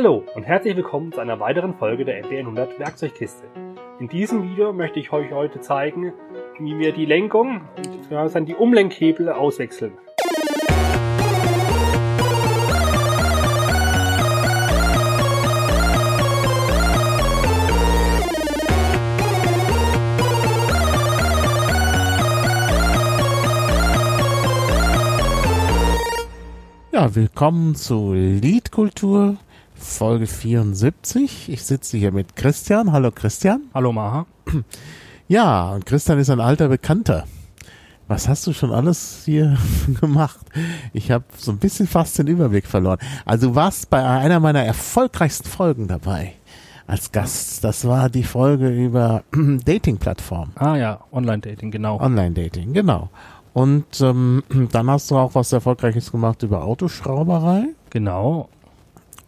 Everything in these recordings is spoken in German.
Hallo und herzlich willkommen zu einer weiteren Folge der MBN 100 Werkzeugkiste. In diesem Video möchte ich euch heute zeigen, wie wir die Lenkung und die Umlenkhebel auswechseln. Ja, willkommen zu Liedkultur, Folge 74. Ich sitze hier mit Christian. Hallo Christian. Hallo Maha. Ja, und Christian ist ein alter Bekannter. Was hast du schon alles hier gemacht? Ich habe so ein bisschen fast den Überblick verloren. Also du warst bei einer meiner erfolgreichsten Folgen dabei als Gast. Das war die Folge über Dating-Plattformen. Ah ja, Online-Dating, genau. Online-Dating, genau. Und ähm, dann hast du auch was Erfolgreiches gemacht über Autoschrauberei Genau.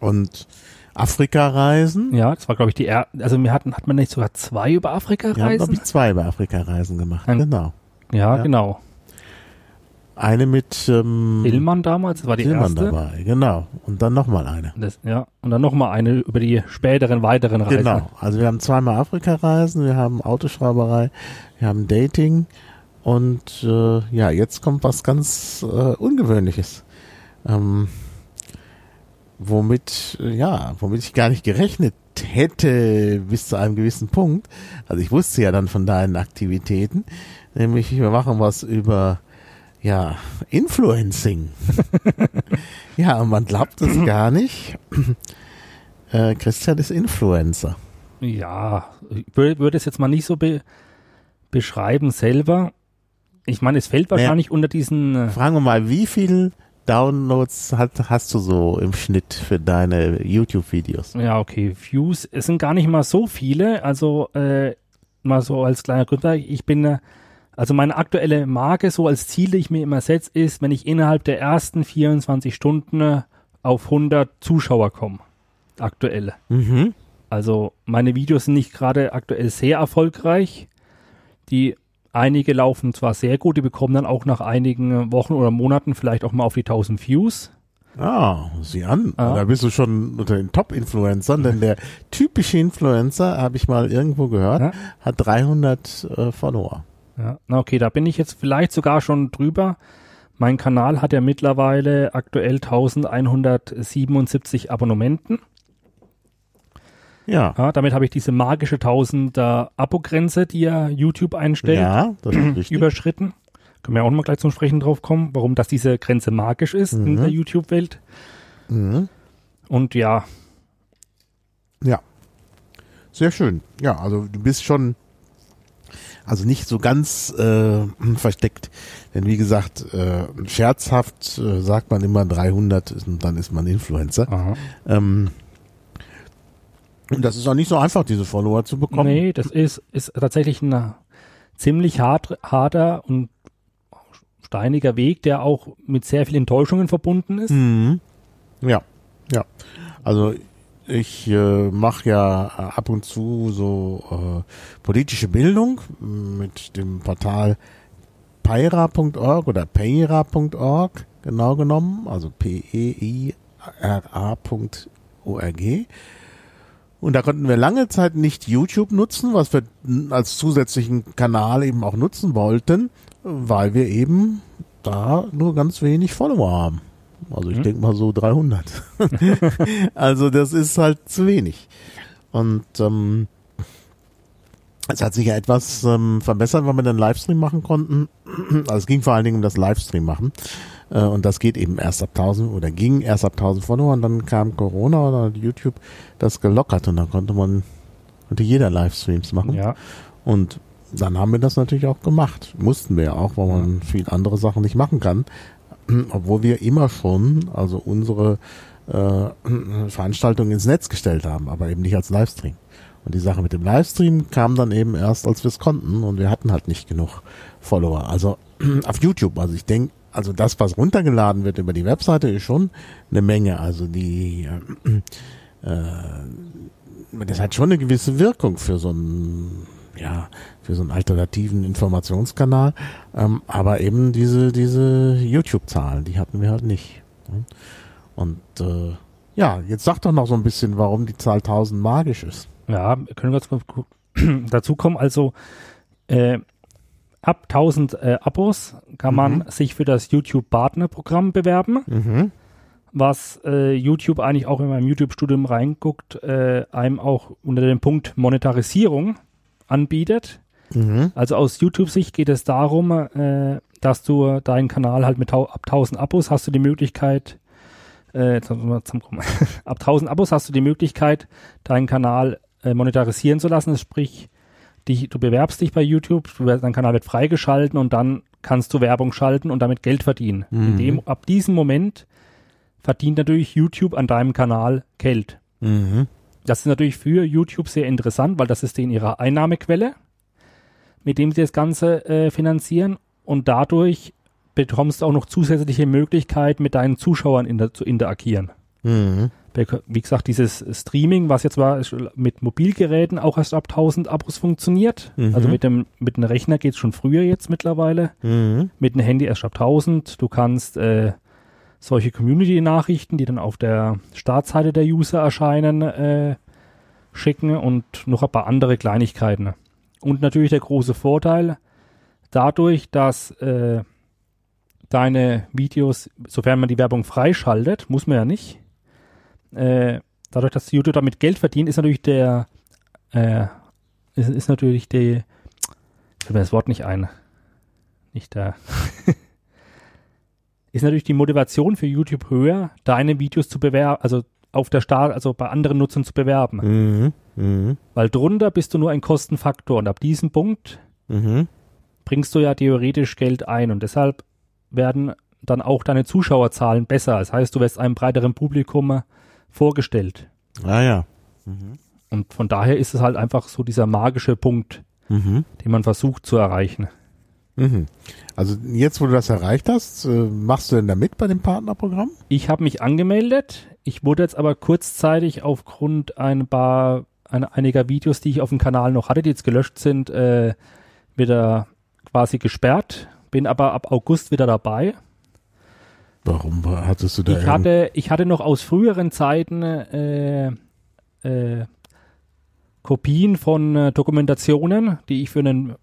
Und Afrika-Reisen. Ja, das war glaube ich die er also wir hatten hat man nicht sogar zwei über Afrika Wir haben, glaube reisen? ich, zwei über Afrika-Reisen gemacht. Ein- genau. Ja, Ja. genau. Eine mit ähm, Hillmann damals, das war die Tillmann erste. dabei, genau. Und dann nochmal eine. Das, ja, und dann nochmal eine über die späteren weiteren Reisen. Genau. Also wir haben zweimal Afrika-Reisen, wir haben Autoschrauberei, wir haben Dating und äh, ja, jetzt kommt was ganz äh, Ungewöhnliches. Ähm, womit, äh, ja, womit ich gar nicht gerechnet hätte bis zu einem gewissen Punkt. Also ich wusste ja dann von deinen Aktivitäten, nämlich wir machen was über ja, Influencing. ja, und man glaubt es gar nicht. Äh, Christian ist Influencer. Ja, ich würde es jetzt mal nicht so be beschreiben selber. Ich meine, es fällt Naja. wahrscheinlich unter diesen, äh, Fragen wir mal, wie viel Downloads hat, hast du so im Schnitt für deine YouTube-Videos? ja, okay, Views. Es sind gar nicht mal so viele. Also, äh, mal so als kleiner Gründer. Ich bin, also meine aktuelle Marke, so als Ziel, die ich mir immer setze, ist, wenn ich innerhalb der ersten 24 Stunden auf 100 Zuschauer komme. Aktuell. Mhm. Also meine Videos sind nicht gerade aktuell sehr erfolgreich. Die einige laufen zwar sehr gut, die bekommen dann auch nach einigen Wochen oder Monaten vielleicht auch mal auf die 1000 Views. Ah, sieh an. Ah. Da bist du schon unter den Top-Influencern, denn der typische Influencer, habe ich mal irgendwo gehört, Ja. hat 300 äh, Follower. Ja, na okay, da bin ich jetzt vielleicht sogar schon drüber. Mein Kanal hat ja mittlerweile aktuell 1177 Abonnementen. Ja. Ja, damit habe ich diese magische 1000er Abo-Grenze, die ja YouTube einstellt, Ja, das ist richtig. überschritten. Können wir auch noch mal gleich zum Sprechen drauf kommen, warum das diese Grenze magisch ist in Mhm. der YouTube-Welt. Mhm. Und ja, Ja. Sehr schön. Ja, also du bist schon, also nicht so ganz äh, versteckt. Denn wie gesagt, äh, scherzhaft äh, sagt man immer 300 ist- und dann ist man Influencer. Ähm, und das ist auch nicht so einfach, diese Follower zu bekommen. nee, das ist, ist tatsächlich ein ziemlich hart, harter und steiniger Weg, der auch mit sehr vielen Enttäuschungen verbunden ist. Mhm. Ja, ja. Also ich äh, mache ja ab und zu so äh, politische Bildung mit dem Portal peira.org oder peira.org genau genommen, also p-e-i-r-a.org. Und da konnten wir lange Zeit nicht YouTube nutzen, was wir als zusätzlichen Kanal eben auch nutzen wollten, weil wir eben da nur ganz wenig Follower haben. Also ich Mhm. denke mal so 300. also das ist halt zu wenig. Und ähm, es hat sich ja etwas ähm, verbessert, weil wir den Livestream machen konnten. Also es ging vor allen Dingen um das Livestream machen. Äh, und das geht eben erst ab 1000 oder ging erst ab 1000 Follower und dann kam Corona hat YouTube das gelockert und dann konnte man, konnte jeder Livestreams machen. Ja, Und dann haben wir das natürlich auch gemacht. Mussten wir ja auch, weil man viel andere Sachen nicht machen kann. Obwohl wir immer schon, also unsere äh, Veranstaltung ins Netz gestellt haben, aber eben nicht als Livestream. Und die Sache mit dem Livestream kam dann eben erst, als wir es konnten und wir hatten halt nicht genug Follower. Also auf YouTube. Also ich denke, also das, was runtergeladen wird über die Webseite, ist schon eine Menge. Also die äh, äh, das hat schon eine gewisse Wirkung für so ein ja, für so einen alternativen Informationskanal. Ähm, aber eben diese, diese YouTube-Zahlen, die hatten wir halt nicht. Und äh, Ja, jetzt sag doch noch so ein bisschen, warum die Zahl 1000 magisch ist. Ja, wir können ganz kurz dazu kommen. Also äh, ab 1000 äh, Abos kann man Mhm. sich für das YouTube Partnerprogramm bewerben, Mhm. was äh, YouTube eigentlich auch in meinem YouTube-Studium reinguckt, äh, einem auch unter dem Punkt Monetarisierung anbietet. Mhm. Also aus YouTube-Sicht geht es darum, äh, dass du deinen Kanal halt mit ab 1000 Abos hast du die Möglichkeit, äh, ab 1000 Abos hast du die Möglichkeit, deinen Kanal äh, monetarisieren zu lassen. Sprich, dich, du bewerbst dich bei YouTube, du, wirst- dein Kanal wird freigeschalten und dann kannst du Werbung schalten und damit Geld verdienen. Mhm. Dem, ab diesem Moment verdient natürlich YouTube an deinem Kanal Geld. Mhm. Das ist natürlich für YouTube sehr interessant, weil das ist denen ihre Einnahmequelle, mit dem sie das Ganze äh, finanzieren und dadurch bekommst du auch noch zusätzliche Möglichkeiten, mit deinen Zuschauern inter zu interagieren. Mhm. Wie gesagt, dieses Streaming, was jetzt war, mit Mobilgeräten auch erst ab 1000 Abos funktioniert. Mhm. Also mit dem, mit dem Rechner geht's schon früher jetzt mittlerweile. Mhm. Mit dem Handy erst ab 1000. Du kannst äh, solche Community-Nachrichten, die dann auf der Startseite der User erscheinen, äh, schicken und noch ein paar andere Kleinigkeiten. Und natürlich der große Vorteil, dadurch, dass äh, deine Videos, sofern man die Werbung freischaltet, muss man ja nicht, äh, dadurch, dass YouTube damit Geld verdient, ist natürlich der, äh, ist, ist natürlich die, fällt mir das Wort nicht ein, nicht der, ist natürlich die Motivation für YouTube höher, deine Videos zu bewerben, also auf der Start, also bei anderen Nutzern zu bewerben. Mhm. Mhm. Weil drunter bist du nur ein Kostenfaktor und ab diesem Punkt Mhm. bringst du ja theoretisch Geld ein und deshalb werden dann auch deine Zuschauerzahlen besser. Das heißt, du wirst einem breiteren Publikum vorgestellt. Ah ja. Und von daher ist es halt einfach so dieser magische Punkt, Mhm. den man versucht zu erreichen. Mhm. Also jetzt, wo du das erreicht hast, äh, machst du denn da mit bei dem Partnerprogramm? Ich habe mich angemeldet. Ich wurde jetzt aber kurzzeitig aufgrund ein paar ein, einiger Videos, die ich auf dem Kanal noch hatte, die jetzt gelöscht sind, äh, wieder quasi gesperrt. Bin aber ab August wieder dabei. Warum war- hattest du da Ich hatte, ich hatte noch aus früheren Zeiten äh, äh, Kopien von äh, Dokumentationen, die ich für einen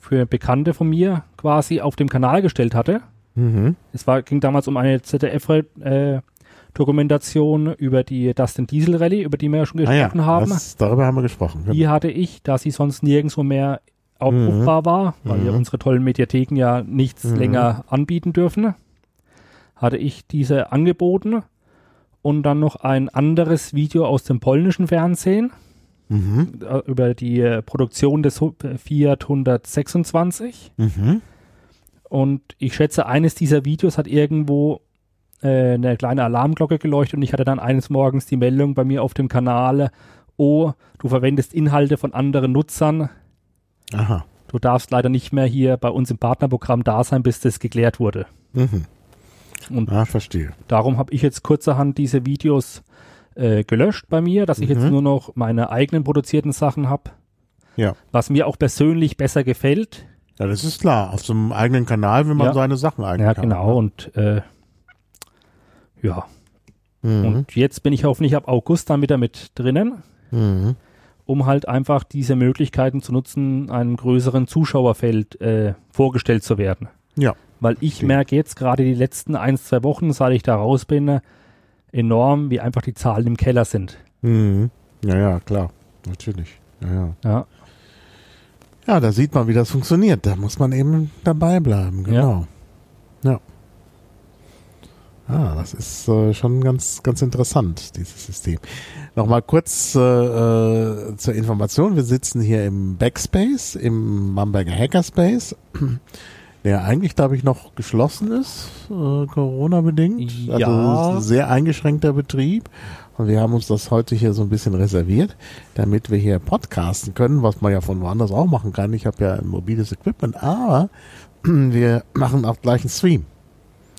für Bekannte von mir quasi auf dem Kanal gestellt hatte. Mhm. Es war, ging damals um eine ZDF-Dokumentation über die Dustin Diesel Rallye, über die wir ja schon Ah ja, gesprochen haben. das, darüber haben wir gesprochen. genau. Die hatte ich, da sie sonst nirgendwo mehr abrufbar war, weil wir Mhm. unsere tollen Mediatheken ja nichts Mhm. länger anbieten dürfen, hatte ich diese angeboten und dann noch ein anderes Video aus dem polnischen Fernsehen Mhm. äh, über die äh, Produktion des Hu- Fiat 126 Mhm. und ich schätze, eines dieser Videos hat irgendwo äh, eine kleine Alarmglocke geleuchtet und ich hatte dann eines Morgens die Meldung bei mir auf dem Kanal, oh, du verwendest Inhalte von anderen Nutzern, Aha. du darfst leider nicht mehr hier bei uns im Partnerprogramm da sein, bis das geklärt wurde. Mhm. Und Ah, verstehe. darum habe ich jetzt kurzerhand diese Videos äh, gelöscht bei mir, dass ich jetzt Mhm. nur noch meine eigenen produzierten Sachen habe, Ja. was mir auch persönlich besser gefällt. Ja, das ist klar. Auf so einem eigenen Kanal will man Ja. seine Sachen eigentlich Ja, genau. Und äh, ja, Mhm. und jetzt bin ich hoffentlich ab August dann wieder mit drinnen, Mhm. um halt einfach diese Möglichkeiten zu nutzen, einem größeren Zuschauerfeld äh, vorgestellt zu werden. Ja. Weil ich Verstehe. merke jetzt gerade die letzten ein, zwei Wochen, seit ich da raus bin, enorm, wie einfach die Zahlen im Keller sind. Mhm. Ja, ja, klar. Natürlich. Ja, ja. Ja, Ja, da sieht man, wie das funktioniert. Da muss man eben dabei bleiben. Genau. Ja. Ah, das ist äh, schon ganz, ganz interessant, dieses System. Nochmal kurz äh, äh, zur Information. Wir sitzen hier im Backspace, im Bamberger Hackerspace, der eigentlich, glaube ich, noch geschlossen ist, äh, Corona-bedingt. Ja. Also ist ein sehr eingeschränkter Betrieb. Und wir haben uns das heute hier so ein bisschen reserviert, damit wir hier podcasten können, was man ja von woanders auch machen kann. Ich habe ja ein mobiles Equipment, aber wir machen auch gleich einen Stream.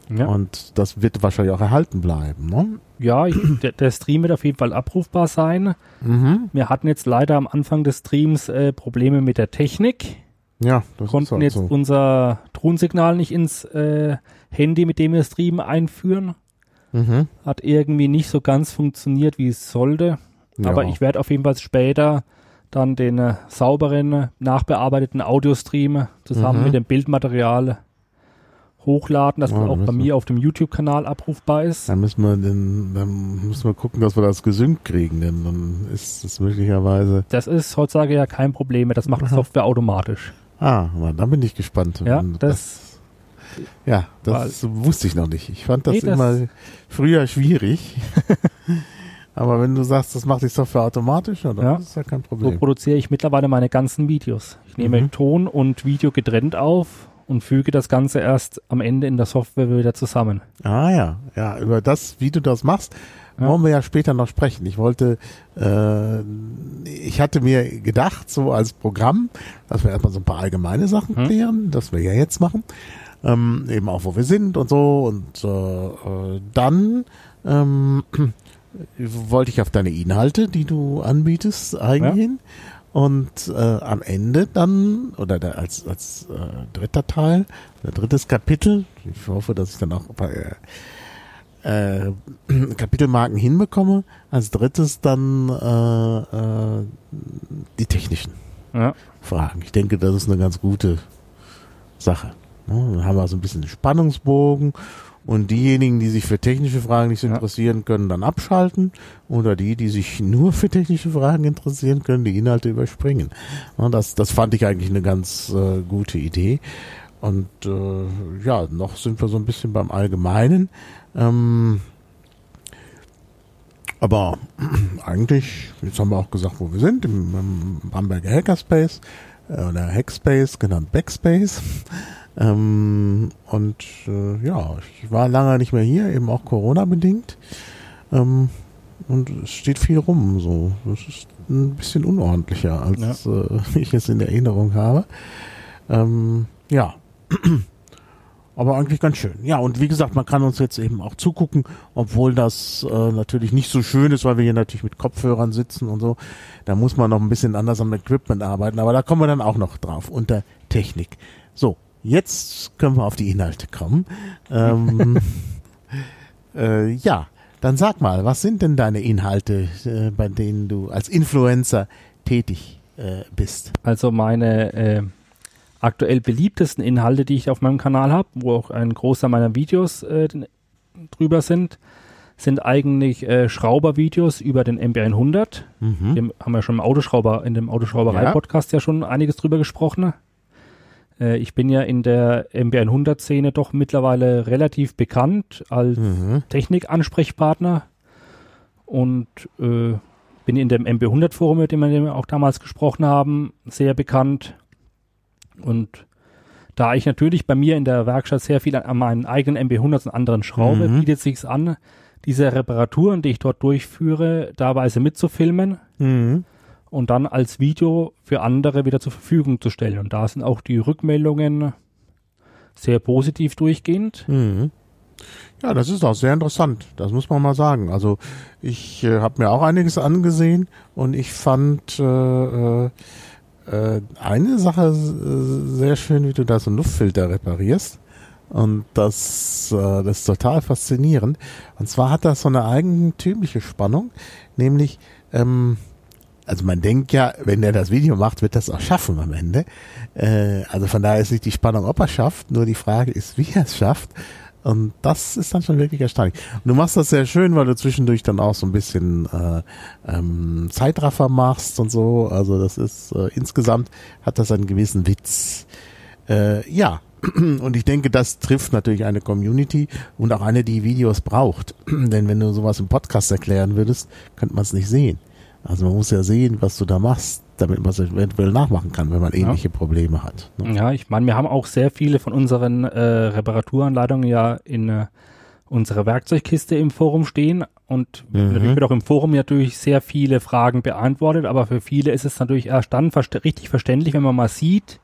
ja. Und das wird wahrscheinlich auch erhalten bleiben. Ne? ja ich, der, der Stream wird auf jeden Fall abrufbar sein. Mhm. Wir hatten jetzt leider am Anfang des Streams äh, Probleme mit der Technik. Ja, das konnten ist halt jetzt so. unser Tonsignal nicht ins äh, Handy, mit dem wir streamen, einführen. Mhm. Hat irgendwie nicht so ganz funktioniert, wie es sollte. Ja. Aber ich werde auf jeden Fall später dann den äh, sauberen, nachbearbeiteten Audiostream zusammen Mhm. mit dem Bildmaterial hochladen, dass Ja, man auch bei mir auf dem YouTube-Kanal abrufbar ist. Dann müssen wir den, dann müssen wir gucken, dass wir das gesynkt kriegen, denn dann ist es möglicherweise. Das ist heutzutage ja kein Problem mehr. Das macht die. Software automatisch. Ah, na, dann bin ich gespannt. Ja, Und das, ja, das wusste ich noch nicht. Ich fand das Nee, das- immer früher schwierig. Aber wenn du sagst, das macht die Software automatisch, dann Ja. ist ja kein so Problem. produziere ich mittlerweile meine ganzen Videos. Ich nehme Mhm. Ton und Video getrennt auf und füge das Ganze erst am Ende in der Software wieder zusammen. Ah ja, ja, über das, wie du das machst, Ja. wollen wir ja später noch sprechen. Ich wollte, äh, ich hatte mir gedacht, so als Programm, dass wir erstmal so ein paar allgemeine Sachen Hm. klären, das wir ja jetzt machen, ähm, eben auch wo wir sind und so und äh, äh, dann ähm, wollte ich auf deine Inhalte, die du anbietest, eingehen. Und äh, am Ende dann, oder der, als, als äh, dritter Teil, der drittes Kapitel, ich hoffe, dass ich dann auch bei äh, Kapitelmarken hinbekomme, als drittes dann äh, äh, die technischen Ja. Fragen. Ich denke, das ist eine ganz gute Sache. Ne? Dann haben wir so ein bisschen Spannungsbogen und diejenigen, die sich für technische Fragen nicht so Ja. interessieren, können dann abschalten oder die, die sich nur für technische Fragen interessieren, können die Inhalte überspringen. Ne? Das, das fand ich eigentlich eine ganz äh, gute Idee. Und äh, ja, noch sind wir so ein bisschen beim Allgemeinen. Ähm, aber eigentlich, jetzt haben wir auch gesagt, wo wir sind, im, im Bamberger Hackerspace äh, oder Hackspace, genannt Backspace. Ähm, und äh, ja, ich war lange nicht mehr hier, eben auch Corona-bedingt. Ähm, und es steht viel rum, so. Das ist ein bisschen unordentlicher, als äh, ich es in Erinnerung habe. Ähm, ja. Aber eigentlich ganz schön. Ja, und wie gesagt, man kann uns jetzt eben auch zugucken, obwohl das äh, natürlich nicht so schön ist, weil wir hier natürlich mit Kopfhörern sitzen und so. Da muss man noch ein bisschen anders am Equipment arbeiten, aber da kommen wir dann auch noch drauf, unter Technik. So, jetzt können wir auf die Inhalte kommen. Ähm, äh, ja, dann sag mal, was sind denn deine Inhalte, äh, bei denen du als Influencer tätig äh, bist? Also meine äh, aktuell beliebtesten Inhalte, die ich auf meinem Kanal habe, wo auch ein Großteil meiner Videos äh, drüber sind, sind eigentlich äh, Schraubervideos über den MB100. Mhm. Dem haben wir schon im Autoschrauber, in dem Autoschrauberei-Podcast ja. schon einiges drüber gesprochen. Äh, ich bin ja in der MB100-Szene doch mittlerweile relativ bekannt als Mhm. Technikansprechpartner und äh, bin in dem MB100-Forum, mit dem wir auch damals gesprochen haben, sehr bekannt. Und da ich natürlich bei mir in der Werkstatt sehr viel an, meinen eigenen MB100s und anderen schraube, Mhm. bietet sich an, diese Reparaturen, die ich dort durchführe, dabei mitzufilmen Mhm. und dann als Video für andere wieder zur Verfügung zu stellen. Und da sind auch die Rückmeldungen sehr positiv durchgehend. Mhm. Ja, das ist auch sehr interessant. Das muss man mal sagen. Also ich äh, habe mir auch einiges angesehen und ich fand äh, äh, äh, eine Sache äh, sehr schön, wie du da so einen Luftfilter reparierst. Und das, äh, das ist total faszinierend. Und zwar hat das so eine eigentümliche Spannung, nämlich, ähm, also man denkt ja, wenn der das Video macht, wird das auch schaffen am Ende. Äh, also von daher ist nicht die Spannung, ob er schafft, nur die Frage ist, wie er es schafft. Und das ist dann schon wirklich erstaunlich. Und du machst das sehr schön, weil du zwischendurch dann auch so ein bisschen äh, ähm, Zeitraffer machst und so. Also das ist äh, insgesamt hat das einen gewissen Witz. Äh, ja, und ich denke, das trifft natürlich eine Community und auch eine, die Videos braucht. Denn wenn du sowas im Podcast erklären würdest, könnte man es nicht sehen. Also man muss ja sehen, was du da machst, damit man es eventuell nachmachen kann, wenn man ähnliche Probleme hat. ne? Ja, ich meine, wir haben auch sehr viele von unseren äh, Reparaturanleitungen ja in äh, unserer Werkzeugkiste im Forum stehen und Mhm. natürlich wird auch im Forum natürlich sehr viele Fragen beantwortet, aber für viele ist es natürlich erst dann verste richtig verständlich, wenn man mal sieht,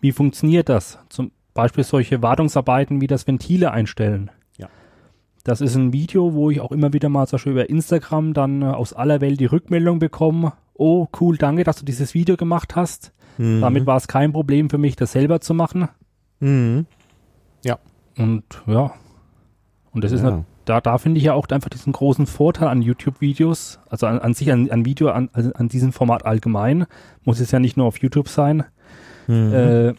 wie funktioniert das. Zum Beispiel solche Wartungsarbeiten wie das Ventile einstellen. Ja. Das ist ein Video, wo ich auch immer wieder mal zum Beispiel über Instagram dann äh, aus aller Welt die Rückmeldung bekomme, oh cool, danke, dass du dieses Video gemacht hast. Mhm. Damit war es kein Problem für mich, das selber zu machen. Mhm. Und ja. Und das ist Ja. nat- da, da finde ich ja auch einfach diesen großen Vorteil an YouTube-Videos, also an, an sich an, an Video, an, also an diesem Format allgemein, muss es ja nicht nur auf YouTube sein, Mhm. äh,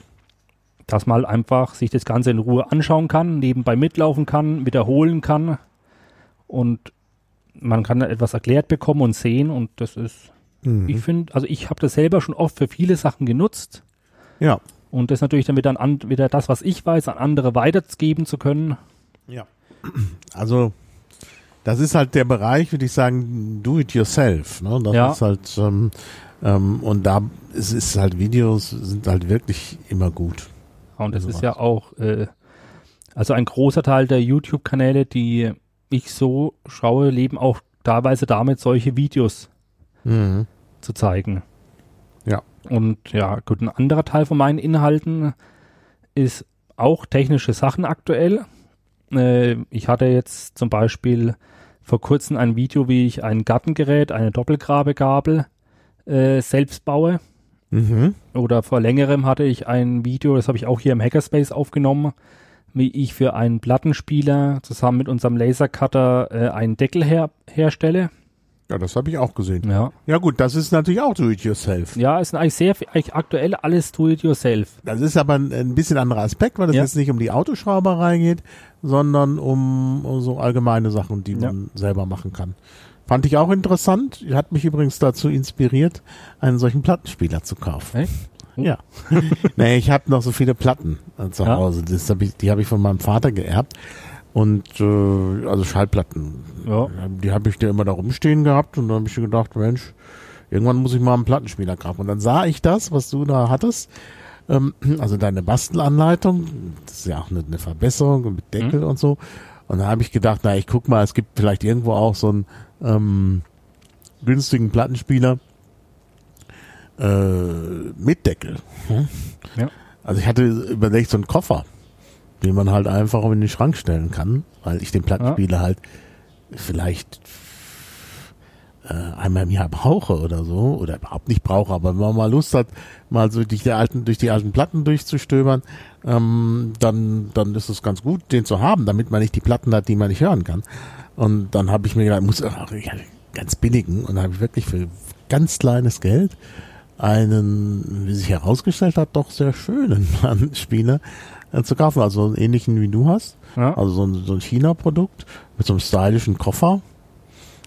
dass man halt einfach sich das Ganze in Ruhe anschauen kann, nebenbei mitlaufen kann, wiederholen kann und man kann etwas erklärt bekommen und sehen und das ist, Mhm. ich finde, also ich habe das selber schon oft für viele Sachen genutzt Ja. und das natürlich damit dann an, wieder das, was ich weiß, an andere weitergeben zu können. Ja. Also, das ist halt der Bereich, würde ich sagen, do it yourself. Ne? Das Ja. ist halt, ähm, ähm, und da ist, ist halt Videos sind halt wirklich immer gut. Und das Also ist ja auch, äh, also ein großer Teil der YouTube-Kanäle, die ich so schaue, leben auch teilweise damit, solche Videos Mhm. Zu zeigen. Ja. Und ja, gut, ein anderer Teil von meinen Inhalten ist auch technische Sachen aktuell. Äh, ich hatte jetzt zum Beispiel vor kurzem ein Video, wie ich ein Gartengerät, eine Doppelgrabegabel äh, selbst baue. Mhm. Oder vor längerem hatte ich ein Video, das habe ich auch hier im Hackerspace aufgenommen, wie ich für einen Plattenspieler zusammen mit unserem Lasercutter äh, einen Deckel her herstelle. Ja, das habe ich auch gesehen. Ja. Ja gut, das ist natürlich auch do it yourself. Ja, ist eigentlich sehr eigentlich aktuell alles do it yourself. Das ist aber ein, ein bisschen anderer Aspekt, weil es Ja. jetzt nicht um die Autoschrauberei geht, sondern um, um so allgemeine Sachen, die Ja. man selber machen kann. Fand ich auch interessant. Hat mich übrigens dazu inspiriert, einen solchen Plattenspieler zu kaufen. Echt? Oh. Ja. nee, ich habe noch so viele Platten äh, zu. Hause. Das hab ich, die habe ich von meinem Vater geerbt. Und äh, also Schallplatten. Ja. Die habe ich da immer da rumstehen gehabt und dann habe ich gedacht, Mensch, irgendwann muss ich mal einen Plattenspieler kaufen. Und dann sah ich das, was du da hattest. Ähm, also deine Bastelanleitung, das ist ja auch eine, eine Verbesserung mit Deckel und so. Und da habe ich gedacht, na, ich guck mal, es gibt vielleicht irgendwo auch so einen ähm, günstigen Plattenspieler äh, mit Deckel. Hm? Ja. Also ich hatte überlegt, so einen Koffer, den man halt einfach in den Schrank stellen kann, weil ich den Plattenspieler halt vielleicht äh, einmal im Jahr brauche oder so, oder überhaupt nicht brauche, aber wenn man mal Lust hat, mal so durch die alten, durch die alten Platten durchzustöbern, ähm, dann, dann ist es ganz gut, den zu haben, damit man nicht die Platten hat, die man nicht hören kann. Und dann habe ich mir gedacht, muss auch ja, ganz billigen und dann habe ich wirklich für ganz kleines Geld einen, wie sich herausgestellt hat, doch sehr schönen Plattenspieler äh, zu kaufen. Also einen ähnlichen wie du hast. Ja. Also so ein, so ein China-Produkt mit so einem stylischen Koffer.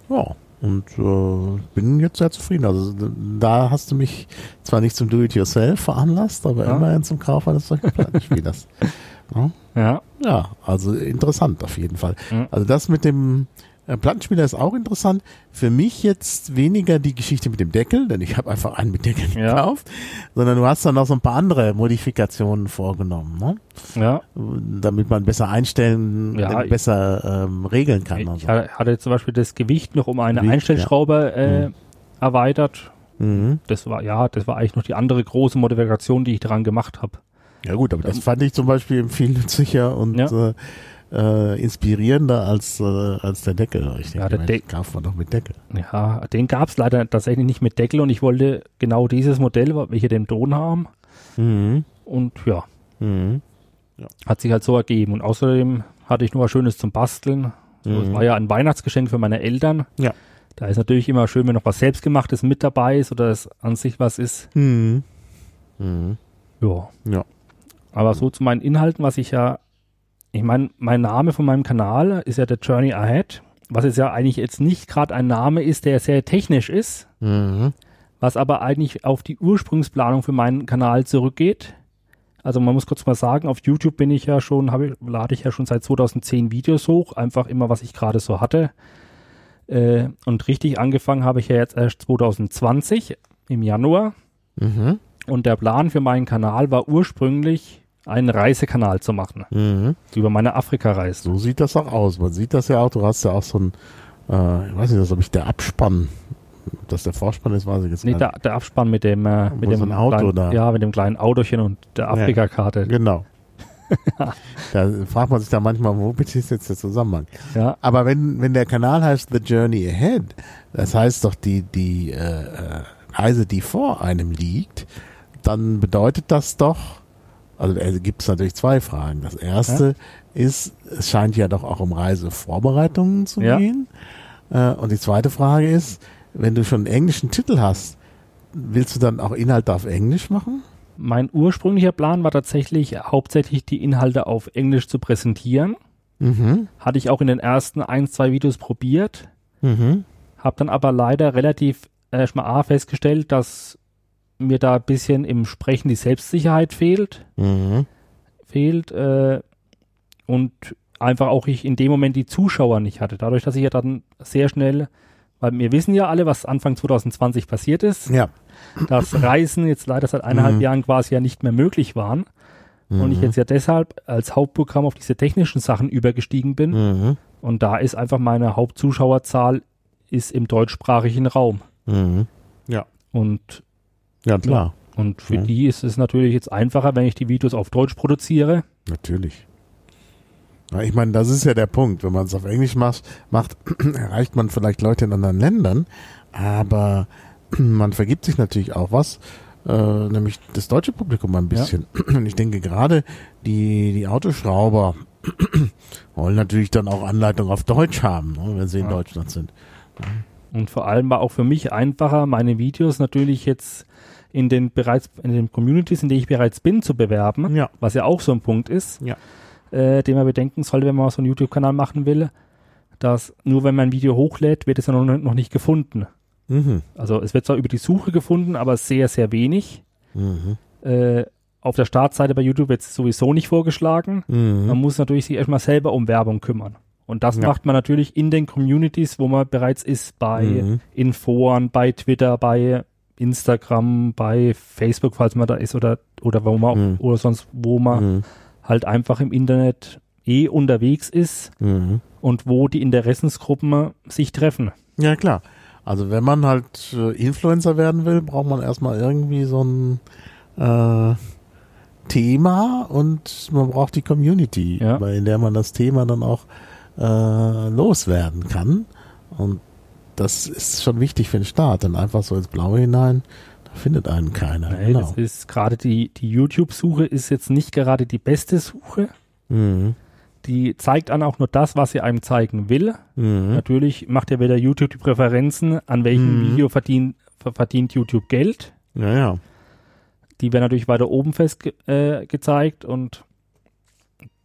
Ja, und äh, bin jetzt sehr zufrieden. Also da hast du mich zwar nicht zum Do-it-yourself veranlasst, aber Ja. immerhin zum Kauf eines solchen Plattenspielers. ja. Ja. ja, also interessant auf jeden Fall. Mhm. Also das mit dem äh, Plattenspieler ist auch interessant. Für mich jetzt weniger die Geschichte mit dem Deckel, denn ich habe einfach einen mit Deckel Ja. gekauft, sondern du hast dann noch so ein paar andere Modifikationen vorgenommen, ne? Ja. damit man besser einstellen, Ja, besser ähm, regeln kann. Ich so. ha- hatte zum Beispiel das Gewicht noch um eine Gewicht, Einstellschraube äh, Mhm. erweitert. Mhm. Das war, ja, das war eigentlich noch die andere große Modifikation, die ich daran gemacht habe. Ja gut, aber das fand ich zum Beispiel viel nützlicher und Ja. äh, äh, inspirierender als, äh, als der Deckel. Ich Ja, denke, der Mensch, kauft man doch mit Deckel. Ja, den gab es leider tatsächlich nicht mit Deckel und ich wollte genau dieses Modell, welche den Ton haben. Mhm. Und ja, Mhm. hat sich halt so ergeben. Und außerdem hatte ich nur was Schönes zum Basteln. So, Es Mhm. war ja ein Weihnachtsgeschenk für meine Eltern. Ja. Da ist natürlich immer schön, wenn noch was Selbstgemachtes mit dabei ist oder es an sich was ist. Mhm. Mhm. Ja. Ja. Aber so zu meinen Inhalten, was ich ja, ich meine, mein Name von meinem Kanal ist ja der Journey Ahead, was jetzt ja eigentlich jetzt nicht gerade ein Name ist, der sehr technisch ist, Mhm. was aber eigentlich auf die Ursprungsplanung für meinen Kanal zurückgeht. Also man muss kurz mal sagen, auf YouTube bin ich ja schon, habe ich, lade ich ja schon seit 2010 Videos hoch, einfach immer, was ich gerade so hatte. Äh, und richtig angefangen habe ich ja jetzt erst 2020 im Januar. Mhm. Und der Plan für meinen Kanal war ursprünglich, einen Reisekanal zu machen. Mhm. Über meine Afrika-Reise. So sieht das auch aus. Man sieht das ja auch. Du hast ja auch so ein, äh, ich weiß nicht, das ob ich der Abspann, ob das der Vorspann ist, weiß ich jetzt Nee, gar der, der Abspann mit dem, äh, mit dem so Auto kleinen, da- ja, mit dem kleinen Autochen und der Afrika-Karte. nicht. Genau. da fragt man sich da manchmal, wo bitte ist jetzt der Zusammenhang? Ja, Aber wenn, wenn der Kanal heißt The Journey Ahead, das heißt doch die, die äh, äh, Reise, die vor einem liegt, dann bedeutet das doch, also äh, gibt es natürlich zwei Fragen. Das erste, ist, es scheint ja doch auch um Reisevorbereitungen zu Ja. gehen. Äh, und die zweite Frage ist, wenn du schon einen englischen Titel hast, willst du dann auch Inhalte auf Englisch machen? Mein ursprünglicher Plan war tatsächlich hauptsächlich die Inhalte auf Englisch zu präsentieren. Mhm. Hatte ich auch in den ersten ein, zwei Videos probiert. Mhm. Habe dann aber leider relativ erstmal A festgestellt, dass mir da ein bisschen im Sprechen die Selbstsicherheit fehlt. Mhm. fehlt äh, und einfach auch ich in dem Moment die Zuschauer nicht hatte. Dadurch, dass ich ja dann sehr schnell, weil wir wissen ja alle, was Anfang 2020 passiert ist, Ja. dass Reisen jetzt leider seit eineinhalb Mhm. Jahren quasi ja nicht mehr möglich waren und ich jetzt ja deshalb als Hauptprogramm auf diese technischen Sachen übergestiegen bin Mhm. und da ist einfach meine Hauptzuschauerzahl ist im deutschsprachigen Raum Mhm. und Ja, klar. und für Ja. die ist es natürlich jetzt einfacher, wenn ich die Videos auf Deutsch produziere. Natürlich. Ja, ich meine, das ist ja der Punkt. Wenn man es auf Englisch macht, macht, erreicht man vielleicht Leute in anderen Ländern, aber man vergibt sich natürlich auch was, äh, nämlich das deutsche Publikum ein bisschen. Und ich denke gerade die, die Autoschrauber wollen natürlich dann auch Anleitung auf Deutsch haben, ne, wenn sie in Ja. Deutschland sind. Und vor allem war auch für mich einfacher, meine Videos natürlich jetzt in den bereits in den Communities, in denen ich bereits bin, zu bewerben, Ja. was ja auch so ein Punkt ist, Ja. äh, den man bedenken sollte, wenn man so einen YouTube-Kanal machen will, dass nur wenn man ein Video hochlädt, wird es ja noch, noch nicht gefunden. Mhm. Also es wird zwar über die Suche gefunden, aber sehr, sehr wenig. Mhm. Äh, auf der Startseite bei YouTube wird es sowieso nicht vorgeschlagen. Man Mhm. muss natürlich sich erstmal selber um Werbung kümmern. Und das Ja. macht man natürlich in den Communities, wo man bereits ist, bei Mhm. in Foren, bei Twitter, bei Instagram, bei Facebook, falls man da ist, oder, oder wo man, Mhm. oder sonst, wo man Mhm. halt einfach im Internet eh unterwegs ist Mhm. und wo die Interessensgruppen sich treffen. Ja, klar. Also wenn man halt äh, Influencer werden will, braucht man erstmal irgendwie so ein äh, Thema und man braucht die Community, Ja. in der man das Thema dann auch äh, loswerden kann. Und das ist schon wichtig für den Start. Denn einfach so ins Blaue hinein, da findet einen keiner. Nee, genau. Das ist gerade die, die YouTube-Suche ist jetzt nicht gerade die beste Suche. Mhm. Die zeigt an auch nur das, was sie einem zeigen will. Mhm. Natürlich macht ja wieder YouTube die Präferenzen, an welchem Mhm. Video verdient, ver- verdient YouTube Geld. Ja, ja. Die werden natürlich weiter oben fest ge äh, gezeigt und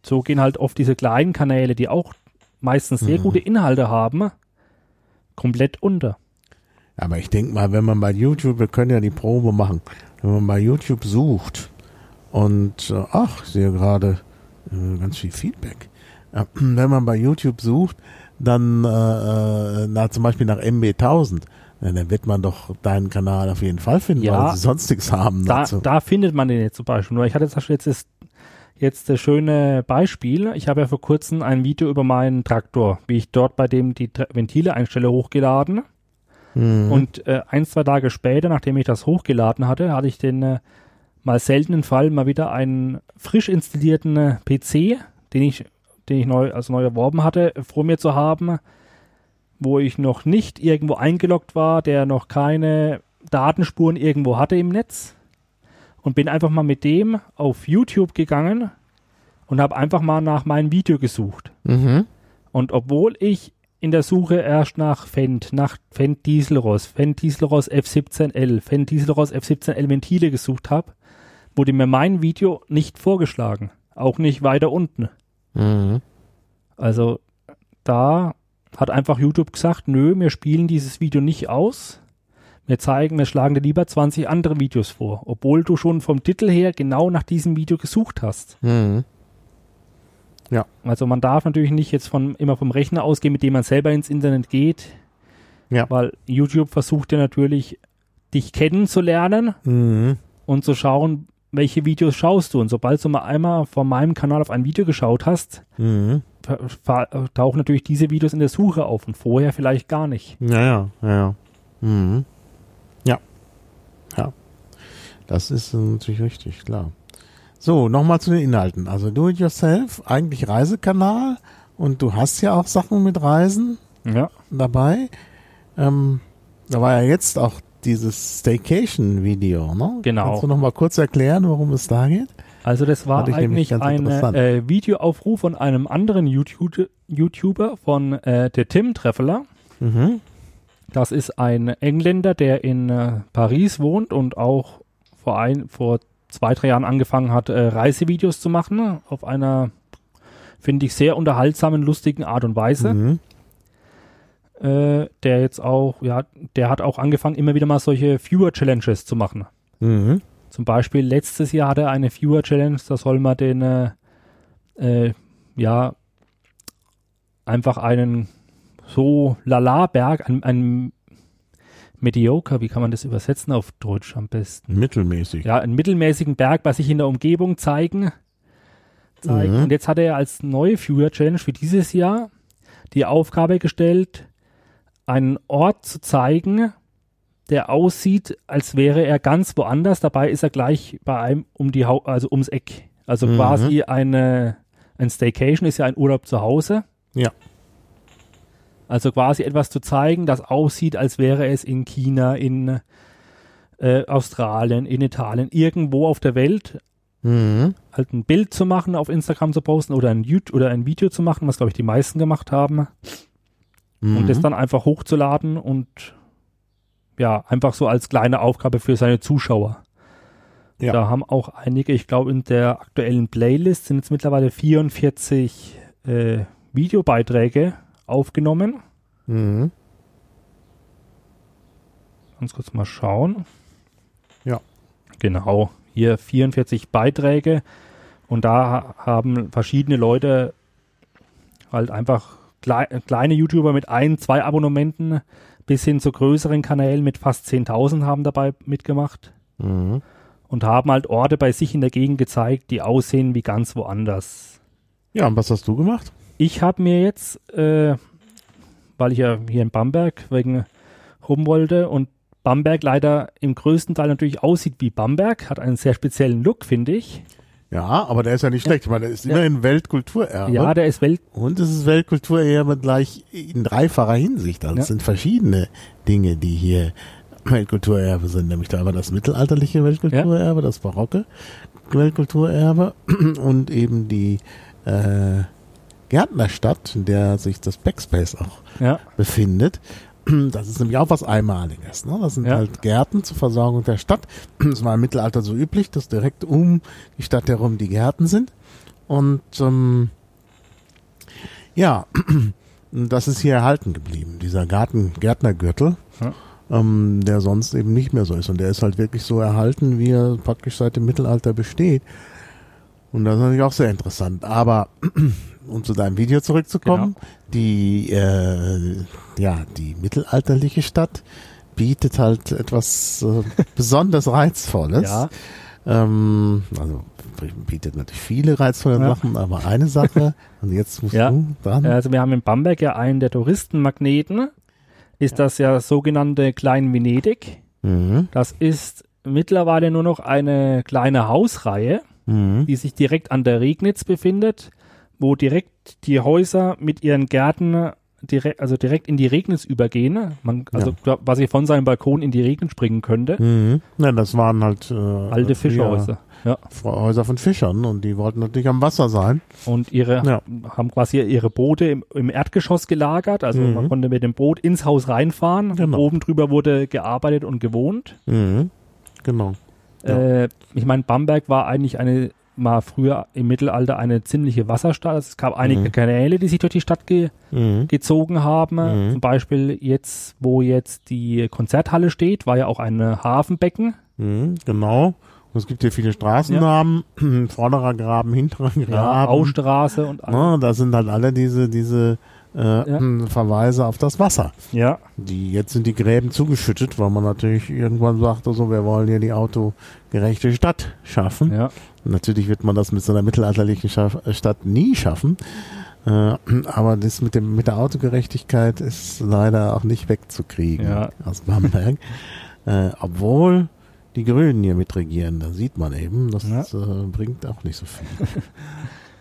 so gehen halt oft diese kleinen Kanäle, die auch meistens sehr Mhm. gute Inhalte haben, komplett unter. Aber ich denke mal, wenn man bei YouTube, wir können ja die Probe machen, wenn man bei YouTube sucht und äh, ach, ich sehe gerade äh, ganz viel Feedback. Äh, wenn man bei YouTube sucht, dann äh, äh, na, zum Beispiel nach MB1000, na, dann wird man doch deinen Kanal auf jeden Fall finden, Ja. weil sie sonst nichts haben. Da, dazu. da findet man den jetzt zum Beispiel. Nur ich hatte jetzt das, jetzt das schöne Beispiel. Ich habe ja vor kurzem ein Video über meinen Traktor, wie ich dort bei dem die Ventile einstelle, hochgeladen. Mhm. Und äh, ein, zwei Tage später, nachdem ich das hochgeladen hatte, hatte ich den äh, mal seltenen Fall mal wieder einen frisch installierten äh, PC, den ich, den ich neu, also neu erworben hatte, vor mir zu haben, wo ich noch nicht irgendwo eingeloggt war, der noch keine Datenspuren irgendwo hatte im Netz. Und bin einfach mal mit dem auf YouTube gegangen und habe einfach mal nach meinem Video gesucht. mhm. Und obwohl ich in der Suche erst nach Fendt, nach Fendt Dieselross, Fendt Dieselross F17L, Fendt Dieselross F17L Ventile gesucht habe, wurde mir mein Video nicht vorgeschlagen. Auch nicht weiter unten. Mhm. Also da hat einfach YouTube gesagt, nö, wir spielen dieses Video nicht aus. Wir zeigen, wir schlagen dir lieber 20 andere Videos vor, obwohl du schon vom Titel her genau nach diesem Video gesucht hast. Mhm. Also man darf natürlich nicht jetzt von, immer vom Rechner ausgehen, mit dem man selber ins Internet geht. Ja. Weil YouTube versucht ja natürlich, dich kennenzulernen Mhm. und zu schauen, welche Videos schaust du. Und sobald du mal einmal von meinem Kanal auf ein Video geschaut hast, Mhm. tauchen natürlich diese Videos in der Suche auf und vorher vielleicht gar nicht. Ja, ja, ja, ja. Mhm. Das ist natürlich richtig, klar. So, nochmal zu den Inhalten. Also do it yourself, eigentlich Reisekanal und du hast ja auch Sachen mit Reisen Ja. dabei. Ähm, da war ja jetzt auch dieses Staycation-Video, ne? Genau. Kannst du nochmal kurz erklären, worum es da geht? Also das war eigentlich ein äh, Videoaufruf von einem anderen YouTube YouTuber, von äh, der Tim Treffeler. Mhm. Das ist ein Engländer, der in äh, Paris wohnt und auch vor, ein, vor zwei, drei Jahren angefangen hat, äh, Reisevideos zu machen. Auf einer, finde ich, sehr unterhaltsamen, lustigen Art und Weise. Mhm. Äh, der jetzt auch, ja, der hat auch angefangen, immer wieder mal solche Viewer-Challenges zu machen. Mhm. Zum Beispiel letztes Jahr hatte er eine Viewer-Challenge, da soll man den, äh, äh, ja, einfach einen so Lala-Berg, ein, ein Mediocre, wie kann man das übersetzen auf Deutsch am besten? Mittelmäßig. Ja, einen mittelmäßigen Berg bei sich in der Umgebung zeigen. zeigen. Mhm. Und jetzt hat er als neue Viewer-Challenge für dieses Jahr die Aufgabe gestellt, einen Ort zu zeigen, der aussieht, als wäre er ganz woanders. Dabei ist er gleich bei einem um die Hau also ums Eck. Also Mhm. quasi eine ein Staycation ist ja ein Urlaub zu Hause. Ja. Also quasi etwas zu zeigen, das aussieht, als wäre es in China, in äh, Australien, in Italien, irgendwo auf der Welt, Mhm. halt ein Bild zu machen, auf Instagram zu posten oder ein, YouTube oder ein Video zu machen, was glaube ich die meisten gemacht haben, Mhm. und das dann einfach hochzuladen und ja, einfach so als kleine Aufgabe für seine Zuschauer. Ja. Da haben auch einige, ich glaube in der aktuellen Playlist sind jetzt mittlerweile 44 äh, Videobeiträge aufgenommen. Mhm. Ganz kurz mal schauen. Ja. Genau, hier 44 Beiträge und da haben verschiedene Leute halt einfach klei kleine YouTuber mit ein, zwei Abonnementen bis hin zu größeren Kanälen mit fast 10.000 haben dabei mitgemacht Mhm. und haben halt Orte bei sich in der Gegend gezeigt, die aussehen wie ganz woanders. Ja, und was hast du gemacht? Ich habe mir jetzt, äh, weil ich ja hier in Bamberg wegen rum wollte und Bamberg leider im größten Teil natürlich aussieht wie Bamberg, hat einen sehr speziellen Look, finde ich. Ja, aber der ist ja nicht schlecht. Ich meine, der ist Ja. immerhin Weltkulturerbe. Ja, der ist Welt, Und es ist Weltkulturerbe gleich in dreifacher Hinsicht. Also Ja. es sind verschiedene Dinge, die hier Weltkulturerbe sind. Nämlich da war das mittelalterliche Weltkulturerbe, das barocke Weltkulturerbe und eben die äh, Gärtnerstadt, in der sich das Backspace auch ja, befindet. Das ist nämlich auch was Einmaliges. Ne? Das sind Ja. halt Gärten zur Versorgung der Stadt. Das war im Mittelalter so üblich, dass direkt um die Stadt herum die Gärten sind. Und ähm, ja, das ist hier erhalten geblieben, dieser Garten, Gärtnergürtel, Ja. ähm, der sonst eben nicht mehr so ist. Und der ist halt wirklich so erhalten, wie er praktisch seit dem Mittelalter besteht. Und das ist natürlich auch sehr interessant. Aber um zu deinem Video zurückzukommen, Genau. die äh, ja die mittelalterliche Stadt bietet halt etwas äh, besonders reizvolles. ja, Ähm, also bietet natürlich viele reizvolle Ja. Sachen, aber eine Sache und jetzt musst Ja. du dran. also wir haben in Bamberg ja einen der Touristenmagneten, ist das ja sogenannte Klein Venedig. Mhm. Das ist mittlerweile nur noch eine kleine Hausreihe, Mhm. die sich direkt an der Regnitz befindet, wo direkt die Häuser mit ihren Gärten direkt, also direkt in die Regnitz übergehen. Man, also was ich von seinem Balkon in die Regnitz springen könnte. Mhm. Ja, das waren halt äh, Alte früher Fischerhäuser. Ja. Häuser von Fischern und die wollten natürlich am Wasser sein. Und ihre Ja. haben quasi ihre Boote im, im Erdgeschoss gelagert. Also Mhm. man konnte mit dem Boot ins Haus reinfahren. Genau. Oben drüber wurde gearbeitet und gewohnt. Mhm. Genau. Ja. Äh, ich meine, Bamberg war eigentlich eine, mal früher im Mittelalter eine ziemliche Wasserstadt. Also es gab einige Mhm. Kanäle, die sich durch die Stadt ge Mhm. gezogen haben. Mhm. Zum Beispiel jetzt, wo jetzt die Konzerthalle steht, war ja auch ein Hafenbecken. Mhm. Genau. Und es gibt hier viele Straßennamen. Vorderer Graben, hinterer Ja, Graben. Austraße und Ne, da sind halt alle diese, diese äh, Verweise auf das Wasser. ja, Die, jetzt sind die Gräben zugeschüttet, weil man natürlich irgendwann sagte, so, wir wollen hier die autogerechte Stadt schaffen. ja, Natürlich wird man das mit so einer mittelalterlichen Stadt nie schaffen. Äh, aber das mit dem, mit der Autogerechtigkeit ist leider auch nicht wegzukriegen Ja. aus Bamberg. äh, obwohl die Grünen hier mitregieren, da sieht man eben, das Ja. äh, bringt auch nicht so viel.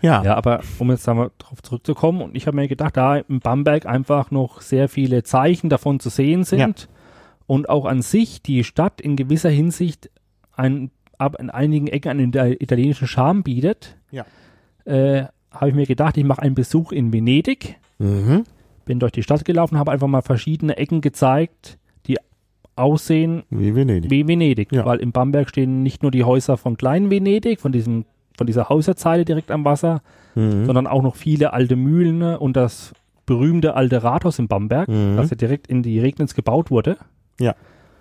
ja. ja, aber um jetzt da mal drauf zurückzukommen, und ich habe mir gedacht, da in Bamberg einfach noch sehr viele Zeichen davon zu sehen sind und auch an sich die Stadt in gewisser Hinsicht ein, aber in einigen Ecken einen ita- italienischen Charme bietet, Ja. äh, habe ich mir gedacht, ich mache einen Besuch in Venedig. Mhm. Bin durch die Stadt gelaufen, habe einfach mal verschiedene Ecken gezeigt, die aussehen Wie Venedig. wie Venedig. Ja. Weil in Bamberg stehen nicht nur die Häuser von Klein Venedig, von diesem von dieser Häuserzeile direkt am Wasser, Mhm. sondern auch noch viele alte Mühlen ne, und das berühmte alte Rathaus in Bamberg, Mhm. das ja direkt in die Regnitz gebaut wurde.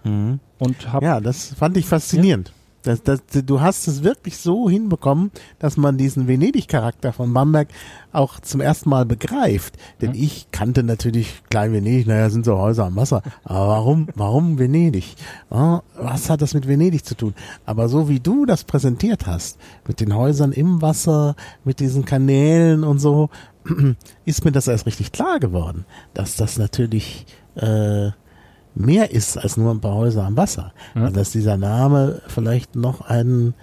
Mhm. Und habe Ja, das fand ich faszinierend. Das, das, du hast es wirklich so hinbekommen, dass man diesen Venedig-Charakter von Bamberg auch zum ersten Mal begreift. Denn Mhm. ich kannte natürlich Klein Venedig, naja, sind so Häuser am Wasser. Aber warum, warum Venedig? Was hat das mit Venedig zu tun? Aber so wie du das präsentiert hast, mit den Häusern im Wasser, mit diesen Kanälen und so, ist mir das erst richtig klar geworden, dass das natürlich äh, mehr ist als nur ein paar Häuser am Wasser. Ja. Also dass dieser Name vielleicht noch einen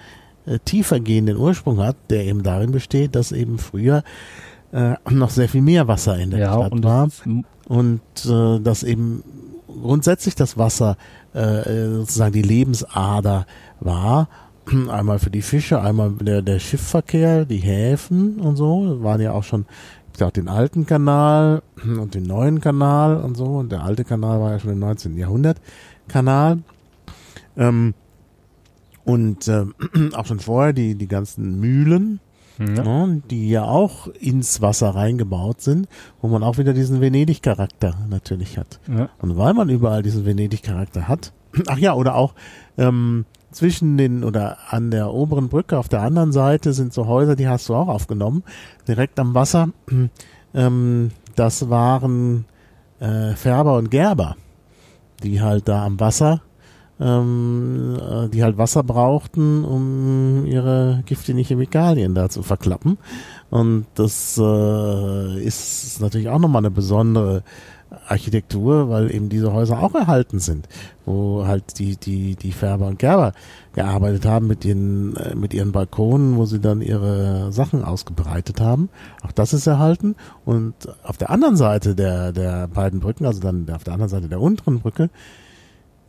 äh, tiefer gehenden Ursprung hat, der eben darin besteht, dass eben früher äh, noch sehr viel mehr Wasser in der ja, Stadt und war und äh, dass eben grundsätzlich das Wasser äh, sozusagen die Lebensader war. Einmal für die Fische, einmal der, der Schiffverkehr, die Häfen und so. Waren ja auch schon, ja auch den alten Kanal und den neuen Kanal und so. Und der alte Kanal war ja schon im 19. Jahrhundert Kanal. Ähm, und ähm, auch schon vorher die, die ganzen Mühlen, ja. ne, die ja auch ins Wasser reingebaut sind, wo man auch wieder diesen Venedig-Charakter natürlich hat. Ja. Und weil man überall diesen Venedig-Charakter hat, ach ja, oder auch ähm, zwischen den oder an der oberen Brücke auf der anderen Seite sind so Häuser, die hast du auch aufgenommen, direkt am Wasser. Ähm, das waren äh, Färber und Gerber, die halt da am Wasser, ähm, äh, die halt Wasser brauchten, um ihre giftigen Chemikalien da zu verklappen. Und das äh, ist natürlich auch nochmal eine besondere Architektur, weil eben diese Häuser auch erhalten sind, wo halt die, die, die Färber und Gerber gearbeitet haben mit ihren, äh, mit ihren Balkonen, wo sie dann ihre Sachen ausgebreitet haben. Auch das ist erhalten. Und auf der anderen Seite der, der beiden Brücken, also dann auf der anderen Seite der unteren Brücke,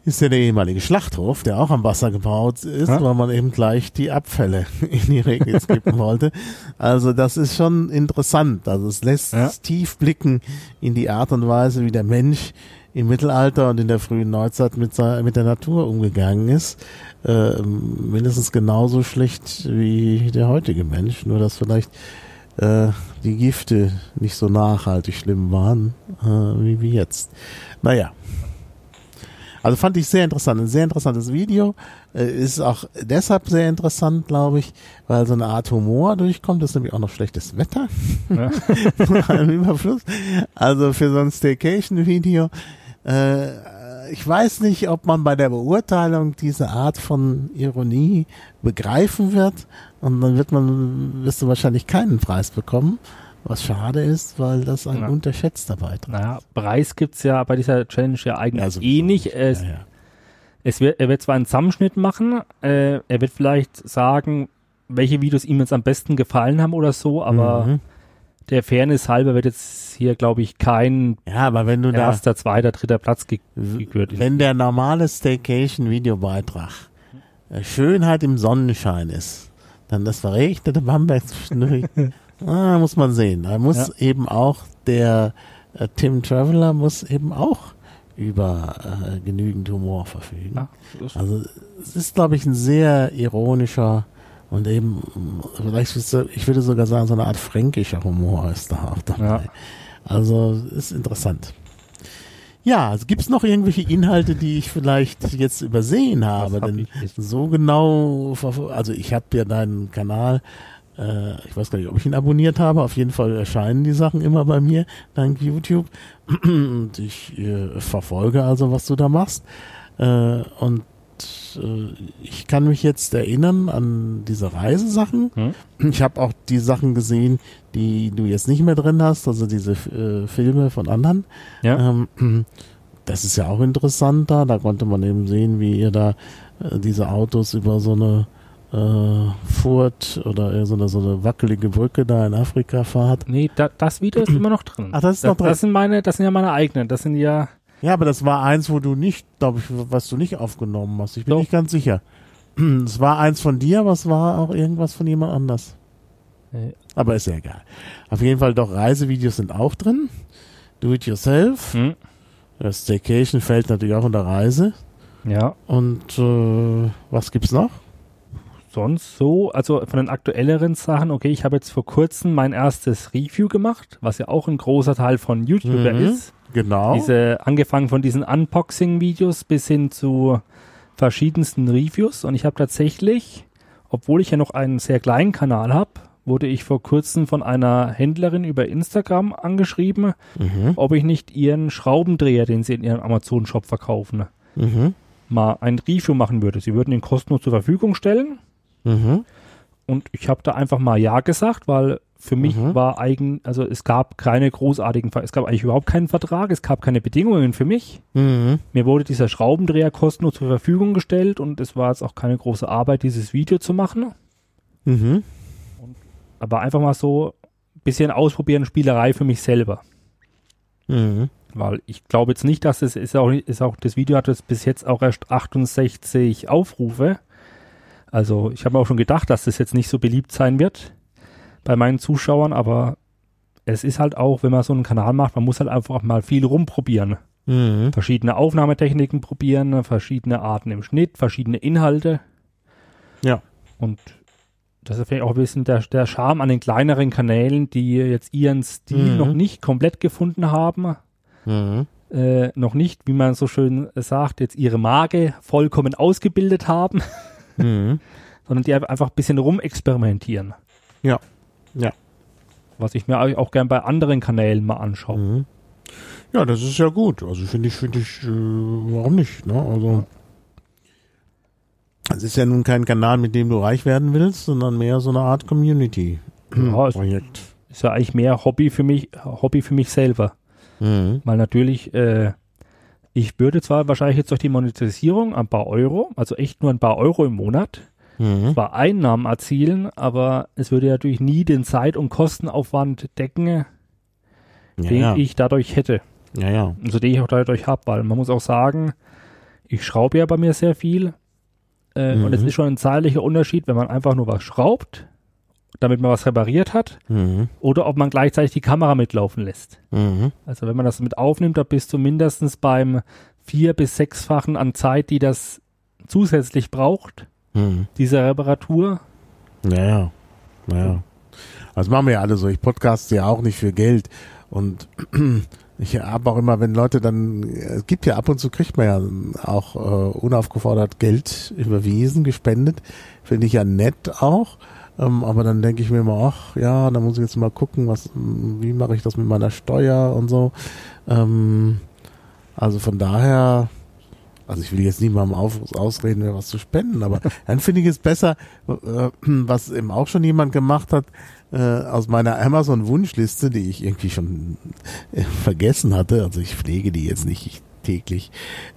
ist ja der ehemalige Schlachthof, der auch am Wasser gebaut ist, Ja. weil man eben gleich die Abfälle in die Regnitz kippen wollte. Also das ist schon interessant. Also es lässt Ja. tief blicken in die Art und Weise, wie der Mensch im Mittelalter und in der frühen Neuzeit mit, mit der Natur umgegangen ist. Äh, mindestens genauso schlecht wie der heutige Mensch, nur dass vielleicht äh, die Gifte nicht so nachhaltig schlimm waren äh, wie, wie jetzt. Naja. Also fand ich sehr interessant. Ein sehr interessantes Video. Äh, ist auch deshalb sehr interessant, glaube ich, weil so eine Art Humor durchkommt. Das ist nämlich auch noch schlechtes Wetter. Ja. Im Überfluss. Also für so ein Staycation-Video. Äh, ich weiß nicht, ob man bei der Beurteilung diese Art von Ironie begreifen wird. Und dann wird man, wirst du wahrscheinlich keinen Preis bekommen. Was schade ist, weil das ein Ja. unterschätzter Beitrag Naja, Preis gibt's ja bei dieser Challenge ja eigentlich sowieso eh nicht. Es, Ja, ja. es wird, er wird zwar einen Zusammenschnitt machen, äh, er wird vielleicht sagen, welche Videos ihm jetzt am besten gefallen haben oder so, aber Mhm. der Fairness halber wird jetzt hier, glaube ich, kein Ja, aber wenn du da, erster, zweiter, dritter Platz ge gekürt. wenn der normale Staycation-Videobeitrag äh, Schönheit im Sonnenschein ist, dann das verregnete Bamberg ah, muss man sehen. Da muss Ja. eben auch der äh, Tim Traveler muss eben auch über äh, genügend Humor verfügen. Ja, Also es ist, glaube ich, ein sehr ironischer und eben, vielleicht ich würde sogar sagen, so eine Art fränkischer Humor ist da auch dabei. Ja. Also ist interessant. Ja, also gibt's noch irgendwelche Inhalte, die ich vielleicht jetzt übersehen habe? hab Denn so genau, also ich habe ja deinen Kanal, äh, ich weiß gar nicht, ob ich ihn abonniert habe. Auf jeden Fall erscheinen die Sachen immer bei mir dank YouTube und ich äh, verfolge also, was du da machst. Äh, und äh, ich kann mich jetzt erinnern an diese Reisesachen. Hm? Ich habe auch die Sachen gesehen, die du jetzt nicht mehr drin hast, also diese äh, Filme von anderen. Ja. Ähm, das ist ja auch interessanter. Da konnte man eben sehen, wie ihr da äh, diese Autos über so eine äh, Furt oder eher so eine, so eine wackelige Brücke da in Afrika fahrt. Nee, da, das Video ist immer noch drin. Ach, das ist noch drin. Das sind meine, das sind ja meine eigenen. Das sind ja, Ja, aber das war eins, wo du nicht, glaube ich, was du nicht aufgenommen hast. Ich bin Doch. nicht ganz sicher. es war eins von dir, aber es war auch irgendwas von jemand anders. Äh. Aber ist ja egal. Auf jeden Fall doch Reisevideos sind auch drin. Do it yourself. Hm. Das Staycation fällt natürlich auch unter Reise. Ja, Und äh, was gibt's noch? Sonst so, also von den aktuelleren Sachen, okay, ich habe jetzt vor kurzem mein erstes Review gemacht, was ja auch ein großer Teil von YouTuber Mhm. ist. Genau. Diese, angefangen von diesen Unboxing-Videos bis hin zu verschiedensten Reviews. Und ich habe tatsächlich, obwohl ich ja noch einen sehr kleinen Kanal habe, wurde ich vor kurzem von einer Händlerin über Instagram angeschrieben, mhm. ob ich nicht ihren Schraubendreher, den sie in ihrem Amazon-Shop verkaufen, Mhm. mal ein Review machen würde. Sie würden ihn kostenlos zur Verfügung stellen. Mhm. Und ich habe da einfach mal Ja gesagt, weil für mich Mhm. war eigen, also es gab keine großartigen, es gab eigentlich überhaupt keinen Vertrag, es gab keine Bedingungen für mich. Mhm. Mir wurde dieser Schraubendreher kostenlos zur Verfügung gestellt und es war jetzt auch keine große Arbeit, dieses Video zu machen. Mhm. Aber einfach mal so ein bisschen ausprobieren, Spielerei für mich selber. Mhm. Weil ich glaube jetzt nicht, dass es ist auch, ist auch, das Video hat jetzt bis jetzt auch erst 68 Aufrufe. Also ich habe mir auch schon gedacht, dass das jetzt nicht so beliebt sein wird bei meinen Zuschauern, aber es ist halt auch, wenn man so einen Kanal macht, man muss halt einfach mal viel rumprobieren. Mhm. Verschiedene Aufnahmetechniken probieren, verschiedene Arten im Schnitt, verschiedene Inhalte. Ja. Und das ist vielleicht auch ein bisschen der, der Charme an den kleineren Kanälen, die jetzt ihren Stil Mhm. noch nicht komplett gefunden haben Mhm. äh, noch nicht, wie man so schön sagt, jetzt ihre Marke vollkommen ausgebildet haben, Mhm. sondern die einfach ein bisschen rumexperimentieren. Ja. Ja. Was ich mir au- auch gern bei anderen Kanälen mal anschaue. Mhm. Ja, das ist ja gut. Also finde ich, finde ich, äh, warum nicht? Ne? Also es ist ja nun kein Kanal, mit dem du reich werden willst, sondern mehr so eine Art Ja, Community-Projekt. Ist ja eigentlich mehr Hobby für mich, Hobby für mich selber. Mhm. Weil natürlich, äh, ich würde zwar wahrscheinlich jetzt durch die Monetisierung ein paar Euro, also echt nur ein paar Euro im Monat, Mhm. zwar Einnahmen erzielen, aber es würde natürlich nie den Zeit- und Kostenaufwand decken, Ja, den ja. ich dadurch hätte. ja, ja. also den ich auch dadurch habe, weil man muss auch sagen, ich schraube ja bei mir sehr viel äh, Mhm. und es ist schon ein zeitlicher Unterschied, wenn man einfach nur was schraubt, damit man was repariert hat, Mhm. oder ob man gleichzeitig die Kamera mitlaufen lässt. Mhm. Also wenn man das mit aufnimmt, da bist du mindestens beim vier- bis sechsfachen an Zeit, die das zusätzlich braucht, Mhm. diese Reparatur. Ja, ja. Naja. Das machen wir ja alle so. Ich podcaste ja auch nicht für Geld. Und ich habe auch immer, wenn Leute dann, es gibt ja ab und zu, kriegt man ja auch äh, unaufgefordert Geld überwiesen, gespendet. Finde ich ja nett auch. Ähm, aber dann denke ich mir immer, ach ja, da muss ich jetzt mal gucken, was, wie mache ich das mit meiner Steuer und so. Ähm, also von daher, also ich will jetzt niemandem auf, ausreden, mir was zu spenden, aber dann finde ich es besser, äh, was eben auch schon jemand gemacht hat, äh, aus meiner Amazon-Wunschliste, die ich irgendwie schon äh, vergessen hatte, also ich pflege die jetzt nicht täglich.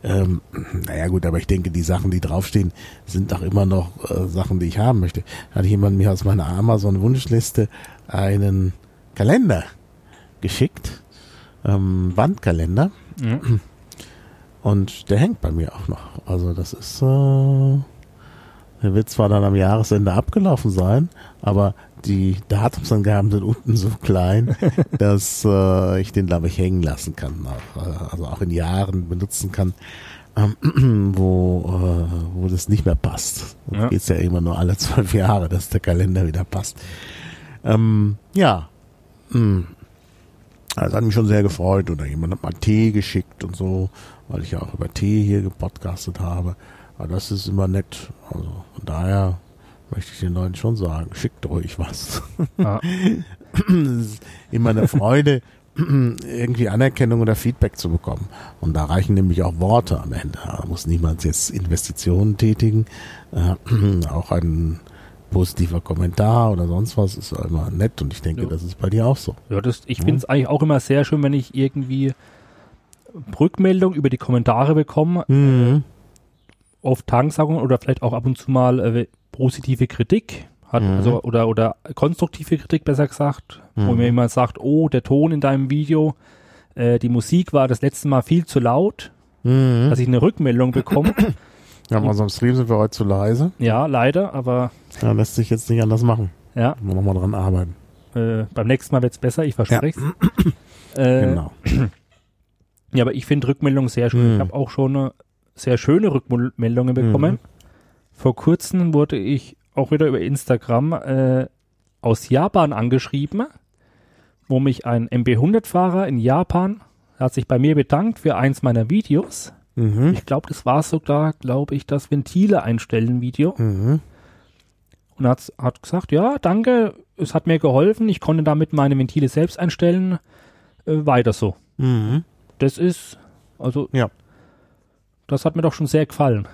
Ähm, naja gut, aber ich denke, die Sachen, die draufstehen, sind doch immer noch äh, Sachen, die ich haben möchte. Hat jemand mir aus meiner Amazon-Wunschliste einen Kalender geschickt, ähm, Wandkalender. Ja. Und der hängt bei mir auch noch. Also das ist, äh, der wird zwar dann am Jahresende abgelaufen sein, aber die Datumsangaben sind unten so klein, dass äh, ich den, glaube ich, hängen lassen kann. Auch, äh, also auch in Jahren benutzen kann, ähm, wo, äh, wo das nicht mehr passt. Ja. geht's ja immer nur alle zwölf Jahre, dass der Kalender wieder passt. Ähm, ja. Hm. Also hat mich schon sehr gefreut. Oder jemand hat mal Tee geschickt und so, weil ich ja auch über Tee hier gepodcastet habe. Aber das ist immer nett. Also von daher möchte ich den Leuten schon sagen, schickt ruhig was. Ja. Es ist immer eine Freude, irgendwie Anerkennung oder Feedback zu bekommen. Und da reichen nämlich auch Worte am Ende. Da muss niemand jetzt Investitionen tätigen. Äh, auch ein positiver Kommentar oder sonst was ist immer nett und ich denke, Ja. das ist bei dir auch so. Ja, das, ich Ja. finde es eigentlich auch immer sehr schön, wenn ich irgendwie Rückmeldung über die Kommentare bekomme, Mhm. oft Tanksagungen oder vielleicht auch ab und zu mal äh, positive Kritik hat, Mhm. also oder oder konstruktive Kritik besser gesagt, wo Mhm. mir jemand sagt, oh, der Ton in deinem Video, äh, die Musik war das letzte Mal viel zu laut, Mhm. dass ich eine Rückmeldung bekomme, Ja, in unserem Stream sind wir heute zu leise. Ja, leider, aber Ja, lässt sich jetzt nicht anders machen. ja, Müssen wir nochmal dran arbeiten. äh, beim nächsten Mal wird's besser, ich verspreche äh, Genau. Ja, aber ich finde Rückmeldungen sehr schön. Mhm. Ich habe auch schon eine sehr schöne Rückmeldungen bekommen. Mhm. Vor kurzem wurde ich auch wieder über Instagram äh, aus Japan angeschrieben, wo mich ein MB100-Fahrer in Japan hat sich bei mir bedankt für eins meiner Videos. Mhm. Ich glaube, das war sogar, glaube ich, das Ventile einstellen Video. Mhm. Und hat, hat gesagt, ja, danke, es hat mir geholfen, ich konnte damit meine Ventile selbst einstellen. Äh, weiter so. Mhm. Das ist, also, Ja. das hat mir doch schon sehr gefallen.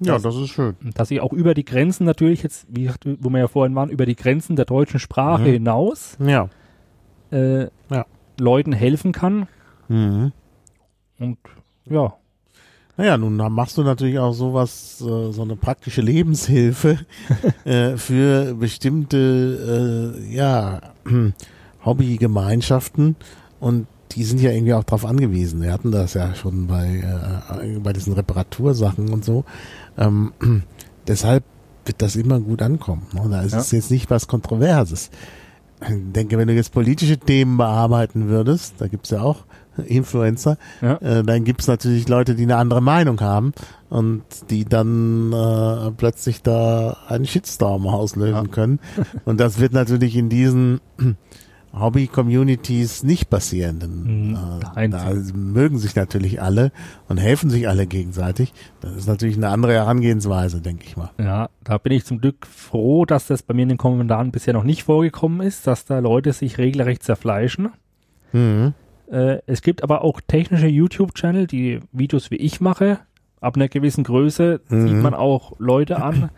Ja, Das- das ist schön. Dass ich auch über die Grenzen natürlich jetzt, wie, gesagt, wo wir ja vorhin waren, über die Grenzen der deutschen Sprache Mhm. hinaus Ja. äh, Ja. Leuten helfen kann. Mhm. Und ja, Naja, nun da machst du natürlich auch sowas, äh, so eine praktische Lebenshilfe äh, für bestimmte, äh, ja, Hobbygemeinschaften und die sind ja irgendwie auch drauf angewiesen. Wir hatten das ja schon bei, äh, bei diesen Reparatursachen und so. Ähm, deshalb wird das immer gut ankommen. Ne? Da ist Ja. es jetzt nicht was Kontroverses. Ich denke, wenn du jetzt politische Themen bearbeiten würdest, da gibt's ja auch Influencer, ja, äh, dann gibt's natürlich Leute, die eine andere Meinung haben und die dann äh, plötzlich da einen Shitstorm auslösen Ja. können. Und das wird natürlich in diesen Hobby-Communities nicht passieren, denn Mhm. äh, da mögen sich natürlich alle und helfen sich alle gegenseitig. Das ist natürlich eine andere Herangehensweise, denke ich mal. ja, da bin ich zum Glück froh, dass das bei mir in den Kommentaren bisher noch nicht vorgekommen ist, dass da Leute sich regelrecht zerfleischen. Mhm. Äh, es gibt aber auch technische YouTube-Channel, die Videos wie ich mache. Ab einer gewissen Größe Mhm. sieht man auch Leute an,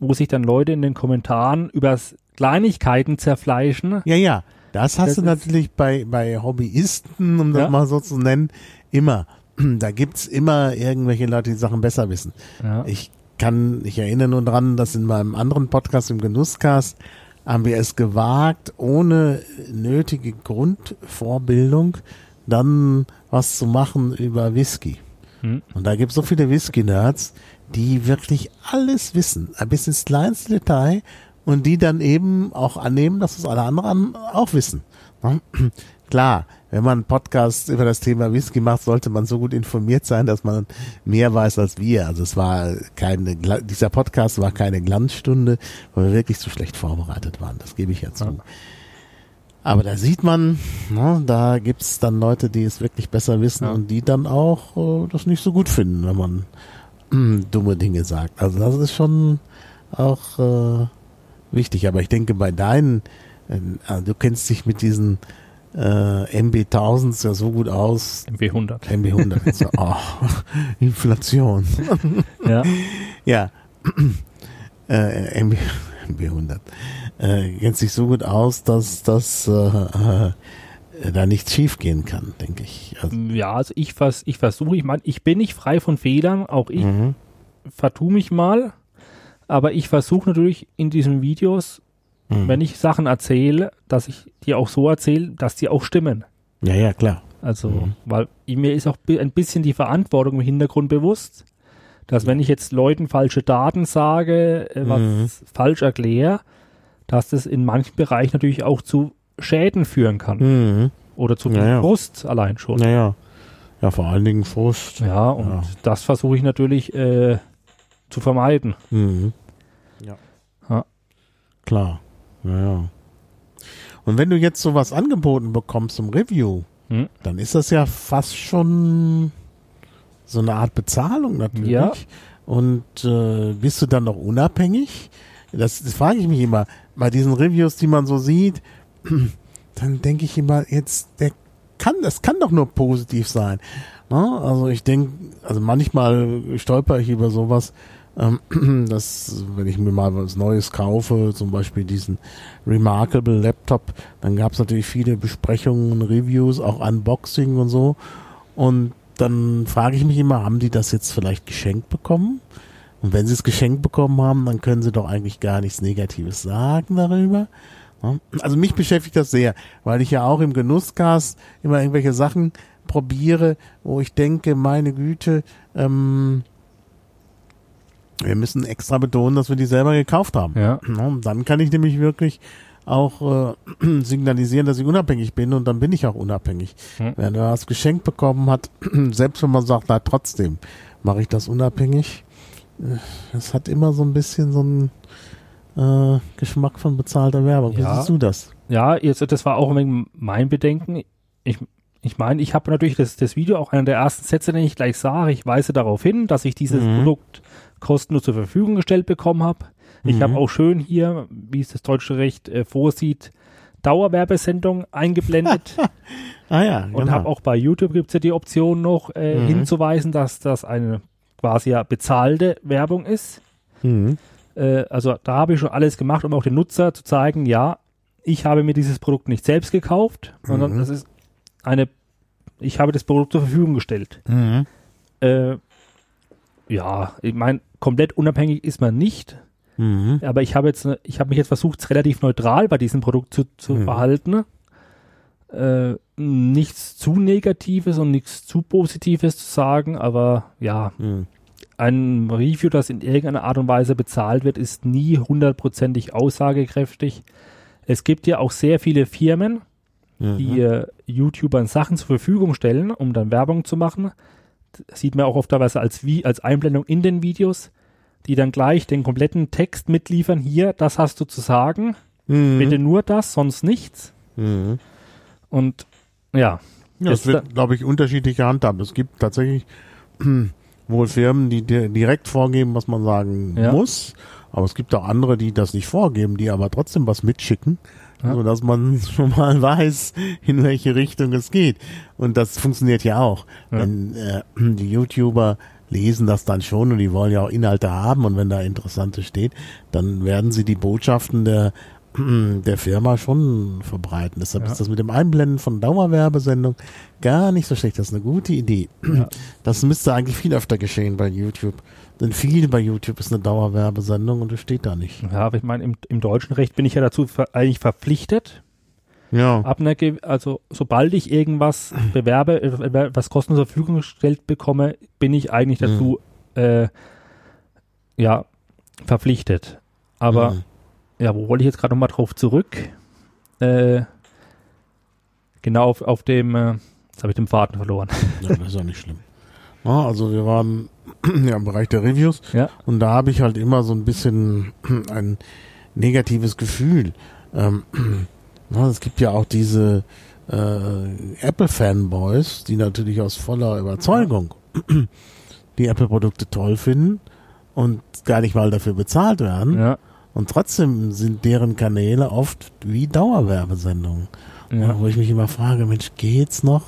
wo sich dann Leute in den Kommentaren über Kleinigkeiten zerfleischen. Ja, ja. Das hast Das du natürlich bei, bei Hobbyisten, um das Ja. mal so zu nennen, immer. Da gibt's immer irgendwelche Leute, die Sachen besser wissen. Ja. Ich kann, ich erinnere nur dran, dass in meinem anderen Podcast, im Genusscast, haben wir es gewagt, ohne nötige Grundvorbildung dann was zu machen über Whisky. Hm. Und da gibt es so viele Whisky-Nerds, die wirklich alles wissen, ein bisschen ins kleinste Detail und die dann eben auch annehmen, dass es alle anderen auch wissen. Ne? Klar, wenn man einen Podcast über das Thema Whisky macht, sollte man so gut informiert sein, dass man mehr weiß als wir. Also es war keine, dieser Podcast war keine Glanzstunde, weil wir wirklich zu schlecht vorbereitet waren. Das gebe ich ja zu. Aber da sieht man, ne, da gibt's dann Leute, die es wirklich besser wissen Ja. und die dann auch äh, das nicht so gut finden, wenn man mm, dumme Dinge sagt. Also das ist schon auch äh, wichtig. Aber ich denke, bei deinen, äh, also du kennst dich mit diesen äh, MB1000s ja so gut aus. MW100. MB100. so, oh, Inflation. Ja. Ja. äh, MB, MB100. Äh, kennt sich so gut aus, dass das äh, äh, da nichts schiefgehen kann, denke ich. Also, ja, also ich, vers ich versuche, ich meine, ich bin nicht frei von Fehlern, auch ich mhm. vertue mich mal, aber ich versuche natürlich in diesen Videos, Mhm. wenn ich Sachen erzähle, dass ich die auch so erzähle, dass die auch stimmen. Ja, ja, klar. Also, Mhm. weil mir ist auch ein bisschen die Verantwortung im Hintergrund bewusst, dass wenn ich jetzt Leuten falsche Daten sage, äh, was Mhm. falsch erkläre, dass das in manchen Bereichen natürlich auch zu Schäden führen kann Mhm. oder zu Ja, ja. Frust allein schon. Naja. Ja, vor allen Dingen Frust. Ja, und Ja. das versuche ich natürlich äh, zu vermeiden. Mhm. Ja. Ja. Klar. Ja, ja. Und wenn du jetzt sowas angeboten bekommst zum Review, Hm. dann ist das ja fast schon so eine Art Bezahlung natürlich. Ja. Und äh, bist du dann noch unabhängig? Das, das frage ich mich immer. Bei diesen Reviews, die man so sieht, dann denke ich immer, jetzt, der kann, das kann doch nur positiv sein. Ne? Also ich denke, also manchmal stolper ich über sowas, ähm, dass wenn ich mir mal was Neues kaufe, zum Beispiel diesen Remarkable Laptop, dann gab es natürlich viele Besprechungen, Reviews, auch Unboxing und so. Und dann frage ich mich immer, haben die das jetzt vielleicht geschenkt bekommen? Und wenn sie es geschenkt bekommen haben, dann können sie doch eigentlich gar nichts Negatives sagen darüber. Ja, Also mich beschäftigt das sehr, weil ich ja auch im Genusscast immer irgendwelche Sachen probiere, wo ich denke, meine Güte, ähm, Wir müssen extra betonen, dass wir die selber gekauft haben. Ja. Und dann kann ich nämlich wirklich auch äh, signalisieren, dass ich unabhängig bin und dann bin ich auch unabhängig. Hm. Wenn er was geschenkt bekommen hat, selbst wenn man sagt, na trotzdem mache ich das unabhängig, äh, es hat immer so ein bisschen so einen äh, Geschmack von bezahlter Werbung. Wie Ja. siehst du das? Ja, jetzt, das war auch mein Bedenken. Ich, ich meine, ich habe natürlich das, das Video auch einer der ersten Sätze, den ich gleich sage. Ich weise darauf hin, dass ich dieses Mhm. Produkt kostenlos zur Verfügung gestellt bekommen habe. Ich Mhm. habe auch schön hier, wie es das deutsche Recht äh, vorsieht, Dauerwerbesendung eingeblendet Ah ja, und genau. habe auch bei YouTube gibt's ja die Option noch äh, Mhm. hinzuweisen, dass das eine quasi ja bezahlte Werbung ist. Mhm. Äh, also da habe ich schon alles gemacht, um auch den Nutzer zu zeigen, ja, ich habe mir dieses Produkt nicht selbst gekauft, sondern Mhm. es ist eine, ich habe das Produkt zur Verfügung gestellt. Mhm. Äh, ja, ich meine, komplett unabhängig ist man nicht, Mhm. aber ich habe jetzt, ich habe mich jetzt versucht, relativ neutral bei diesem Produkt zu, zu Mhm. verhalten. Äh, nichts zu Negatives und nichts zu Positives zu sagen, aber ja, Mhm. ein Review, das in irgendeiner Art und Weise bezahlt wird, ist nie hundertprozentig aussagekräftig. Es gibt ja auch sehr viele Firmen, Mhm. die äh, YouTubern Sachen zur Verfügung stellen, um dann Werbung zu machen. Sieht man auch oft teilweise als, wie, als Einblendung in den Videos, die dann gleich den kompletten Text mitliefern. Hier, das hast du zu sagen. Mhm. Bitte nur das, sonst nichts. Mhm. Und ja, Ja, es wird, glaube ich, unterschiedlich gehandhabt. Es gibt tatsächlich wohl Firmen, die dir direkt vorgeben, was man sagen Ja. muss. Aber es gibt auch andere, die das nicht vorgeben, die aber trotzdem was mitschicken, Ja. sodass man schon mal weiß, in welche Richtung es geht. Und das funktioniert ja auch. Ja. Wenn äh, die YouTuber lesen das dann schon und die wollen ja auch Inhalte haben und wenn da Interessantes steht, dann werden sie die Botschaften der der Firma schon verbreiten. Deshalb Ja. ist das mit dem Einblenden von Dauerwerbesendung gar nicht so schlecht. Das ist eine gute Idee. Ja. Das müsste eigentlich viel öfter geschehen bei YouTube. Denn viel bei YouTube ist eine Dauerwerbesendung und das steht da nicht. ja, aber ich meine, im, im deutschen Recht bin ich ja dazu ver eigentlich verpflichtet, Ja. ab einer, also sobald ich irgendwas bewerbe, äh, was kostenlos zur Verfügung gestellt bekomme, bin ich eigentlich dazu äh, ja verpflichtet. Aber Mhm. ja, wo wollte ich jetzt gerade nochmal drauf zurück? Äh, genau auf, auf dem, äh, jetzt habe ich den Faden verloren. Ja, das ist ja nicht schlimm. Also wir waren ja, im Bereich der Reviews Ja. und da habe ich halt immer so ein bisschen ein negatives Gefühl. Ähm, na, es gibt ja auch diese äh, Apple-Fanboys, die natürlich aus voller Überzeugung die Apple-Produkte toll finden und gar nicht mal dafür bezahlt werden. Ja, Und trotzdem sind deren Kanäle oft wie Dauerwerbesendungen. ja, Wo ich mich immer frage, Mensch, geht's noch?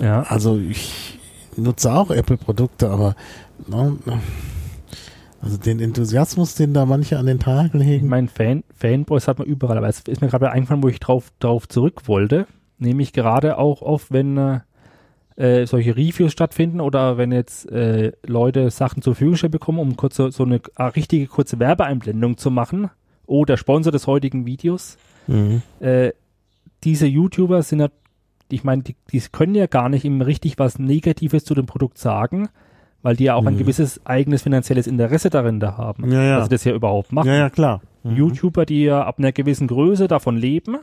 Ja. Also ich nutze auch Apple-Produkte, aber ne, also den Enthusiasmus, den da manche an den Tag Ich legen. meine, Fan, Fanboys hat man überall, aber es ist mir gerade eingefallen, wo ich drauf, drauf zurück wollte. Nämlich gerade auch oft, wenn äh, äh, solche Reviews stattfinden oder wenn jetzt äh, Leute Sachen zur Verfügung gestellt bekommen, um kurze, so eine äh, richtige kurze Werbeeinblendung zu machen. Oh, der Sponsor des heutigen Videos. Mhm. Äh, diese YouTuber sind ja, ich meine, die, die können ja gar nicht im richtig was Negatives zu dem Produkt sagen, weil die ja auch ein Mhm. gewisses eigenes finanzielles Interesse darin da haben, Ja, ja. dass sie das ja überhaupt machen. Ja, ja, klar. Mhm. YouTuber, die ja ab einer gewissen Größe davon leben,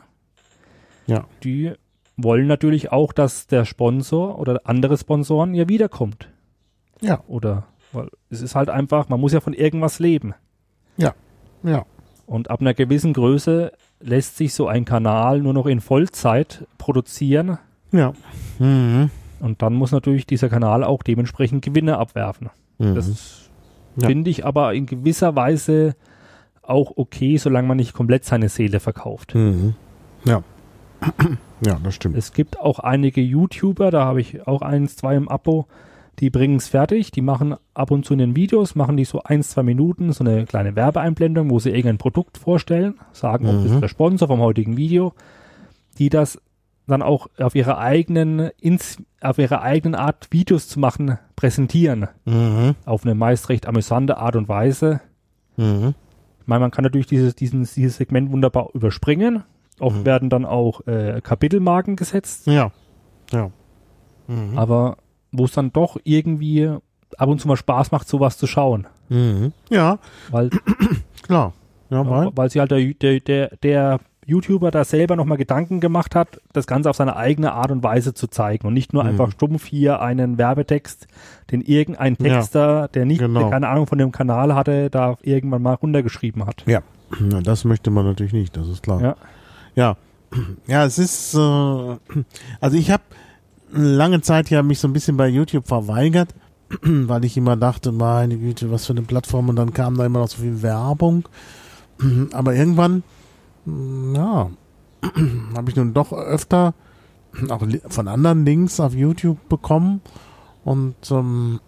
Ja. die wollen natürlich auch, dass der Sponsor oder andere Sponsoren ja wiederkommt. Ja. Oder, weil es ist halt einfach, man muss ja von irgendwas leben. Ja. Und ab einer gewissen Größe lässt sich so ein Kanal nur noch in Vollzeit produzieren. Ja. Mhm. Und dann muss natürlich dieser Kanal auch dementsprechend Gewinne abwerfen. Mhm. Das Ja. finde ich aber in gewisser Weise auch okay, solange man nicht komplett seine Seele verkauft. Mhm. Ja. Ja, das stimmt. Es gibt auch einige YouTuber, da habe ich auch eins, zwei im Abo, die bringen es fertig, die machen ab und zu in den Videos, machen die so eins, zwei Minuten, so eine kleine Werbeeinblendung, wo sie irgendein Produkt vorstellen, sagen, ob das Mhm. ist der Sponsor vom heutigen Video, die das dann auch auf ihre eigenen, ins, auf ihre eigenen Art Videos zu machen, präsentieren. Mhm. Auf eine meist recht amüsante Art und Weise. Mhm. Ich meine, man kann natürlich dieses, diesen, dieses Segment wunderbar überspringen. Oft Mhm. werden dann auch äh, Kapitelmarken gesetzt. Ja. Ja. Mhm. aber wo es dann doch irgendwie ab und zu mal Spaß macht, sowas zu schauen. Mhm. Ja, Weil, klar. Ja, mein. weil sich halt der, der, der, der YouTuber da selber nochmal Gedanken gemacht hat, das Ganze auf seine eigene Art und Weise zu zeigen und nicht nur Mhm. einfach stumpf hier einen Werbetext, den irgendein Texter, der nicht, genau. der keine Ahnung von dem Kanal hatte, da irgendwann mal runtergeschrieben hat. Ja, Na, das möchte man natürlich nicht, das ist klar. Ja. Ja, ja es ist, äh, also ich habe lange Zeit ja mich so ein bisschen bei YouTube verweigert, weil ich immer dachte, meine Güte, was für eine Plattform und dann kam da immer noch so viel Werbung. Aber irgendwann, mm, ja, habe ich nun doch öfter auch von anderen Links auf YouTube bekommen und ähm,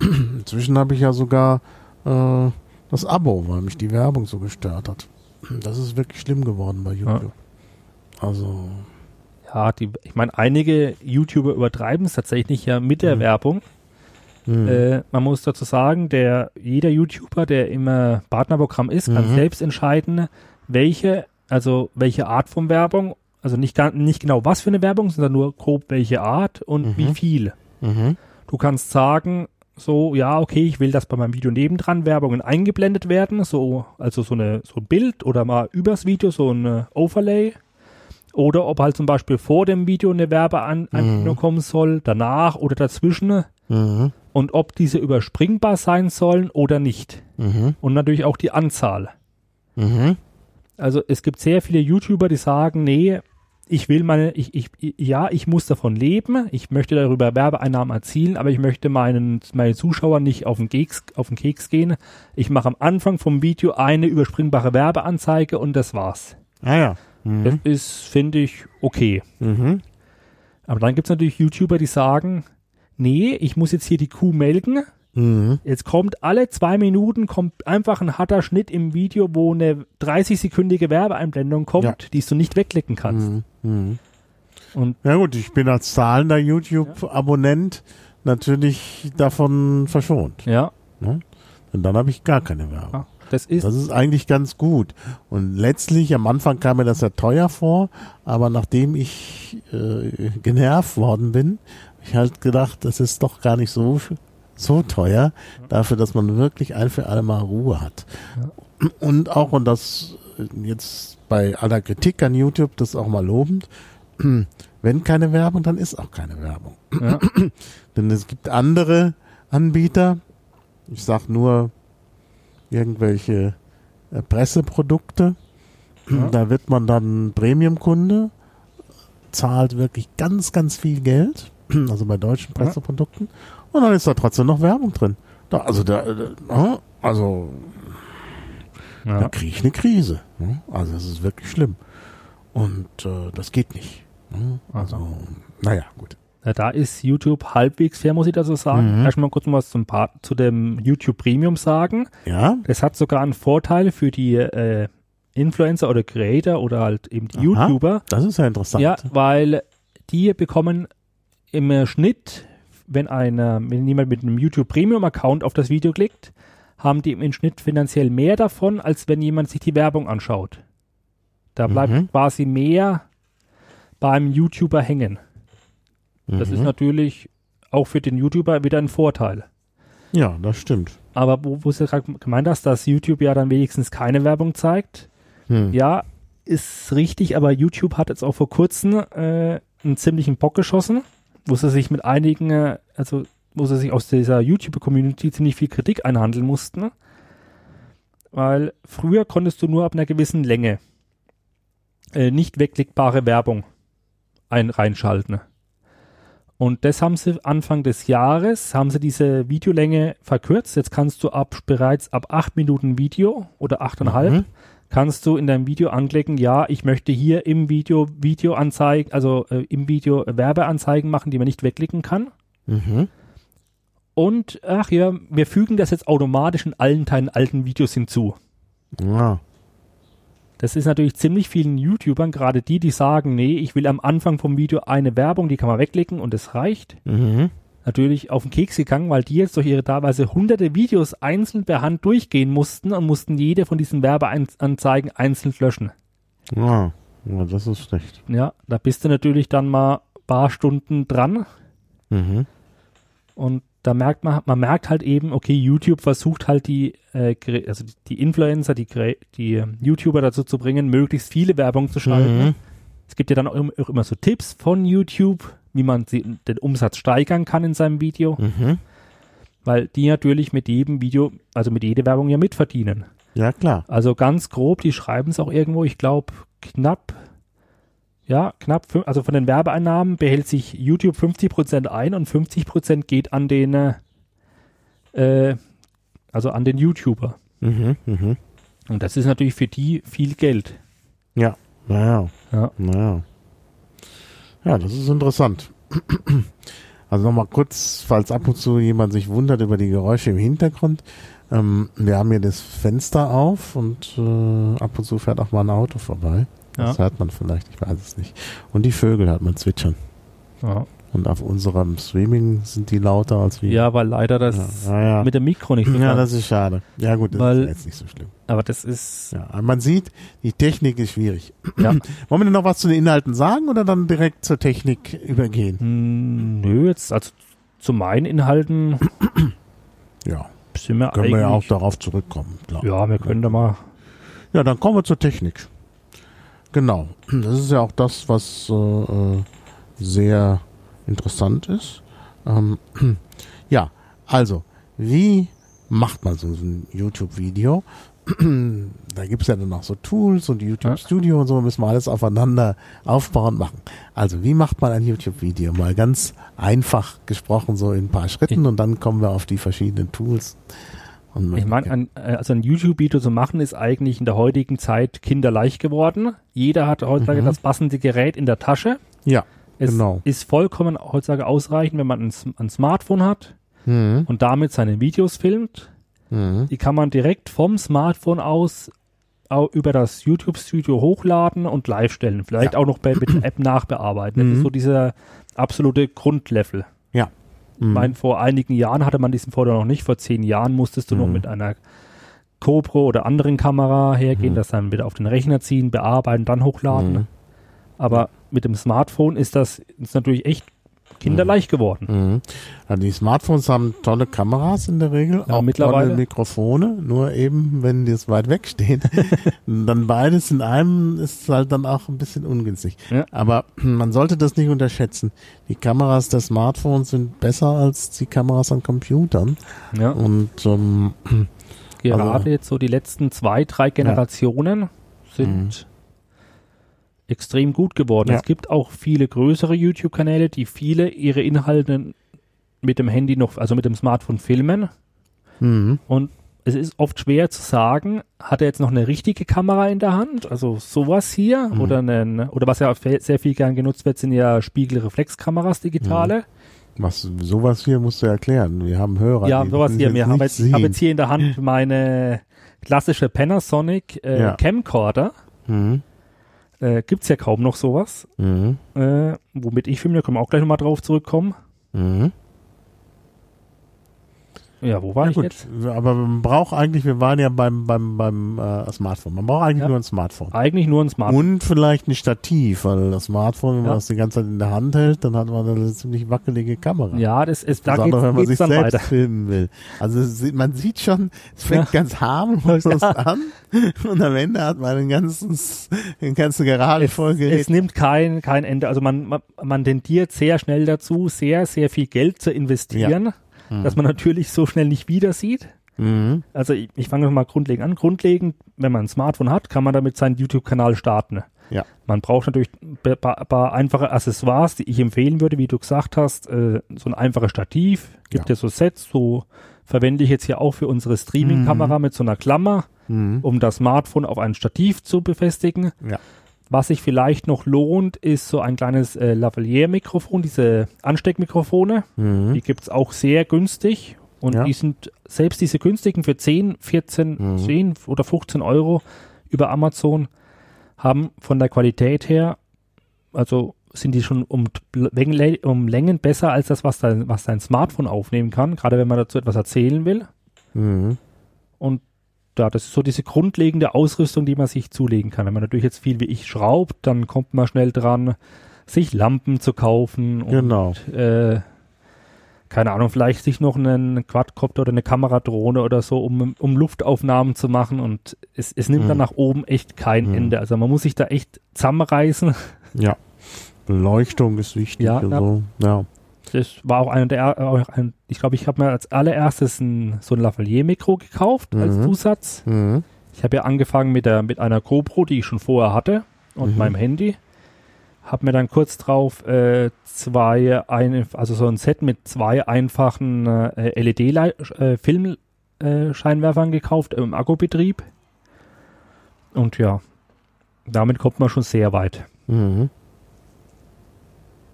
inzwischen habe ich ja sogar äh, das Abo, weil mich die Werbung so gestört hat. Das ist wirklich schlimm geworden bei YouTube. Also, Ja, die, ich meine, einige YouTuber übertreiben es tatsächlich ja mit der Mhm. Werbung. hm, Äh, man muss dazu sagen, der, jeder YouTuber, der im äh, Partnerprogramm ist, kann Mhm. selbst entscheiden, welche, also welche Art von Werbung, also nicht, nicht genau was für eine Werbung, sondern nur grob welche Art und Mhm. wie viel. mhm, Du kannst sagen, so, ja, okay, ich will, dass bei meinem Video nebendran Werbungen eingeblendet werden, so, also so eine, so ein Bild oder mal übers Video so ein äh, Overlay. Oder ob halt zum Beispiel vor dem Video eine Werbeanwendung Mhm. kommen soll, danach oder dazwischen mhm, und ob diese überspringbar sein sollen oder nicht. mhm, Und natürlich auch die Anzahl. mhm, Also es gibt sehr viele YouTuber, die sagen, nee, ich will meine, ich, ich, ja, ich muss davon leben, ich möchte darüber Werbeeinnahmen erzielen, aber ich möchte meinen, meinen Zuschauern nicht auf den Keks, auf den Keks gehen. Ich mache am Anfang vom Video eine überspringbare Werbeanzeige und das war's. ah ja, Das mhm, ist, finde ich, okay. mhm, Aber dann gibt's natürlich YouTuber, die sagen, nee, ich muss jetzt hier die Kuh melken, mhm, Jetzt kommt alle zwei Minuten kommt einfach ein harter Schnitt im Video, wo eine 30-sekündige Werbeeinblendung kommt, Ja. die du nicht wegklicken kannst. mhm, mhm. Und Ja gut, ich bin als zahlender YouTube-Abonnent natürlich davon verschont. ja, Und dann habe ich gar keine Werbung. Ja, das ist, Das ist eigentlich ganz gut. Und letztlich, am Anfang kam mir das ja teuer vor, aber nachdem ich äh, genervt worden bin, habe ich halt gedacht, das ist doch gar nicht so, so teuer, dafür, dass man wirklich ein für alle Mal Ruhe hat. Und auch, und das äh, jetzt bei aller Kritik an YouTube, das ist auch mal lobend, wenn keine Werbung, dann ist auch keine Werbung. ja, Denn es gibt andere Anbieter, ich sag nur irgendwelche äh, Presseprodukte, Ja. da wird man dann Premium-Kunde, zahlt wirklich ganz, ganz viel Geld, also bei deutschen Ja. Presseprodukten, und dann ist da trotzdem noch Werbung drin. Da, also da, da, also da ja. kriege ich eine Krise. ne? Also es ist wirklich schlimm. Und äh, das geht nicht. ne? Also, naja, gut. Ja, da ist YouTube halbwegs fair, muss ich dazu sagen. Mhm. Erstmal kurz mal was zum Part, zu dem YouTube Premium sagen. Ja, Das hat sogar einen Vorteil für die äh, Influencer oder Creator oder halt eben die Aha. YouTuber. das ist ja interessant. Ja, weil die bekommen im äh, Schnitt, wenn einer, wenn jemand mit einem YouTube Premium Account auf das Video klickt, haben die im Schnitt finanziell mehr davon, als wenn jemand sich die Werbung anschaut. Da bleibt Mhm. quasi mehr beim YouTuber hängen. Das Mhm. ist natürlich auch für den YouTuber wieder ein Vorteil. Ja, das stimmt. Aber wo, wo du gerade gemeint hast, dass YouTube ja dann wenigstens keine Werbung zeigt, Hm. ja, ist richtig, aber YouTube hat jetzt auch vor kurzem äh, einen ziemlichen Bock geschossen, wo sie sich mit einigen, äh, also wo sie sich aus dieser YouTube-Community ziemlich viel Kritik einhandeln mussten. Weil früher konntest du nur ab einer gewissen Länge äh, nicht wegklickbare Werbung ein, reinschalten. Und das haben sie Anfang des Jahres, haben sie diese Videolänge verkürzt. Jetzt kannst du ab bereits ab acht Minuten Video oder achteinhalb Mhm. kannst du in deinem Video anklicken, ja, ich möchte hier im Video Videoanzeigen, also äh, im Video Werbeanzeigen machen, die man nicht wegklicken kann. Mhm. Und ach ja, wir fügen das jetzt automatisch in allen Teilen alten Videos hinzu. Ja. Das ist natürlich ziemlich vielen YouTubern, gerade die, die sagen, nee, ich will am Anfang vom Video eine Werbung, die kann man wegklicken und es reicht. Mhm. Natürlich auf den Keks gegangen, weil die jetzt durch ihre teilweise hunderte Videos einzeln per Hand durchgehen mussten und mussten jede von diesen Werbeanzeigen einzeln löschen. Ja. ja, das ist schlecht. Ja, da bist du natürlich dann mal ein paar Stunden dran Mhm. und da merkt man, man merkt halt eben, okay, YouTube versucht halt die, äh, also die- Influencer, die, die äh, YouTuber dazu zu bringen, möglichst viele Werbung zu schalten. Mhm. Es gibt ja dann auch immer, so Tipps von YouTube, wie man den Umsatz steigern kann in seinem Video, Mhm. weil die natürlich mit jedem Video, also mit jeder Werbung ja mitverdienen. Ja, klar. Also ganz grob, die schreiben es auch irgendwo, ich glaube knapp, ja, knapp, also von den Werbeeinnahmen behält sich YouTube 50% ein und 50% geht an den, äh, äh, also an den YouTuber. Mhm. Mhm. Und das ist natürlich für die viel Geld. Ja. Naja. Ja. Naja. Ja, das ist interessant. Also nochmal kurz, falls ab und zu jemand sich wundert über die Geräusche im Hintergrund. Ähm, wir haben hier das Fenster auf und äh, ab und zu fährt auch mal ein Auto vorbei. Das hört man vielleicht, ich weiß es nicht. Und die Vögel hört man zwitschern. Ja, Und auf unserem Streaming sind die lauter als wir. ja weil leider das ja, ja, ja. mit dem Mikro nicht so ja das ist schade. Ja gut, das Weil- ist ja jetzt nicht so schlimm. Aber das ist, Ja, man sieht, die Technik ist schwierig. ja, Wollen wir denn noch was zu den Inhalten sagen oder dann direkt zur Technik übergehen? Hm, nö, jetzt, also zu meinen Inhalten Ja, sind wir können wir ja auch darauf zurückkommen. Klar. ja, wir können da mal, Ja, dann kommen wir zur Technik. Genau. Das ist ja auch das, was äh, äh, sehr interessant ist. Ähm, ja, also, wie macht man so ein YouTube-Video? da gibt's ja dann auch so Tools und YouTube. Studio und so, müssen wir alles aufeinander aufbauen machen. Also, wie macht man ein YouTube-Video? Mal ganz einfach gesprochen, so in ein paar Schritten und dann kommen wir auf die verschiedenen Tools. Ich meine, ein, äh, also ein YouTube-Video zu machen ist eigentlich in der heutigen Zeit kinderleicht geworden. Jeder hat heutzutage Mhm. das passende Gerät in der Tasche. ja, Es Genau. ist vollkommen heutzutage ausreichend, wenn man ein, ein Smartphone hat mhm. und damit seine Videos filmt. Mhm. Die kann man direkt vom Smartphone aus au- über das YouTube-Studio hochladen und live stellen. Vielleicht Ja. auch noch bei, mit der App nachbearbeiten. Das Mhm. ist so dieser absolute Grundlevel. Ja. Ich meine, vor einigen Jahren hatte man diesen Vorteil noch nicht. Vor zehn Jahren musstest du noch Mhm. mit einer GoPro oder anderen Kamera hergehen, Mhm. das dann wieder auf den Rechner ziehen, bearbeiten, dann hochladen. Mhm. Aber mit dem Smartphone ist das ist natürlich echt kinderleicht geworden. Mhm. Also die Smartphones haben tolle Kameras in der Regel, Ja, auch mittlerweile. tolle Mikrofone, nur eben, wenn die es weit weg stehen, dann beides in einem ist halt dann auch ein bisschen ungünstig. Ja. Aber man sollte das nicht unterschätzen. Die Kameras der Smartphones sind besser als die Kameras an Computern Ja. und ähm, Gerade Also- jetzt so die letzten zwei, drei Generationen sind extrem gut geworden. Mhm. Ja. Es gibt auch viele größere YouTube-Kanäle, die viele ihre Inhalte mit dem Handy noch, also mit dem Smartphone filmen. mhm. Und es ist oft schwer zu sagen, hat er jetzt noch eine richtige Kamera in der Hand, also sowas hier, Mhm. oder einen, oder was ja sehr viel gern genutzt wird, sind ja Spiegelreflexkameras digitale. was sowas hier musst du erklären. Wir haben Hörer. Ja, die sowas hier. Wir haben jetzt, ich habe sehen. jetzt hier in der Hand meine klassische Panasonic äh, Ja. Camcorder. Mhm. Äh, gibt's ja kaum noch sowas. Mhm. Äh, womit ich filme, da können wir auch gleich nochmal drauf zurückkommen. Mhm. Ja, wo war Ja, ich gut, jetzt? aber man braucht eigentlich, wir waren ja beim, beim, beim äh, Smartphone. Man braucht eigentlich Ja. nur ein Smartphone. Eigentlich nur ein Smartphone. Und vielleicht ein Stativ, weil das Smartphone, wenn man Ja. das die ganze Zeit in der Hand hält, dann hat man eine ziemlich wackelige Kamera. Ja, das ist, da geht's, wenn man sich selbst weiter. filmen will. Also sieht- man sieht schon, es fängt ganz harmlos an und am Ende hat man ein ganzes, eine ganze Garage voll Es nimmt kein, kein Ende. Also man, man, man tendiert sehr schnell dazu, sehr, sehr viel Geld zu investieren, dass man natürlich so schnell nicht wieder sieht. Mhm. Also ich, ich fange mal grundlegend an. Grundlegend, wenn man ein Smartphone hat, kann man damit seinen YouTube-Kanal starten. Ja. Man braucht natürlich ein paar, einfache Accessoires, die ich empfehlen würde, wie du gesagt hast. Äh, so ein einfaches Stativ, gibt Ja. ja so Sets, so verwende ich jetzt hier auch für unsere Streaming-Kamera mit so einer Klammer, Mhm. um das Smartphone auf ein Stativ zu befestigen. Ja. Was sich vielleicht noch lohnt, ist so ein kleines äh, Lavalier-Mikrofon, diese Ansteckmikrofone. Mhm. Die gibt's auch sehr günstig. Und Ja. die sind, selbst diese günstigen für 10, 14, Mhm. 10 oder 15 Euro über Amazon haben von der Qualität her, also sind die schon um, Längen- um Längen besser als das, was dein, was dein Smartphone aufnehmen kann, gerade wenn man dazu etwas erzählen will. Mhm. Und ja, das ist so diese grundlegende Ausrüstung, die man sich zulegen kann. Wenn man natürlich jetzt viel wie ich schraubt, dann kommt man schnell dran, sich Lampen zu kaufen und Genau. äh, keine Ahnung, vielleicht sich noch einen Quadcopter oder eine Kameradrohne oder so, um, um Luftaufnahmen zu machen und es, es nimmt Mhm. dann nach oben echt kein Mhm. Ende. Also man muss sich da echt zusammenreißen. Ja. Beleuchtung ist wichtig. Ja, na- so. ja. Das war auch einer der, auch ein, ich glaube, ich habe mir als allererstes ein, so ein Lavalier-Mikro gekauft als Mhm. Zusatz. Mhm. Ich habe ja angefangen mit, der, mit einer GoPro, die ich schon vorher hatte und Mhm. meinem Handy. Habe mir dann kurz drauf äh, zwei, eine, also so ein Set mit zwei einfachen äh, LED-Filmscheinwerfern gekauft im Akkubetrieb. Und ja, damit kommt man schon sehr weit. Mhm.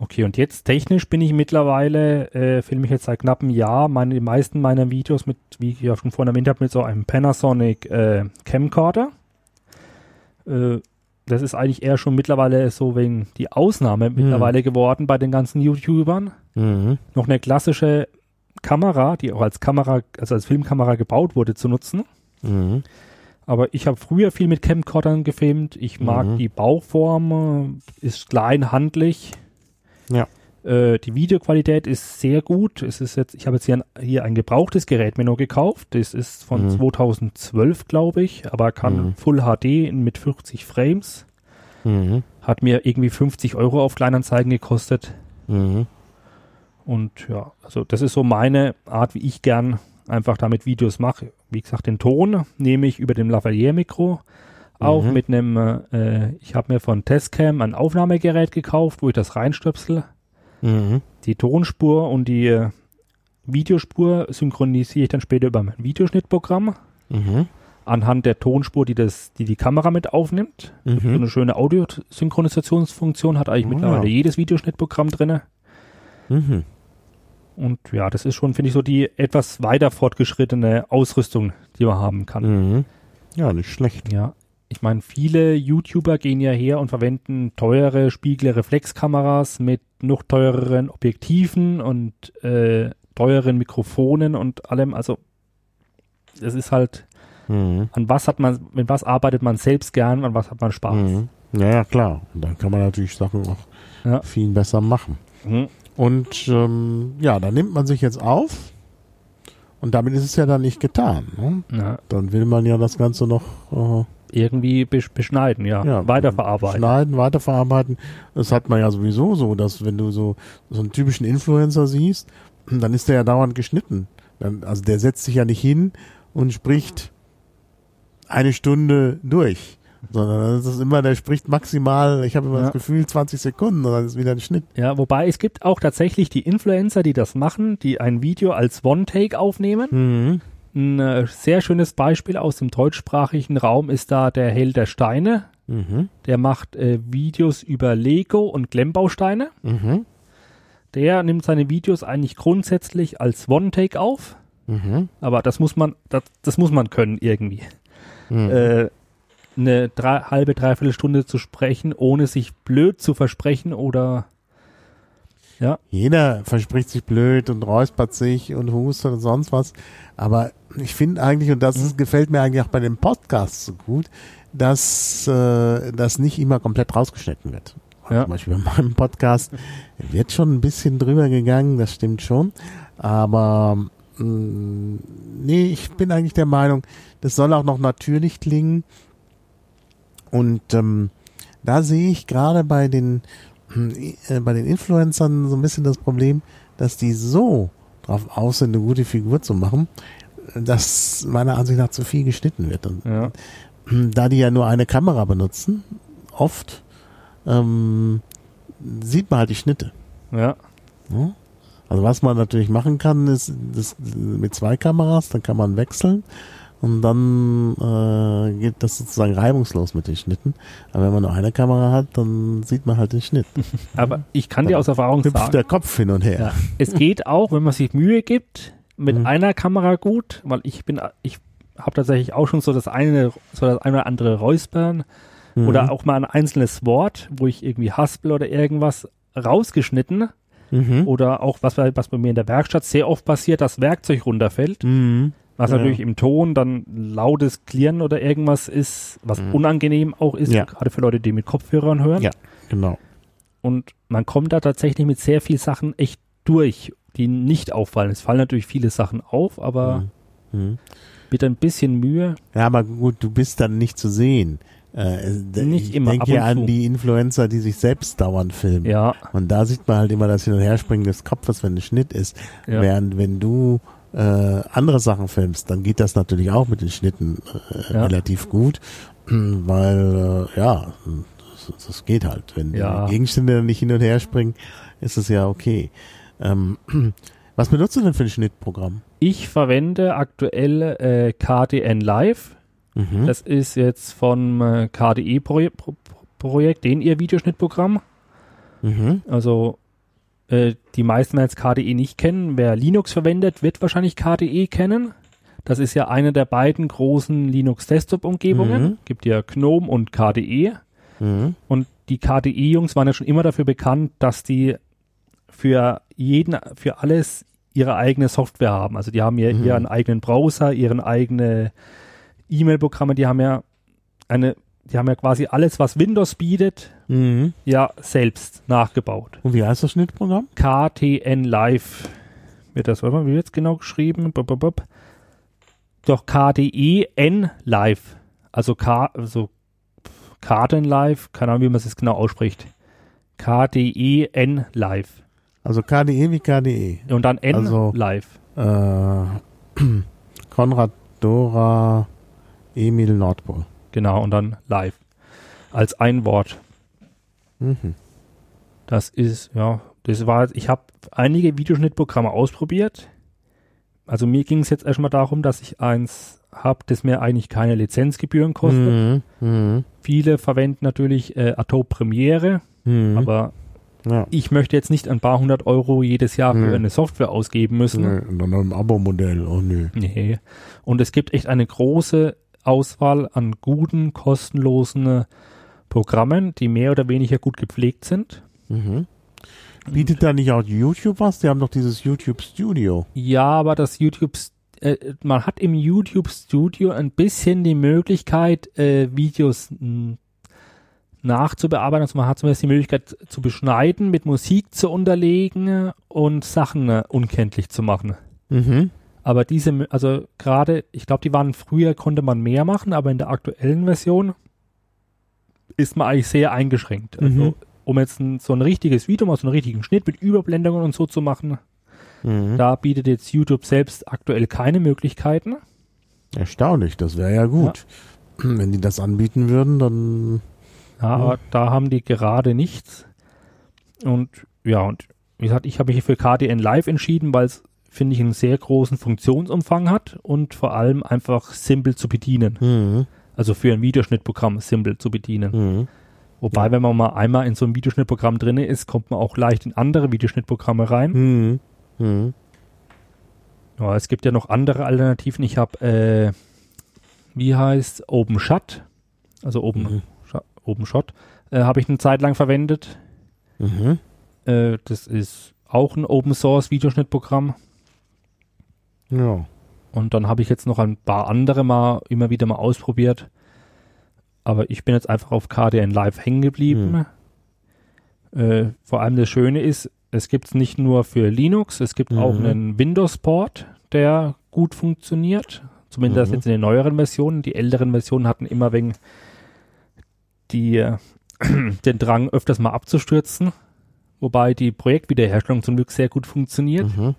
Okay, und jetzt technisch bin ich mittlerweile, äh, filme ich jetzt seit knapp einem Jahr, meine, die meisten meiner Videos mit, wie ich ja schon vorhin erwähnt habe, mit so einem Panasonic äh, Camcorder. Äh, das ist eigentlich eher schon mittlerweile so wegen die Ausnahme mittlerweile geworden bei den ganzen YouTubern. Mhm. Noch eine klassische Kamera, die auch als Kamera, also als Filmkamera gebaut wurde, zu nutzen. Mhm. Aber ich habe früher viel mit Camcordern gefilmt. Ich mag Mhm. die Bauform, äh, ist klein, handlich. Ja. Äh, die Videoqualität ist sehr gut. Es ist jetzt, ich habe jetzt hier ein, hier ein gebrauchtes Gerät mir nur gekauft. Das ist von Mhm. 2012, glaube ich, aber kann Mhm. Full HD mit 40 Frames. Mhm. Hat mir irgendwie 50 Euro auf Kleinanzeigen gekostet. Mhm. Und ja, also das ist so meine Art, wie ich gern einfach damit Videos mache. Wie gesagt, den Ton nehme ich über dem Lavalier-Mikro auf Mhm. mit einem, äh, ich habe mir von Testcam ein Aufnahmegerät gekauft, wo ich das reinstöpsel. Mhm. Die Tonspur und die äh, Videospur synchronisiere ich dann später über mein Videoschnittprogramm Mhm. anhand der Tonspur, die das, die die Kamera mit aufnimmt. So Mhm. eine schöne Audiosynchronisationsfunktion hat eigentlich Oh, mittlerweile ja. jedes Videoschnittprogramm drinne. Mhm. Und ja, das ist schon, finde ich, so die etwas weiter fortgeschrittene Ausrüstung, die man haben kann. Mhm. Ja, nicht schlecht. Ja. Ich meine, viele YouTuber gehen ja her und verwenden teure Spiegelreflexkameras mit noch teureren Objektiven und äh, teuren Mikrofonen und allem. Also es ist halt, Mhm. an was hat man, mit was arbeitet man selbst gern, an was hat man Spaß. Mhm. Ja, ja, klar. Und dann kann man natürlich Sachen auch Ja. viel besser machen. Mhm. Und ähm, ja, da nimmt man sich jetzt auf und damit ist es ja dann nicht getan. Ne? Ja, Dann will man ja das Ganze noch äh, irgendwie besch beschneiden, ja, ja, weiterverarbeiten. schneiden, weiterverarbeiten. Das hat man ja sowieso so, dass wenn du so, so einen typischen Influencer siehst, dann ist der ja dauernd geschnitten. Dann, also der setzt sich ja nicht hin und spricht eine Stunde durch. Sondern das ist immer, der spricht maximal, ich habe immer Ja. das Gefühl, 20 Sekunden und dann ist wieder ein Schnitt. Ja, wobei es gibt auch tatsächlich die Influencer, die das machen, die ein Video als One-Take aufnehmen. Mhm. Ein äh, sehr schönes Beispiel aus dem deutschsprachigen Raum ist da der Held der Steine. Mhm. Der macht äh, Videos über Lego und Klemmbausteine. Mhm. Der nimmt seine Videos eigentlich grundsätzlich als One-Take auf. Mhm. Aber das muss man, das, das muss man können irgendwie. Mhm. Äh, eine drei, halbe, dreiviertel Stunde zu sprechen, ohne sich blöd zu versprechen oder Jeder verspricht sich blöd und räuspert sich und hustet und sonst was. Aber ich finde eigentlich, und das Mhm. gefällt mir eigentlich auch bei den Podcasts so gut, dass äh, das nicht immer komplett rausgeschnitten wird. Ja. Zum Beispiel bei meinem Podcast wird schon ein bisschen drüber gegangen, das stimmt schon. Aber mh, nee, ich bin eigentlich der Meinung, das soll auch noch natürlich klingen. Und ähm, da sehe ich gerade bei den bei den Influencern so ein bisschen das Problem, dass die so drauf aus sind, eine gute Figur zu machen, dass meiner Ansicht nach zu viel geschnitten wird. Und ja. da die ja nur eine Kamera benutzen, oft, ähm, sieht man halt die Schnitte. ja. Also was man natürlich machen kann, ist das mit zwei Kameras, dann kann man wechseln und dann äh, geht das sozusagen reibungslos mit den Schnitten. Aber wenn man nur eine Kamera hat, dann sieht man halt den Schnitt. Aber ich kann dir aus Erfahrung Hüpft sagen, der Kopf hin und her. Ja. Es geht auch, wenn man sich Mühe gibt, mit Mhm. einer Kamera gut, weil ich bin, ich habe tatsächlich auch schon so das eine, so das eine oder andere Räuspern Mhm. oder auch mal ein einzelnes Wort, wo ich irgendwie haspel oder irgendwas rausgeschnitten Mhm. oder auch was, bei- was bei mir in der Werkstatt sehr oft passiert, das Werkzeug runterfällt, Mhm. Was Ja. natürlich im Ton dann lautes Klirren oder irgendwas ist, was Mhm. unangenehm auch ist, Ja. gerade für Leute, die mit Kopfhörern hören. Ja. Genau. Und man kommt da tatsächlich mit sehr viel Sachen echt durch. die nicht auffallen. Es fallen natürlich viele Sachen auf, aber Mhm. mit ein bisschen Mühe. Ja, aber gut, du bist dann nicht zu sehen. Äh, Nicht ich immer, denke an zu. die Influencer, die sich selbst dauernd filmen. Ja, Und da sieht man halt immer das Hin- und Herspringen des Kopfes, wenn ein Schnitt ist. Ja. Während wenn du äh, andere Sachen filmst, dann geht das natürlich auch mit den Schnitten äh, Ja. relativ gut, weil äh, ja, das, das geht halt. Wenn Ja. die Gegenstände dann nicht hin und her springen, ist es ja okay. Ähm, was benutzt du denn für ein Schnittprogramm? ich verwende aktuell äh, KDN Live. Mhm. Das ist jetzt vom äh, KDE-Projekt, Pro Projekt, den ihr Videoschnittprogramm. Mhm. Also äh, die meisten werden jetzt KDE nicht kennen. Wer Linux verwendet, wird wahrscheinlich KDE kennen. Das ist ja eine der beiden großen Linux-Desktop-Umgebungen. Mhm. Gibt ja GNOME und KDE. Mhm. Und die KDE-Jungs waren ja schon immer dafür bekannt, dass die für jeden, für alles ihre eigene Software haben. Also die haben ja Mhm. ihren eigenen Browser, ihren eigene E-Mail-Programme, die haben ja eine, die haben ja quasi alles, was Windows bietet, Mhm. ja selbst nachgebaut. Und wie heißt das Schnittprogramm? KTN Live wird das, warte mal, wie wird's genau geschrieben? Bup, bup, bup. Doch KDEN Live. Also K, also Karten Live, keine Ahnung, wie man es jetzt genau ausspricht. KDEN Live. Also KDE wie KDE. Und dann N Also- Live. Äh, Konrad Dora Emil Nordpol. Genau, und dann Live. Als ein Wort. Mhm. Das ist, ja, das war, ich habe einige Videoschnittprogramme ausprobiert. Also mir ging es jetzt erstmal darum, dass ich eins habe, das mir eigentlich keine Lizenzgebühren kostet. Mhm. Mhm. Viele verwenden natürlich äh, Adobe Premiere, Mhm. aber ja. ich möchte jetzt nicht ein paar hundert Euro jedes Jahr für Nee. eine Software ausgeben müssen. Nee, und dann im Abo-Modell. Oh nö. Nee. Und es gibt echt eine große Auswahl an guten, kostenlosen äh, Programmen, die mehr oder weniger gut gepflegt sind. Mhm. Bietet da nicht auch YouTube was? Die haben doch dieses YouTube Studio. Ja, aber das YouTube, äh, man hat im YouTube Studio ein bisschen die Möglichkeit, äh, Videos nachzubearbeiten. Also man hat zumindest die Möglichkeit zu beschneiden, mit Musik zu unterlegen und Sachen äh, unkenntlich zu machen. Mhm. Aber diese, also gerade, ich glaube, die waren früher, konnte man mehr machen, aber in der aktuellen Version ist man eigentlich sehr eingeschränkt. Also, Mhm. um jetzt ein, so ein richtiges Video, mal so einen richtigen Schnitt mit Überblendungen und so zu machen, Mhm. da bietet jetzt YouTube selbst aktuell keine Möglichkeiten. Erstaunlich, das wäre ja gut. Wenn die das anbieten würden, dann. Ja, aber da haben die gerade nichts. Und ja, und wie gesagt, ich habe mich für KDN Live entschieden, weil es, finde ich, einen sehr großen Funktionsumfang hat und vor allem einfach simpel zu bedienen. Mhm. Also für ein Videoschnittprogramm simpel zu bedienen. Mhm. Wobei, wenn man mal einmal in so einem Videoschnittprogramm drin ist, kommt man auch leicht in andere Videoschnittprogramme rein. Mhm. Mhm. Ja, es gibt ja noch andere Alternativen. Ich habe, äh, wie heißt OpenShot, also Open, Mhm. Scha- OpenShot, äh, habe ich eine Zeit lang verwendet. Mhm. Äh, das ist auch ein Open Source Videoschnittprogramm. Ja. Und dann habe ich jetzt noch ein paar andere mal immer wieder mal ausprobiert. Aber ich bin jetzt einfach auf KDN Live hängen geblieben. Äh, vor allem das Schöne ist, es gibt es nicht nur für Linux, es gibt auch Mhm. einen Windows-Port, der gut funktioniert. Zumindest Mhm. jetzt in den neueren Versionen. Die älteren Versionen hatten immer wegen die, äh, den Drang, öfters mal abzustürzen. Wobei die Projektwiederherstellung zum Glück sehr gut funktioniert. Mhm.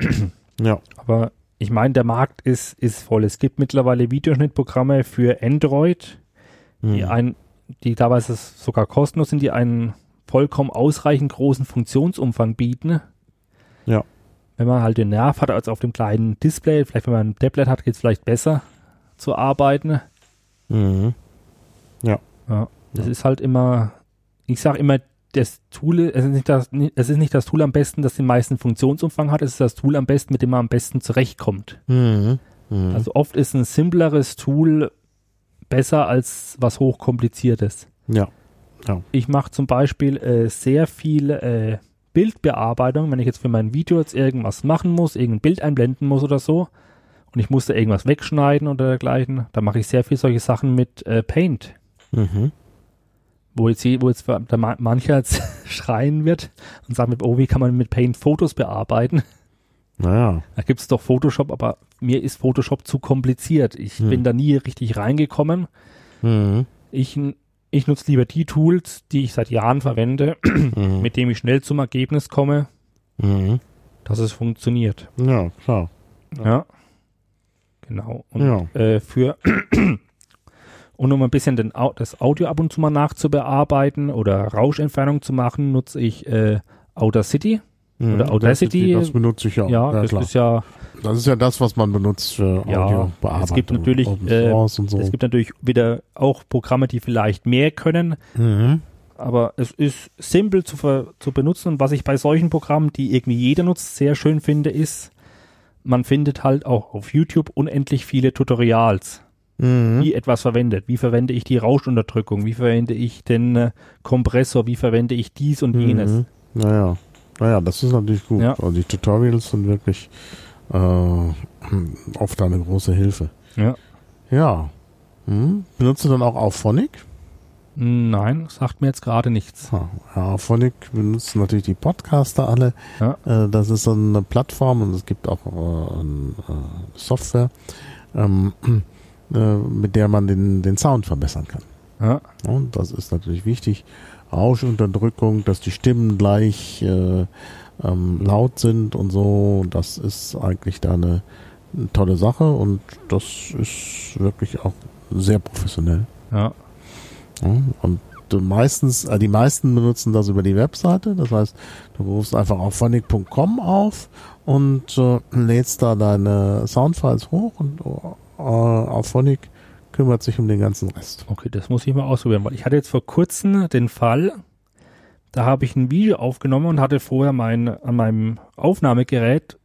Ja. Ja. Aber ich meine, der Markt ist, ist voll. Es gibt mittlerweile Videoschnittprogramme für Android, die Mhm. ein, die teilweise sogar kostenlos sind, die einen vollkommen ausreichend großen Funktionsumfang bieten. Ja. Wenn man halt den Nerv hat, als auf dem kleinen Display, vielleicht wenn man ein Tablet hat, geht es vielleicht besser zu arbeiten. Mhm. Ja. Das Ja. ist halt immer, ich sage immer, das Tool, es ist, nicht das, es ist nicht das Tool am besten, das den meisten Funktionsumfang hat, es ist das Tool am besten, mit dem man am besten zurechtkommt. Mhm. Mhm. Also oft ist ein simpleres Tool besser als was hochkompliziertes. ja. Ich mache zum Beispiel äh, sehr viel äh, Bildbearbeitung, wenn ich jetzt für mein Video jetzt irgendwas machen muss, irgendein Bild einblenden muss oder so und ich musste irgendwas wegschneiden oder dergleichen, dann mache ich sehr viel solche Sachen mit äh, Paint, Mhm. Wo jetzt, wo jetzt der mancher jetzt schreien wird und sagen, oh, wie kann man mit Paint Fotos bearbeiten? Naja. Da gibt es doch Photoshop, aber mir ist Photoshop zu kompliziert. Ich hm. bin da nie richtig reingekommen. Mhm. Ich, ich nutze lieber die Tools, die ich seit Jahren verwende, mhm. mit denen ich schnell zum Ergebnis komme, mhm. dass es funktioniert. Ja, klar. Ja. ja. Genau. Und ja. Äh, für und um ein bisschen den, das Audio ab und zu mal nachzubearbeiten oder Rauschentfernung zu machen, nutze ich äh, Audacity. Mhm, oder Audacity. Das benutze ich ja. Ja, ja das klar. ist ja. Das ist ja das, was man benutzt für ja, Audiobearbeitung. Es gibt natürlich, äh, so. es gibt natürlich wieder auch Programme, die vielleicht mehr können. Mhm. Aber es ist simpel zu, zu benutzen. Und was ich bei solchen Programmen, die irgendwie jeder nutzt, sehr schön finde, ist, man findet halt auch auf YouTube unendlich viele Tutorials, mhm. wie etwas verwendet. Wie verwende ich die Rauschunterdrückung? Wie verwende ich den äh, Kompressor? Wie verwende ich dies und jenes? Mhm. Naja. Naja, das ist natürlich gut. Ja. Also die Tutorials sind wirklich äh, oft eine große Hilfe. Ja. Ja. Hm. Benutzt du dann auch Auphonic? Nein, sagt mir jetzt gerade nichts. Ja, Auphonic benutzen natürlich die Podcaster alle. Ja. Äh, das ist so eine Plattform und es gibt auch äh, äh, Software, ähm, äh, mit der man den, den Sound verbessern kann. Ja. Und das ist natürlich wichtig. Rauschenunterdrückung, dass die Stimmen gleich äh, ähm, laut sind und so. Das ist eigentlich da eine, eine, tolle Sache und das ist wirklich auch sehr professionell. Ja. ja und meistens, äh, die meisten benutzen das über die Webseite. Das heißt, du rufst einfach auf phonic.com auf und äh, lädst da deine Soundfiles hoch und äh, auf Phonic kümmert sich um den ganzen Rest. Okay, das muss ich mal ausprobieren, weil ich hatte jetzt vor kurzem den Fall, da habe ich ein Video aufgenommen und hatte vorher mein, an meinem Aufnahmegerät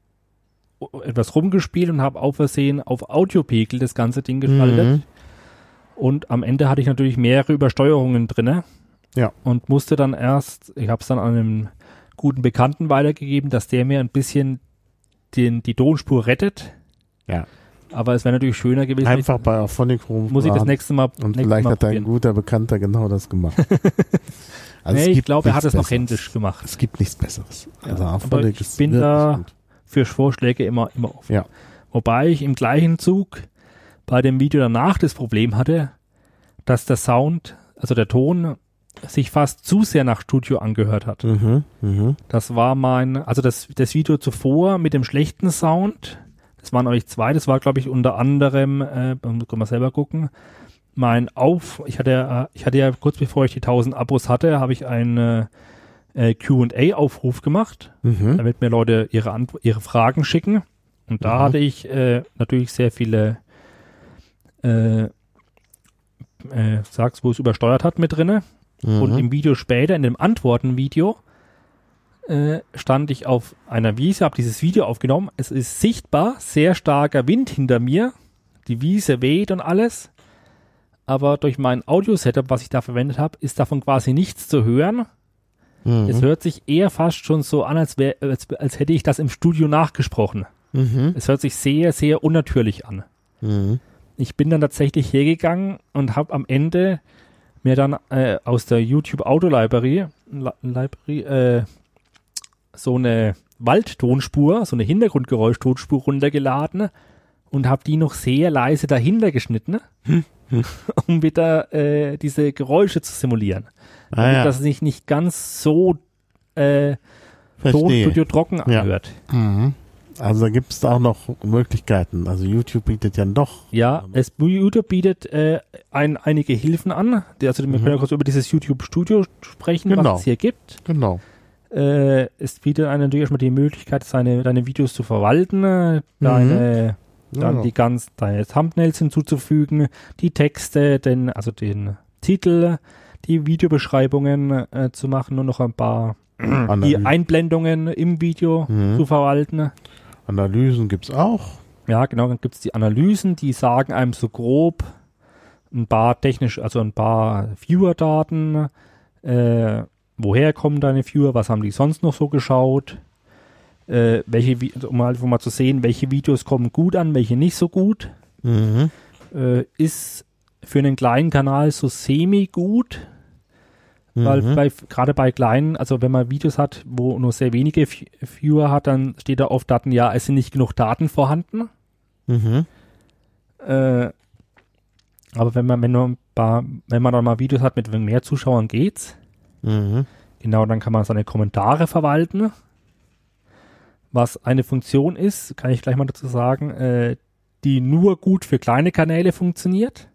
etwas rumgespielt und habe auf Versehen auf Audiopegel das ganze Ding geschaltet. Mhm. Und am Ende hatte ich natürlich mehrere Übersteuerungen drinne. Ja. Und musste dann erst, ich habe es dann an einem guten Bekannten weitergegeben, dass der mir ein bisschen den, die Tonspur rettet. Ja. Aber es wäre natürlich schöner gewesen. Einfach bei Auphonic rum. Muss ich das nächste Mal. Und vielleicht Mal hat ein guter Bekannter genau das gemacht. also nee, ich glaube, er hat es noch händisch gemacht. Es gibt nichts Besseres. Also ja, Auphonic ich ist bin da gut. für Vorschläge immer, immer offen. Ja. Wobei ich im gleichen Zug bei dem Video danach das Problem hatte, dass der Sound, also der Ton, sich fast zu sehr nach Studio angehört hat. Mhm, mh. Das war mein, also das, das Video zuvor mit dem schlechten Sound, das waren euch zwei, das war glaube ich unter anderem, äh, können wir selber gucken, mein Auf, ich hatte, äh, ich hatte ja kurz bevor ich die 1000 Abos hatte, habe ich einen äh, Q&A-Aufruf gemacht, mhm. damit mir Leute ihre, Ant ihre Fragen schicken. Und da mhm. hatte ich äh, natürlich sehr viele, äh, äh, sag's, wo es übersteuert hat mit drinne. Mhm. Und im Video später, in dem Antworten-Video, äh, stand ich auf einer Wiese, habe dieses Video aufgenommen. Es ist sichtbar, sehr starker Wind hinter mir. Die Wiese weht und alles. Aber durch mein Audio-Setup, was ich da verwendet habe, ist davon quasi nichts zu hören. Mhm. Es hört sich eher fast schon so an, als, wär, als, als hätte ich das im Studio nachgesprochen. Mhm. Es hört sich sehr, sehr unnatürlich an. Mhm. Ich bin dann tatsächlich hergegangen und habe am Ende mir dann äh, aus der YouTube Auto Library, Library äh, so eine Waldtonspur, so eine Hintergrundgeräuschtonspur runtergeladen und habe die noch sehr leise dahinter geschnitten, hm, um wieder äh, diese Geräusche zu simulieren. Ah, damit ja. das sich nicht ganz so äh, Tonstudio trocken anhört. Ja. Mhm. Also da gibt es auch noch Möglichkeiten. Also YouTube bietet ja doch. Ja, es, YouTube bietet äh, ein, einige Hilfen an. Also wir mhm. können ja kurz über dieses YouTube Studio sprechen, genau. was es hier gibt. Genau. Äh, es bietet einem natürlich erstmal die Möglichkeit, seine, deine Videos zu verwalten, äh, deine, mhm. dann ja. die ganz, deine Thumbnails hinzuzufügen, die Texte, den, also den Titel, die Videobeschreibungen äh, zu machen und noch ein paar die Einblendungen im Video mhm. zu verwalten. Analysen gibt's auch. Ja, genau, dann gibt's die Analysen, die sagen einem so grob ein paar technisch, also ein paar Viewer-Daten, äh, woher kommen deine Viewer, was haben die sonst noch so geschaut, äh, welche, um mal, um mal zu sehen, welche Videos kommen gut an, welche nicht so gut. Mhm. Äh, ist für einen kleinen Kanal so semi gut. weil Mhm. bei, gerade bei kleinen, also wenn man Videos hat, wo nur sehr wenige Viewer hat, dann steht da oft Daten, ja, es sind nicht genug Daten vorhanden. Mhm. Äh, aber wenn man, wenn man, wenn man dann mal Videos hat mit mehr Zuschauern geht's. Mhm. Genau, dann kann man seine Kommentare verwalten. Was eine Funktion ist, kann ich gleich mal dazu sagen, äh, die nur gut für kleine Kanäle funktioniert.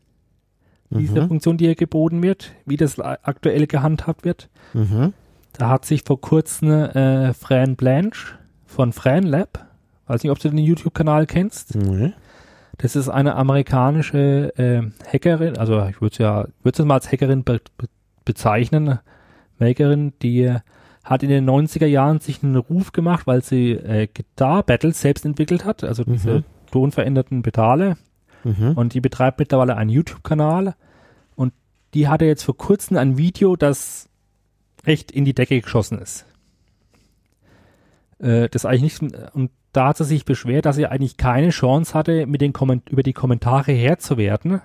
Diese Mhm. Funktion, die hier geboten wird, wie das aktuell gehandhabt wird. Mhm. Da hat sich vor kurzem äh, Fran Blanche von FranLab, weiß nicht, ob du den YouTube-Kanal kennst. Nee. Das ist eine amerikanische äh, Hackerin, also ich würde es ja, würde es mal als Hackerin be be bezeichnen, Makerin, die hat in den 90er Jahren sich einen Ruf gemacht, weil sie äh, Guitar Battles selbst entwickelt hat, also diese Mhm. tonveränderten Pedale. Mhm. Und die betreibt mittlerweile einen YouTube-Kanal. Und die hatte jetzt vor kurzem ein Video, das echt in die Decke geschossen ist. Äh, das eigentlich nicht, und da hat sie sich beschwert, dass sie eigentlich keine Chance hatte, mit den Komment über die Kommentare Herr zu werden,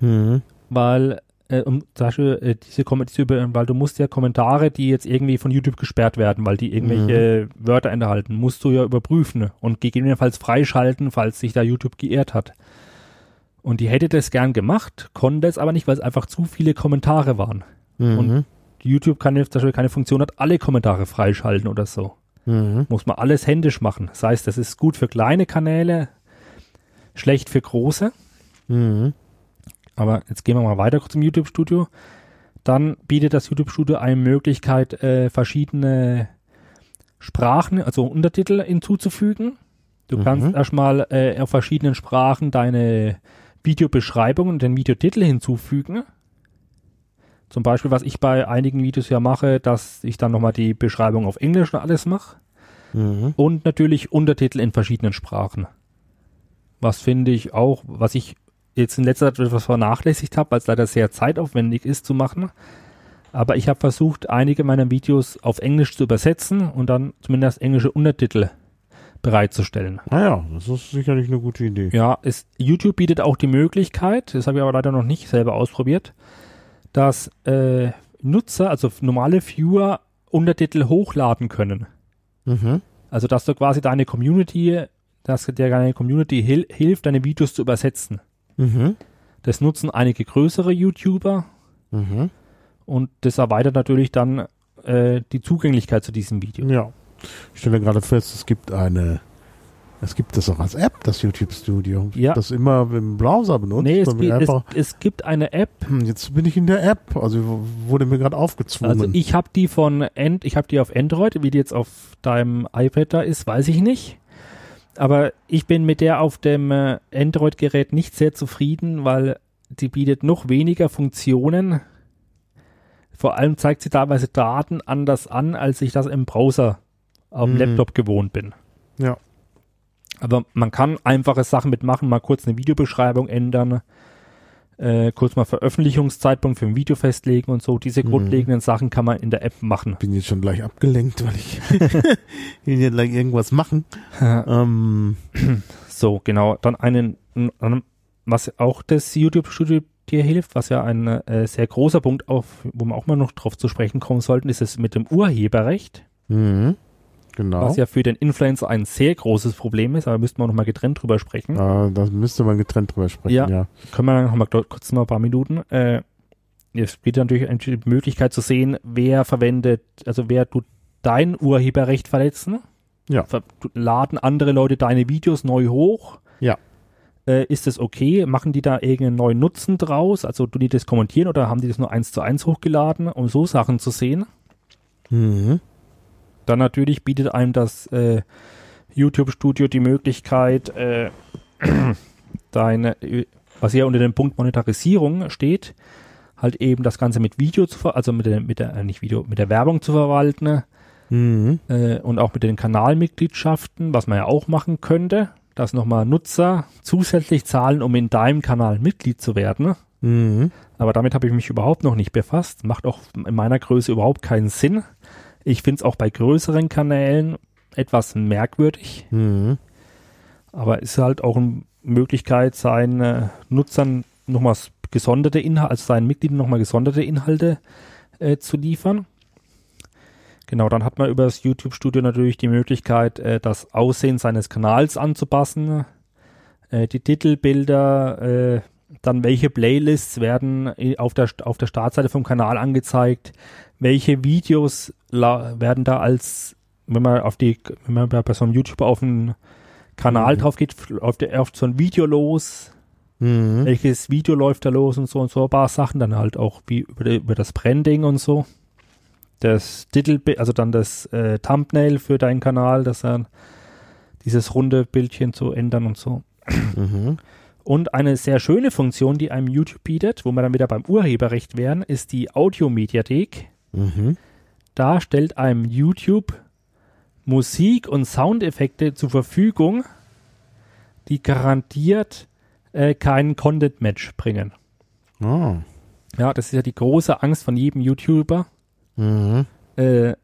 Mhm. weil äh, um zum Beispiel äh, diese, über, weil du musst ja Kommentare, die jetzt irgendwie von YouTube gesperrt werden, weil die irgendwelche Wörter enthalten, musst du ja überprüfen und gegebenenfalls freischalten, falls sich da YouTube geirrt hat. Und die hätte das gern gemacht, konnte es aber nicht, weil es einfach zu viele Kommentare waren. Mhm. Und- YouTube kann jetzt zum Beispiel keine Funktion hat, alle Kommentare freischalten oder so. Mhm. Muss man alles händisch machen. Das heißt, das ist gut für kleine Kanäle, schlecht für große. Mhm. Aber jetzt gehen wir mal weiter zum YouTube-Studio. Dann bietet das YouTube-Studio eine Möglichkeit, äh, verschiedene Sprachen, also Untertitel hinzuzufügen. Du Mhm. kannst erstmal äh, auf verschiedenen Sprachen deine Videobeschreibung und den Videotitel hinzufügen. Zum Beispiel, was ich bei einigen Videos ja mache, dass ich dann nochmal die Beschreibung auf Englisch und alles mache. Mhm. Und natürlich Untertitel in verschiedenen Sprachen. Was finde ich auch, was ich jetzt in letzter Zeit etwas vernachlässigt habe, weil es leider sehr zeitaufwendig ist zu machen. Aber ich habe versucht, einige meiner Videos auf Englisch zu übersetzen und dann zumindest englische Untertitel bereitzustellen. Naja, das ist sicherlich eine gute Idee. Ja, es, YouTube bietet auch die Möglichkeit, das habe ich aber leider noch nicht selber ausprobiert, dass äh, Nutzer, also normale Viewer, Untertitel hochladen können. Mhm. Also, dass du quasi deine Community, dass dir deine Community hil hilft, deine Videos zu übersetzen. Mhm. Das nutzen einige größere YouTuber Mhm. und das erweitert natürlich dann äh, die Zugänglichkeit zu diesem Video. Ja. Ich stelle gerade fest, es gibt eine, es gibt das auch als App, das YouTube Studio. Ich Ja. das immer im Browser benutzt. Nee, es, gibt- es, es gibt eine App, hm, jetzt bin ich in der App. Also wurde mir gerade aufgezwungen. also ich habe die von End, ich habe die auf Android, wie die jetzt auf deinem iPad da ist, weiß ich nicht. Aber ich bin mit der auf dem äh, Android-Gerät nicht sehr zufrieden, weil die bietet noch weniger Funktionen. Vor allem zeigt sie teilweise Daten anders an, als ich das im Browser auf dem Mhm. Laptop gewohnt bin. Ja. Aber man kann einfache Sachen mitmachen, mal kurz eine Videobeschreibung ändern, äh, kurz mal Veröffentlichungszeitpunkt für ein Video festlegen und so. Diese Mhm. grundlegenden Sachen kann man in der App machen. bin jetzt schon gleich abgelenkt, weil ich will hier gleich irgendwas machen. Ähm, So, genau. Dann einen, was auch das YouTube-Studio dir hilft, was ja ein äh, sehr großer Punkt auf, wo wir auch mal noch drauf zu sprechen kommen sollten, ist es mit dem Urheberrecht, mhm. Genau. was ja für den Influencer ein sehr großes Problem ist, aber müssten wir noch mal getrennt drüber sprechen. Äh, da müsste man getrennt drüber sprechen, Ja. ja. Können wir dann noch mal dort kurz mal ein paar Minuten. Äh, es bietet natürlich die Möglichkeit zu sehen, wer verwendet, also wer tut dein Urheberrecht verletzen. Ja. Laden andere Leute deine Videos neu hoch. Ja. Äh, ist das okay? Machen die da irgendeinen neuen Nutzen draus? Also tun die das kommentieren oder haben die das nur eins zu eins hochgeladen, um so Sachen zu sehen? Mhm. Dann natürlich bietet einem das äh, YouTube-Studio die Möglichkeit, äh, deine, was hier unter dem Punkt Monetarisierung steht, halt eben das Ganze mit Video zu ver also mit der, mit der, äh, nicht Video, mit der Werbung zu verwalten Mhm. äh, und auch mit den Kanalmitgliedschaften, was man ja auch machen könnte, dass nochmal Nutzer zusätzlich zahlen, um in deinem Kanal Mitglied zu werden. Mhm. Aber damit habe ich mich überhaupt noch nicht befasst. Macht auch in meiner Größe überhaupt keinen Sinn. Ich finde es auch bei größeren Kanälen etwas merkwürdig. Mhm. Aber es ist halt auch eine Möglichkeit, seinen Nutzern nochmal gesonderte Inhalte, also seinen Mitgliedern nochmal gesonderte Inhalte äh, zu liefern. Genau, dann hat man über das YouTube-Studio natürlich die Möglichkeit, äh, das Aussehen seines Kanals anzupassen, äh, die Titelbilder, äh, dann welche Playlists werden auf der, auf der Startseite vom Kanal angezeigt, welche Videos werden da als, wenn man auf die, wenn man bei so einem YouTuber auf einen Kanal mhm. drauf geht, auf, der, auf so ein Video los, mhm. welches Video läuft da los und so und so ein paar Sachen, dann halt auch wie über, über das Branding und so das Titel, also dann das äh, Thumbnail für deinen Kanal, das dann dieses runde Bildchen zu ändern und so. Mhm. Und eine sehr schöne Funktion, die einem YouTube bietet, wo wir dann wieder beim Urheberrecht wären, ist die Audiomediathek. Mhm. Da stellt einem YouTube Musik und Soundeffekte zur Verfügung, die garantiert äh, keinen Content-Match bringen. Oh. Ja, das ist ja die große Angst von jedem YouTuber, Mhm. Äh,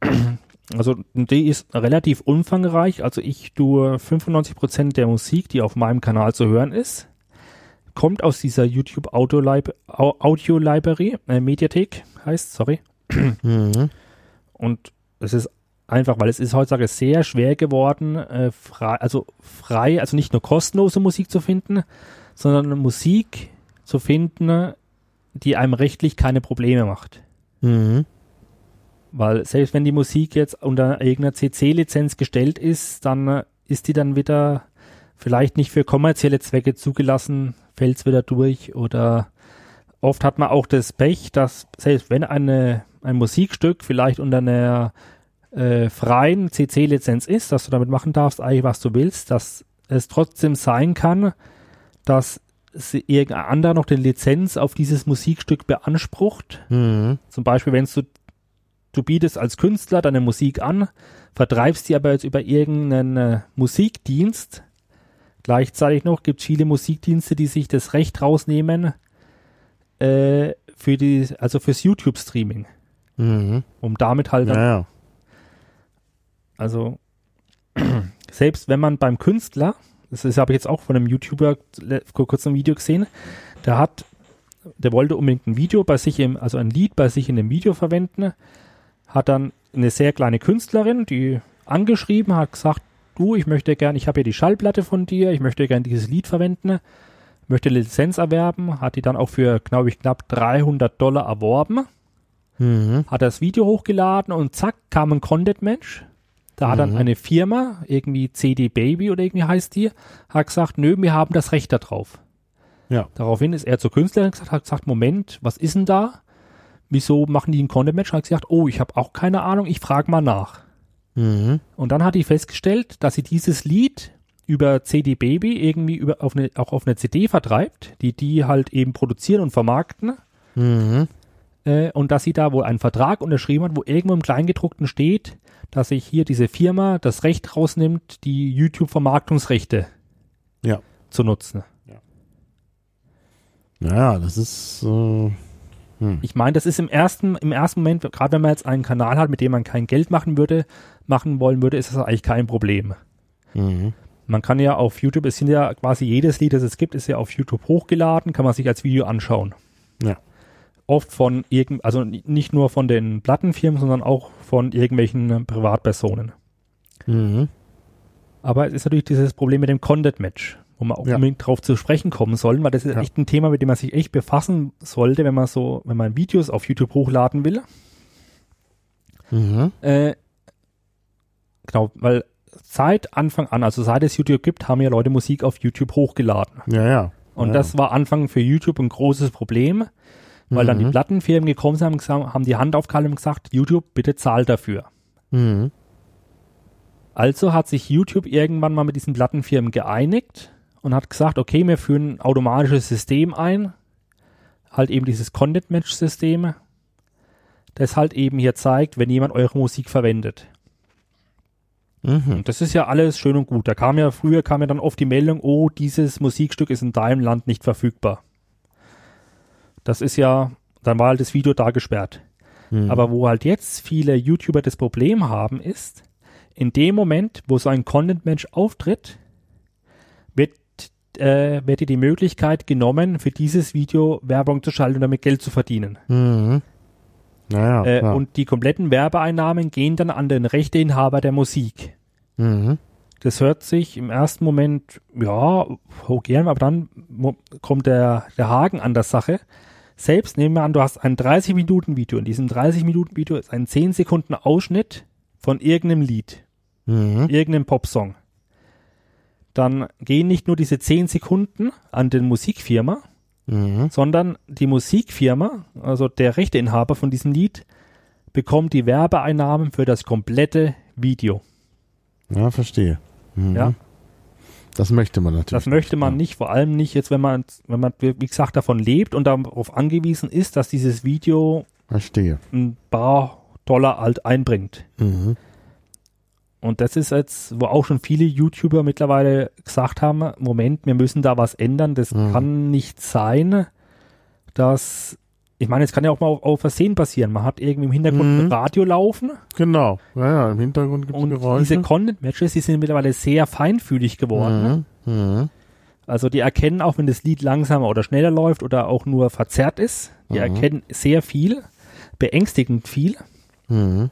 also die ist relativ umfangreich. Also ich tue 95% der Musik, die auf meinem Kanal zu hören ist, kommt aus dieser YouTube Audio, Lib Audio Library, äh, Mediathek heißt, sorry. Mhm. Und es ist einfach, weil es ist heutzutage sehr schwer geworden, äh, frei, also frei, also nicht nur kostenlose Musik zu finden, sondern Musik zu finden, die einem rechtlich keine Probleme macht. Mhm. Weil selbst wenn die Musik jetzt unter irgendeiner CC-Lizenz gestellt ist, dann äh, ist die dann wieder vielleicht nicht für kommerzielle Zwecke zugelassen, fällt es wieder durch oder oft hat man auch das Pech, dass selbst wenn eine, ein Musikstück vielleicht unter einer äh, freien CC-Lizenz ist, dass du damit machen darfst, eigentlich was du willst, dass es trotzdem sein kann, dass irgendein anderer noch die Lizenz auf dieses Musikstück beansprucht. Mhm. Zum Beispiel, wenn du, du bietest als Künstler deine Musik an, vertreibst die aber jetzt über irgendeinen äh, Musikdienst. Gleichzeitig noch gibt es viele Musikdienste, die sich das Recht rausnehmen, äh, für die, also fürs YouTube-Streaming. Mhm. Um damit halt. Ja, ja. Also, selbst wenn man beim Künstler das ist, habe ich jetzt auch von einem YouTuber vor kurzem ein Video gesehen. Der hat, der wollte unbedingt ein Video bei sich im, also ein Lied bei sich in dem Video verwenden, hat dann eine sehr kleine Künstlerin, die angeschrieben, hat gesagt, du, ich möchte gern, ich habe hier die Schallplatte von dir, ich möchte gern dieses Lied verwenden, möchte Lizenz erwerben, hat die dann auch für, glaube ich, knapp 300 Dollar erworben, mhm. hat das Video hochgeladen und zack, kam ein Content-Mensch, da hat dann mhm. eine Firma, irgendwie CD Baby oder irgendwie heißt die, hat gesagt, nö, wir haben das Recht darauf. Ja. Daraufhin ist er zur Künstlerin gesagt, hat gesagt, Moment, was ist denn da? Wieso machen die ein Content-Match? Hat gesagt, oh, ich habe auch keine Ahnung, ich frage mal nach. Mhm. Und dann hat die festgestellt, dass sie dieses Lied über CD Baby irgendwie über auf eine, auch auf eine CD vertreibt, die die halt eben produzieren und vermarkten. Mhm. Äh, und dass sie da wohl einen Vertrag unterschrieben hat, wo irgendwo im Kleingedruckten steht, dass sich hier diese Firma das Recht rausnimmt, die YouTube-Vermarktungsrechte ja. zu nutzen. Ja, naja, das ist. Äh, hm. Ich meine, das ist im ersten, im ersten Moment, gerade wenn man jetzt einen Kanal hat, mit dem man kein Geld machen würde, machen wollen würde, ist das eigentlich kein Problem. Mhm. Man kann ja auf YouTube, es sind ja quasi jedes Lied, das es gibt, ist ja auf YouTube hochgeladen, kann man sich als Video anschauen. Ja oft von irgend, also nicht nur von den Plattenfirmen, sondern auch von irgendwelchen Privatpersonen. Mhm. Aber es ist natürlich dieses Problem mit dem Content Match, wo man auch ja. unbedingt drauf zu sprechen kommen sollen, weil das ist ja. echt ein Thema, mit dem man sich echt befassen sollte, wenn man so, wenn man Videos auf YouTube hochladen will. Mhm. Äh, genau, weil seit Anfang an, also seit es YouTube gibt, haben ja Leute Musik auf YouTube hochgeladen. Ja, ja. Und ja. das war Anfang für YouTube ein großes Problem, weil mhm. dann die mhm. Plattenfirmen gekommen sind, haben, haben die Hand aufgehalten und gesagt, YouTube, bitte zahl dafür. Mhm. Also hat sich YouTube irgendwann mal mit diesen Plattenfirmen geeinigt und hat gesagt, okay, wir führen ein automatisches System ein, halt eben dieses Content-Match-System, das halt eben hier zeigt, wenn jemand eure Musik verwendet. Mhm. Das ist ja alles schön und gut. Da kam ja früher kam ja dann oft die Meldung, oh, dieses Musikstück ist in deinem Land nicht verfügbar. Das ist ja, dann war halt das Video da gesperrt. Hm. Aber wo halt jetzt viele YouTuber das Problem haben, ist, in dem Moment, wo so ein Content-Mensch auftritt, äh, wird dir die Möglichkeit genommen, für dieses Video Werbung zu schalten und damit Geld zu verdienen. Mhm. Naja, Äh, klar. und die kompletten Werbeeinnahmen gehen dann an den Rechteinhaber der Musik. mhm. Das hört sich im ersten Moment, ja, hoch gern, aber dann kommt der, der Haken an der Sache. Selbst nehmen wir an, du hast ein 30-Minuten-Video. In diesem 30-Minuten-Video ist ein 10 Sekunden Ausschnitt von irgendeinem Lied, Mhm. irgendeinem Popsong. Dann gehen nicht nur diese 10 Sekunden an den Musikfirma, Mhm. sondern die Musikfirma, also der Rechteinhaber von diesem Lied, bekommt die Werbeeinnahmen für das komplette Video. Ja, verstehe. Mhm. Ja. Das möchte man natürlich. Das möchte man ja. nicht, vor allem nicht jetzt, wenn man, wenn man, wie gesagt, davon lebt und darauf angewiesen ist, dass dieses Video Verstehe. ein paar Dollar alt einbringt. Mhm. Und das ist jetzt, wo auch schon viele YouTuber mittlerweile gesagt haben, Moment, wir müssen da was ändern. Das Mhm. kann nicht sein, dass, ich meine, es kann ja auch mal auf, auf Versehen passieren. Man hat irgendwie im Hintergrund Mhm. ein Radio laufen Genau. Ja, ja, im Hintergrund gibt es Geräusche. diese Content-Matches, die sind mittlerweile sehr feinfühlig geworden. mhm. Mhm. Also die erkennen auch, wenn das Lied langsamer oder schneller läuft oder auch nur verzerrt ist. Die Mhm. erkennen sehr viel, beängstigend viel. Mhm.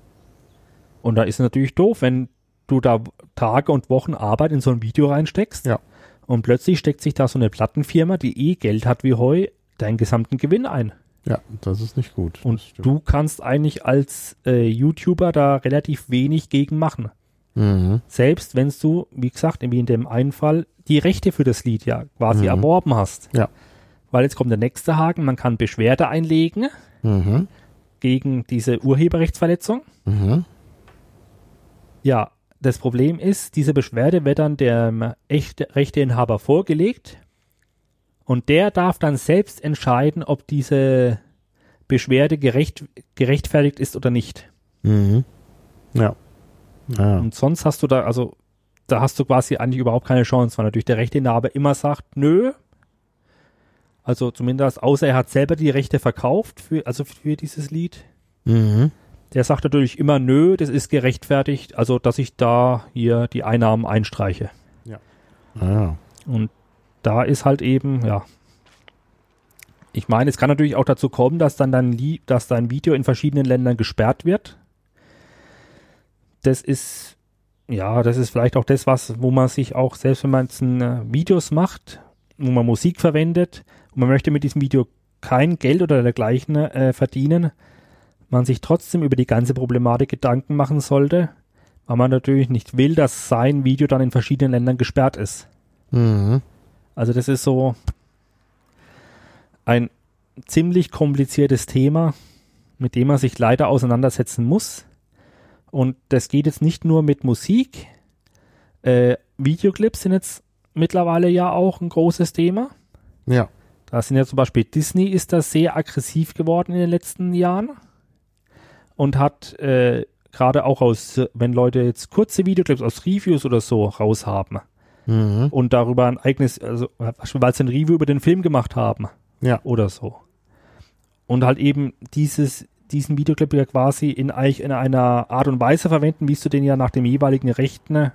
Und da ist es natürlich doof, wenn du da Tage und Wochen Arbeit in so ein Video reinsteckst. Ja. Und plötzlich steckt sich da so eine Plattenfirma, die eh Geld hat wie Heu, deinen gesamten Gewinn ein. Ja, das ist nicht gut. Und du kannst eigentlich als äh, YouTuber da relativ wenig gegen machen. Mhm. Selbst wenn du, wie gesagt, wie in dem einen Fall, die Rechte für das Lied ja quasi Mhm. erworben hast. Ja. Weil jetzt kommt der nächste Haken, man kann Beschwerde einlegen Mhm. gegen diese Urheberrechtsverletzung. Mhm. Ja, das Problem ist, diese Beschwerde wird dann dem echte Rechteinhaber vorgelegt und der darf dann selbst entscheiden, ob diese Beschwerde gerecht, gerechtfertigt ist oder nicht. Mhm. Ja. Ja. Und sonst hast du da, also da hast du quasi eigentlich überhaupt keine Chance, weil natürlich der Rechteinhaber immer sagt, nö. Also zumindest, außer er hat selber die Rechte verkauft, für, also für dieses Lied. Mhm. Der sagt natürlich immer, nö, das ist gerechtfertigt, also dass ich da hier die Einnahmen einstreiche. Ja. Und da ist halt eben, ja. Ich meine, es kann natürlich auch dazu kommen, dass dann dein, Lie dass dein Video in verschiedenen Ländern gesperrt wird. Das ist, ja, das ist vielleicht auch das, was, wo man sich auch, selbst wenn man jetzt ein, äh, Videos macht, wo man Musik verwendet und man möchte mit diesem Video kein Geld oder dergleichen äh, verdienen, man sich trotzdem über die ganze Problematik Gedanken machen sollte, weil man natürlich nicht will, dass sein Video dann in verschiedenen Ländern gesperrt ist. Mhm. Also das ist so ein ziemlich kompliziertes Thema, mit dem man sich leider auseinandersetzen muss. Und das geht jetzt nicht nur mit Musik. Äh, Videoclips sind jetzt mittlerweile ja auch ein großes Thema. Ja. Da sind ja zum Beispiel Disney ist da sehr aggressiv geworden in den letzten Jahren und hat äh, gerade auch aus, wenn Leute jetzt kurze Videoclips aus Reviews oder so raushaben, Mhm. und darüber ein eigenes, also weil sie ein Review über den Film gemacht haben Ja. oder so. Und halt eben dieses, diesen Videoclip ja quasi in, eigentlich in einer Art und Weise verwenden, wie du den ja nach dem jeweiligen Recht, ne,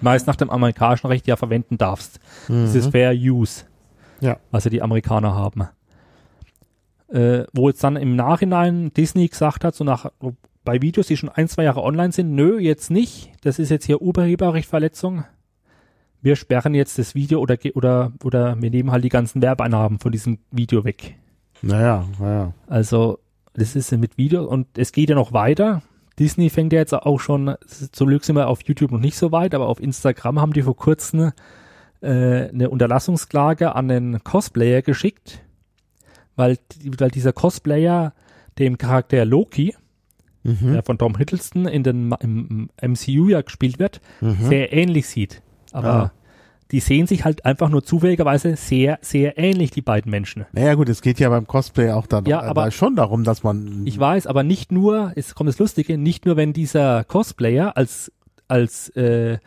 meist nach dem amerikanischen Recht ja verwenden darfst. Das ist Mhm. Fair Use, Ja. was ja die Amerikaner haben. Äh, wo jetzt dann im Nachhinein Disney gesagt hat, so nach bei Videos, die schon ein, zwei Jahre online sind, nö, jetzt nicht. Das ist jetzt hier Urheberrechtverletzung. Wir sperren jetzt das Video oder, oder, oder wir nehmen halt die ganzen Werbeeinnahmen von diesem Video weg. Naja, naja. Also, das ist ja mit Video und es geht ja noch weiter. Disney fängt ja jetzt auch schon, zum Glück sind wir auf YouTube noch nicht so weit, aber auf Instagram haben die vor kurzem äh, eine Unterlassungsklage an den Cosplayer geschickt, weil, weil dieser Cosplayer dem Charakter Loki, Mhm. der von Tom Hiddleston in den, im MCU ja gespielt wird, Mhm. sehr ähnlich sieht. Aber Ah. die sehen sich halt einfach nur zufälligerweise sehr, sehr ähnlich, die beiden Menschen. Naja gut, es geht ja beim Cosplay auch dann Ja, äh, aber- da schon darum, dass man Ich weiß, aber nicht nur, es kommt das Lustige, nicht nur wenn dieser Cosplayer als, als äh,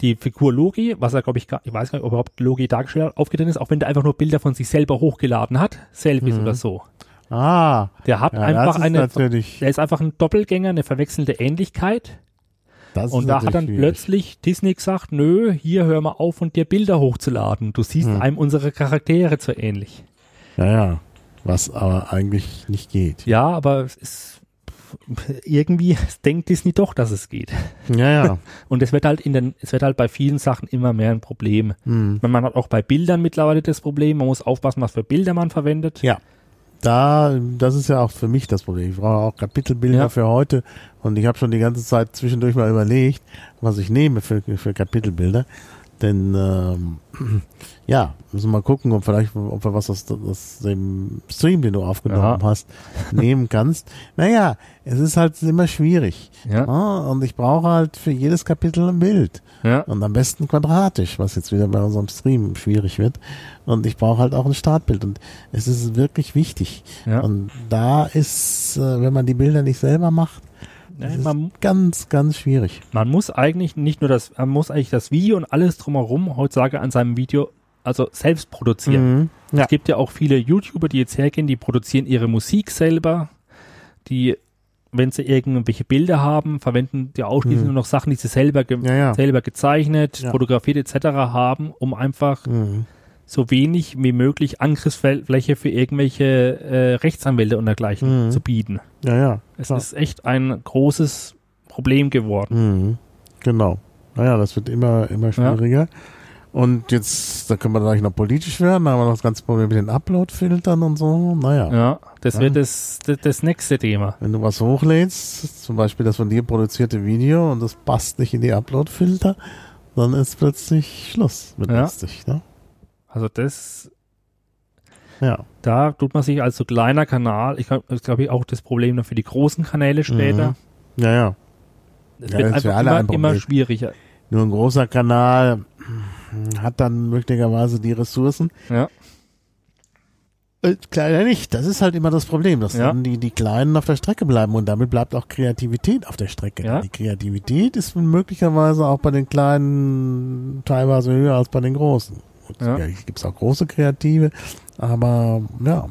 die Figur Logi, was er glaube ich, gar, ich weiß gar nicht, ob überhaupt Logi dargestellt hat, aufgetreten ist, auch wenn der einfach nur Bilder von sich selber hochgeladen hat, Selfies Mhm. oder so. Ah, Der hat ja, einfach eine, natürlich der ist einfach ein Doppelgänger, eine verwechselnde Ähnlichkeit. das Und da hat dann natürlich plötzlich Disney gesagt, nö, hier hör mal auf und dir Bilder hochzuladen. Du siehst Hm. einem unsere Charaktere zu ähnlich. schwierig. Ja, ja. was aber eigentlich nicht geht. Ja, aber es ist irgendwie denkt Disney doch, dass es geht. Ja, ja. Und es wird halt in den, es wird halt bei vielen Sachen immer mehr ein Problem. Hm. Man hat auch bei Bildern mittlerweile das Problem, man muss aufpassen, was für Bilder man verwendet. Ja. Da, das ist ja auch für mich das Problem. Ich brauche auch Kapitelbilder Ja. für heute und ich habe schon die ganze Zeit zwischendurch mal überlegt, was ich nehme für, für Kapitelbilder. Denn ähm, ja, müssen wir mal gucken, ob vielleicht, ob wir was aus, aus dem Stream, den du aufgenommen Ja. hast, nehmen kannst. Naja, es ist halt immer schwierig. Ja. Ah, und ich brauche halt für jedes Kapitel ein Bild. Ja. Und am besten quadratisch, was jetzt wieder bei unserem Stream schwierig wird. Und ich brauche halt auch ein Startbild. Und es ist wirklich wichtig. Ja. Und da ist, äh, wenn man die Bilder nicht selber macht, das ist man, ganz, ganz schwierig. man muss eigentlich nicht nur das, man muss eigentlich das Video und alles drumherum heutzutage an seinem Video also selbst produzieren. Mhm. Ja. Es gibt ja auch viele YouTuber, die jetzt hergehen, die produzieren ihre Musik selber, die, wenn sie irgendwelche Bilder haben, verwenden die ausschließlich Mhm. nur noch Sachen, die sie selber, ge Ja, ja. selber gezeichnet, fotografiert etc. haben, um einfach Mhm. So wenig wie möglich Angriffsfläche für irgendwelche äh, Rechtsanwälte und dergleichen Mhm. zu bieten. Ja, ja. Es klar. ist echt ein großes Problem geworden. Mhm. Genau. Naja, das wird immer, immer schwieriger. Und jetzt, da können wir gleich noch politisch werden, da haben wir noch das ganze Problem mit den Upload-Filtern und so. Naja. Ja, das Ja. wird das, das, das nächste Thema. Wenn du was hochlädst, zum Beispiel das von dir produzierte Video und das passt nicht in die Upload-Filter, dann ist plötzlich Schluss mit Ja. lustig, ne? Also das, Ja. da tut man sich als so kleiner Kanal, ich glaube, das glaube ich auch das Problem dann für die großen Kanäle später. Mhm. Ja, ja. Es Ja, wird einfach alle ein immer, immer Problem. schwieriger. Nur ein großer Kanal hat dann möglicherweise die Ressourcen. Ja. Äh, Kleiner nicht. Das ist halt immer das Problem, dass Ja. dann die, die Kleinen auf der Strecke bleiben und damit bleibt auch Kreativität auf der Strecke. Ja. Die Kreativität ist möglicherweise auch bei den Kleinen teilweise höher als bei den Großen. Gut, Ja. ja. gibt es auch große Kreative, aber ja,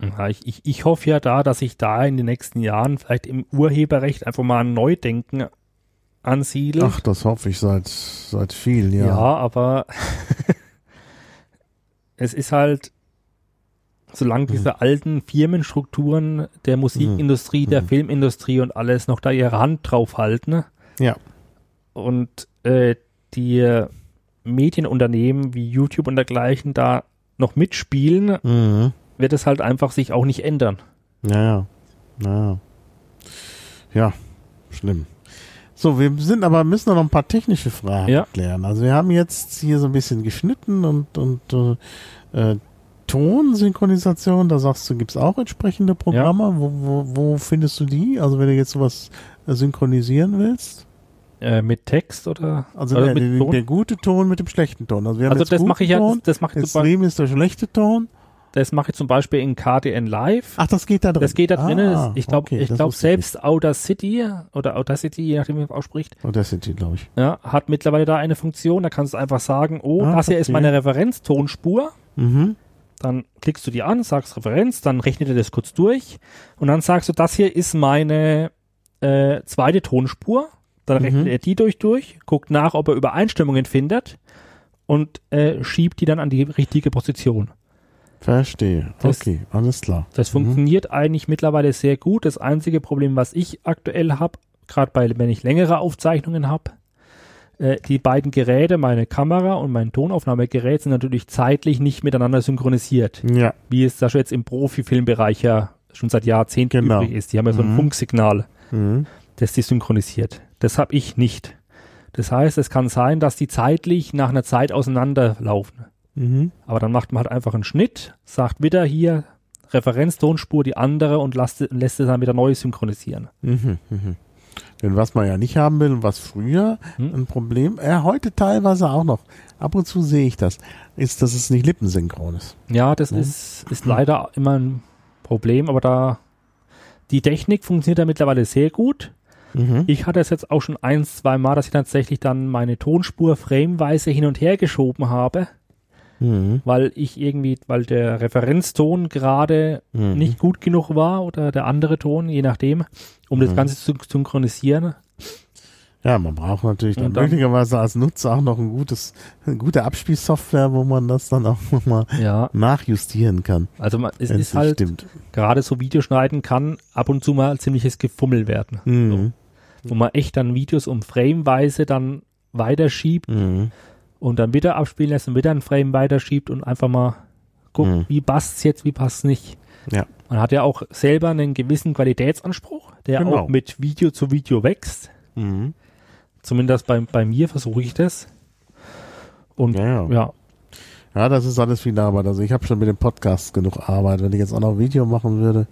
Ja, ich, ich, ich hoffe ja da, dass sich da in den nächsten Jahren vielleicht im Urheberrecht einfach mal ein Neudenken ansiedelt. ach, das hoffe ich seit, seit vielen ja. Jahren. aber es ist halt, solange Mhm. diese alten Firmenstrukturen der Musikindustrie, der Mhm. Filmindustrie und alles noch da ihre Hand drauf halten Ja. und äh, die Medienunternehmen wie YouTube und dergleichen da noch mitspielen, Mhm. wird es halt einfach sich auch nicht ändern. Ja, ja. Ja. Ja, schlimm. So, wir sind aber, müssen noch ein paar technische Fragen Ja. klären. Also wir haben jetzt hier so ein bisschen geschnitten und, und äh, äh, Tonsynchronisation, da sagst du, gibt's auch entsprechende Programme. Wo, wo, wo findest du die? Also wenn du jetzt sowas synchronisieren willst? Äh, mit Text oder, Also oder der, mit Ton? der gute Ton mit dem schlechten Ton. Also, wir haben also das mache ich ja, das, das mache ich, drüben ist der schlechte Ton. das mache ich zum Beispiel in KDN Live. Ach, das geht da drin. Das geht da drinnen. Ah, ich glaube, okay, ich glaube wusste ich selbst Audacity oder Audacity, je nachdem wie man es ausspricht. Audacity, glaube ich. ja, hat mittlerweile da eine Funktion. Da kannst du einfach sagen, oh, Ah, das hier ist meine Referenztonspur. Mhm. Dann klickst du die an, sagst Referenz, dann rechnet er das kurz durch und dann sagst du, das hier ist meine äh, zweite Tonspur. Dann Mhm. rechnet er die durch durch, guckt nach, ob er Übereinstimmungen findet und äh, schiebt die dann an die richtige Position. Verstehe. Das- okay, alles klar. Das Mhm. funktioniert eigentlich mittlerweile sehr gut. Das einzige Problem, was ich aktuell habe, gerade bei, wenn ich längere Aufzeichnungen habe, äh, die beiden Geräte, meine Kamera und mein Tonaufnahmegerät, sind natürlich zeitlich nicht miteinander synchronisiert, Ja, wie es da schon jetzt im Profifilmbereich ja schon seit Jahrzehnten Genau. übrig ist. Die haben ja so ein Mhm. Funksignal, mhm. das die synchronisiert. Das habe ich nicht. Das heißt, es kann sein, dass die zeitlich nach einer Zeit auseinanderlaufen. Mhm. Aber dann macht man halt einfach einen Schnitt, sagt wieder hier Referenztonspur die andere und lässt, lässt es dann wieder neu synchronisieren. Mhm. Mhm. Denn was man ja nicht haben will und was früher Hm. ein Problem, äh, heute teilweise auch noch, ab und zu sehe ich das, ist, dass es nicht lippensynchron ist. Ja, das Mhm. ist, ist leider immer ein Problem, aber da die Technik funktioniert da mittlerweile sehr gut. Mhm. Ich hatte es jetzt auch schon ein, zwei Mal, dass ich tatsächlich dann meine Tonspur frameweise hin und her geschoben habe, Mhm. weil ich irgendwie, weil der Referenzton gerade Mhm. nicht gut genug war oder der andere Ton, je nachdem, um das Mhm. Ganze zu synchronisieren. Ja, man braucht natürlich dann, dann- möglicherweise als Nutzer auch noch ein gutes, eine gute Abspielsoftware, wo man das dann auch nochmal Ja, nachjustieren kann. also man, es ist halt, Stimmt. gerade so Videoschneiden kann ab und zu mal ziemliches Gefummel werden. Mhm. Wo man echt dann Videos um Frameweise dann weiterschiebt Mhm. und dann wieder abspielen lässt und wieder ein Frame weiterschiebt und einfach mal guckt, Mhm. wie passt's jetzt, wie passt's nicht. Ja. Man hat ja auch selber einen gewissen Qualitätsanspruch, der Genau. auch mit Video zu Video wächst. Mhm. Zumindest bei, bei mir versuche ich das. Und Ja, ja. ja, das ist alles viel Arbeit. Also ich habe schon mit dem Podcast genug Arbeit. Wenn ich jetzt auch noch Video machen würde,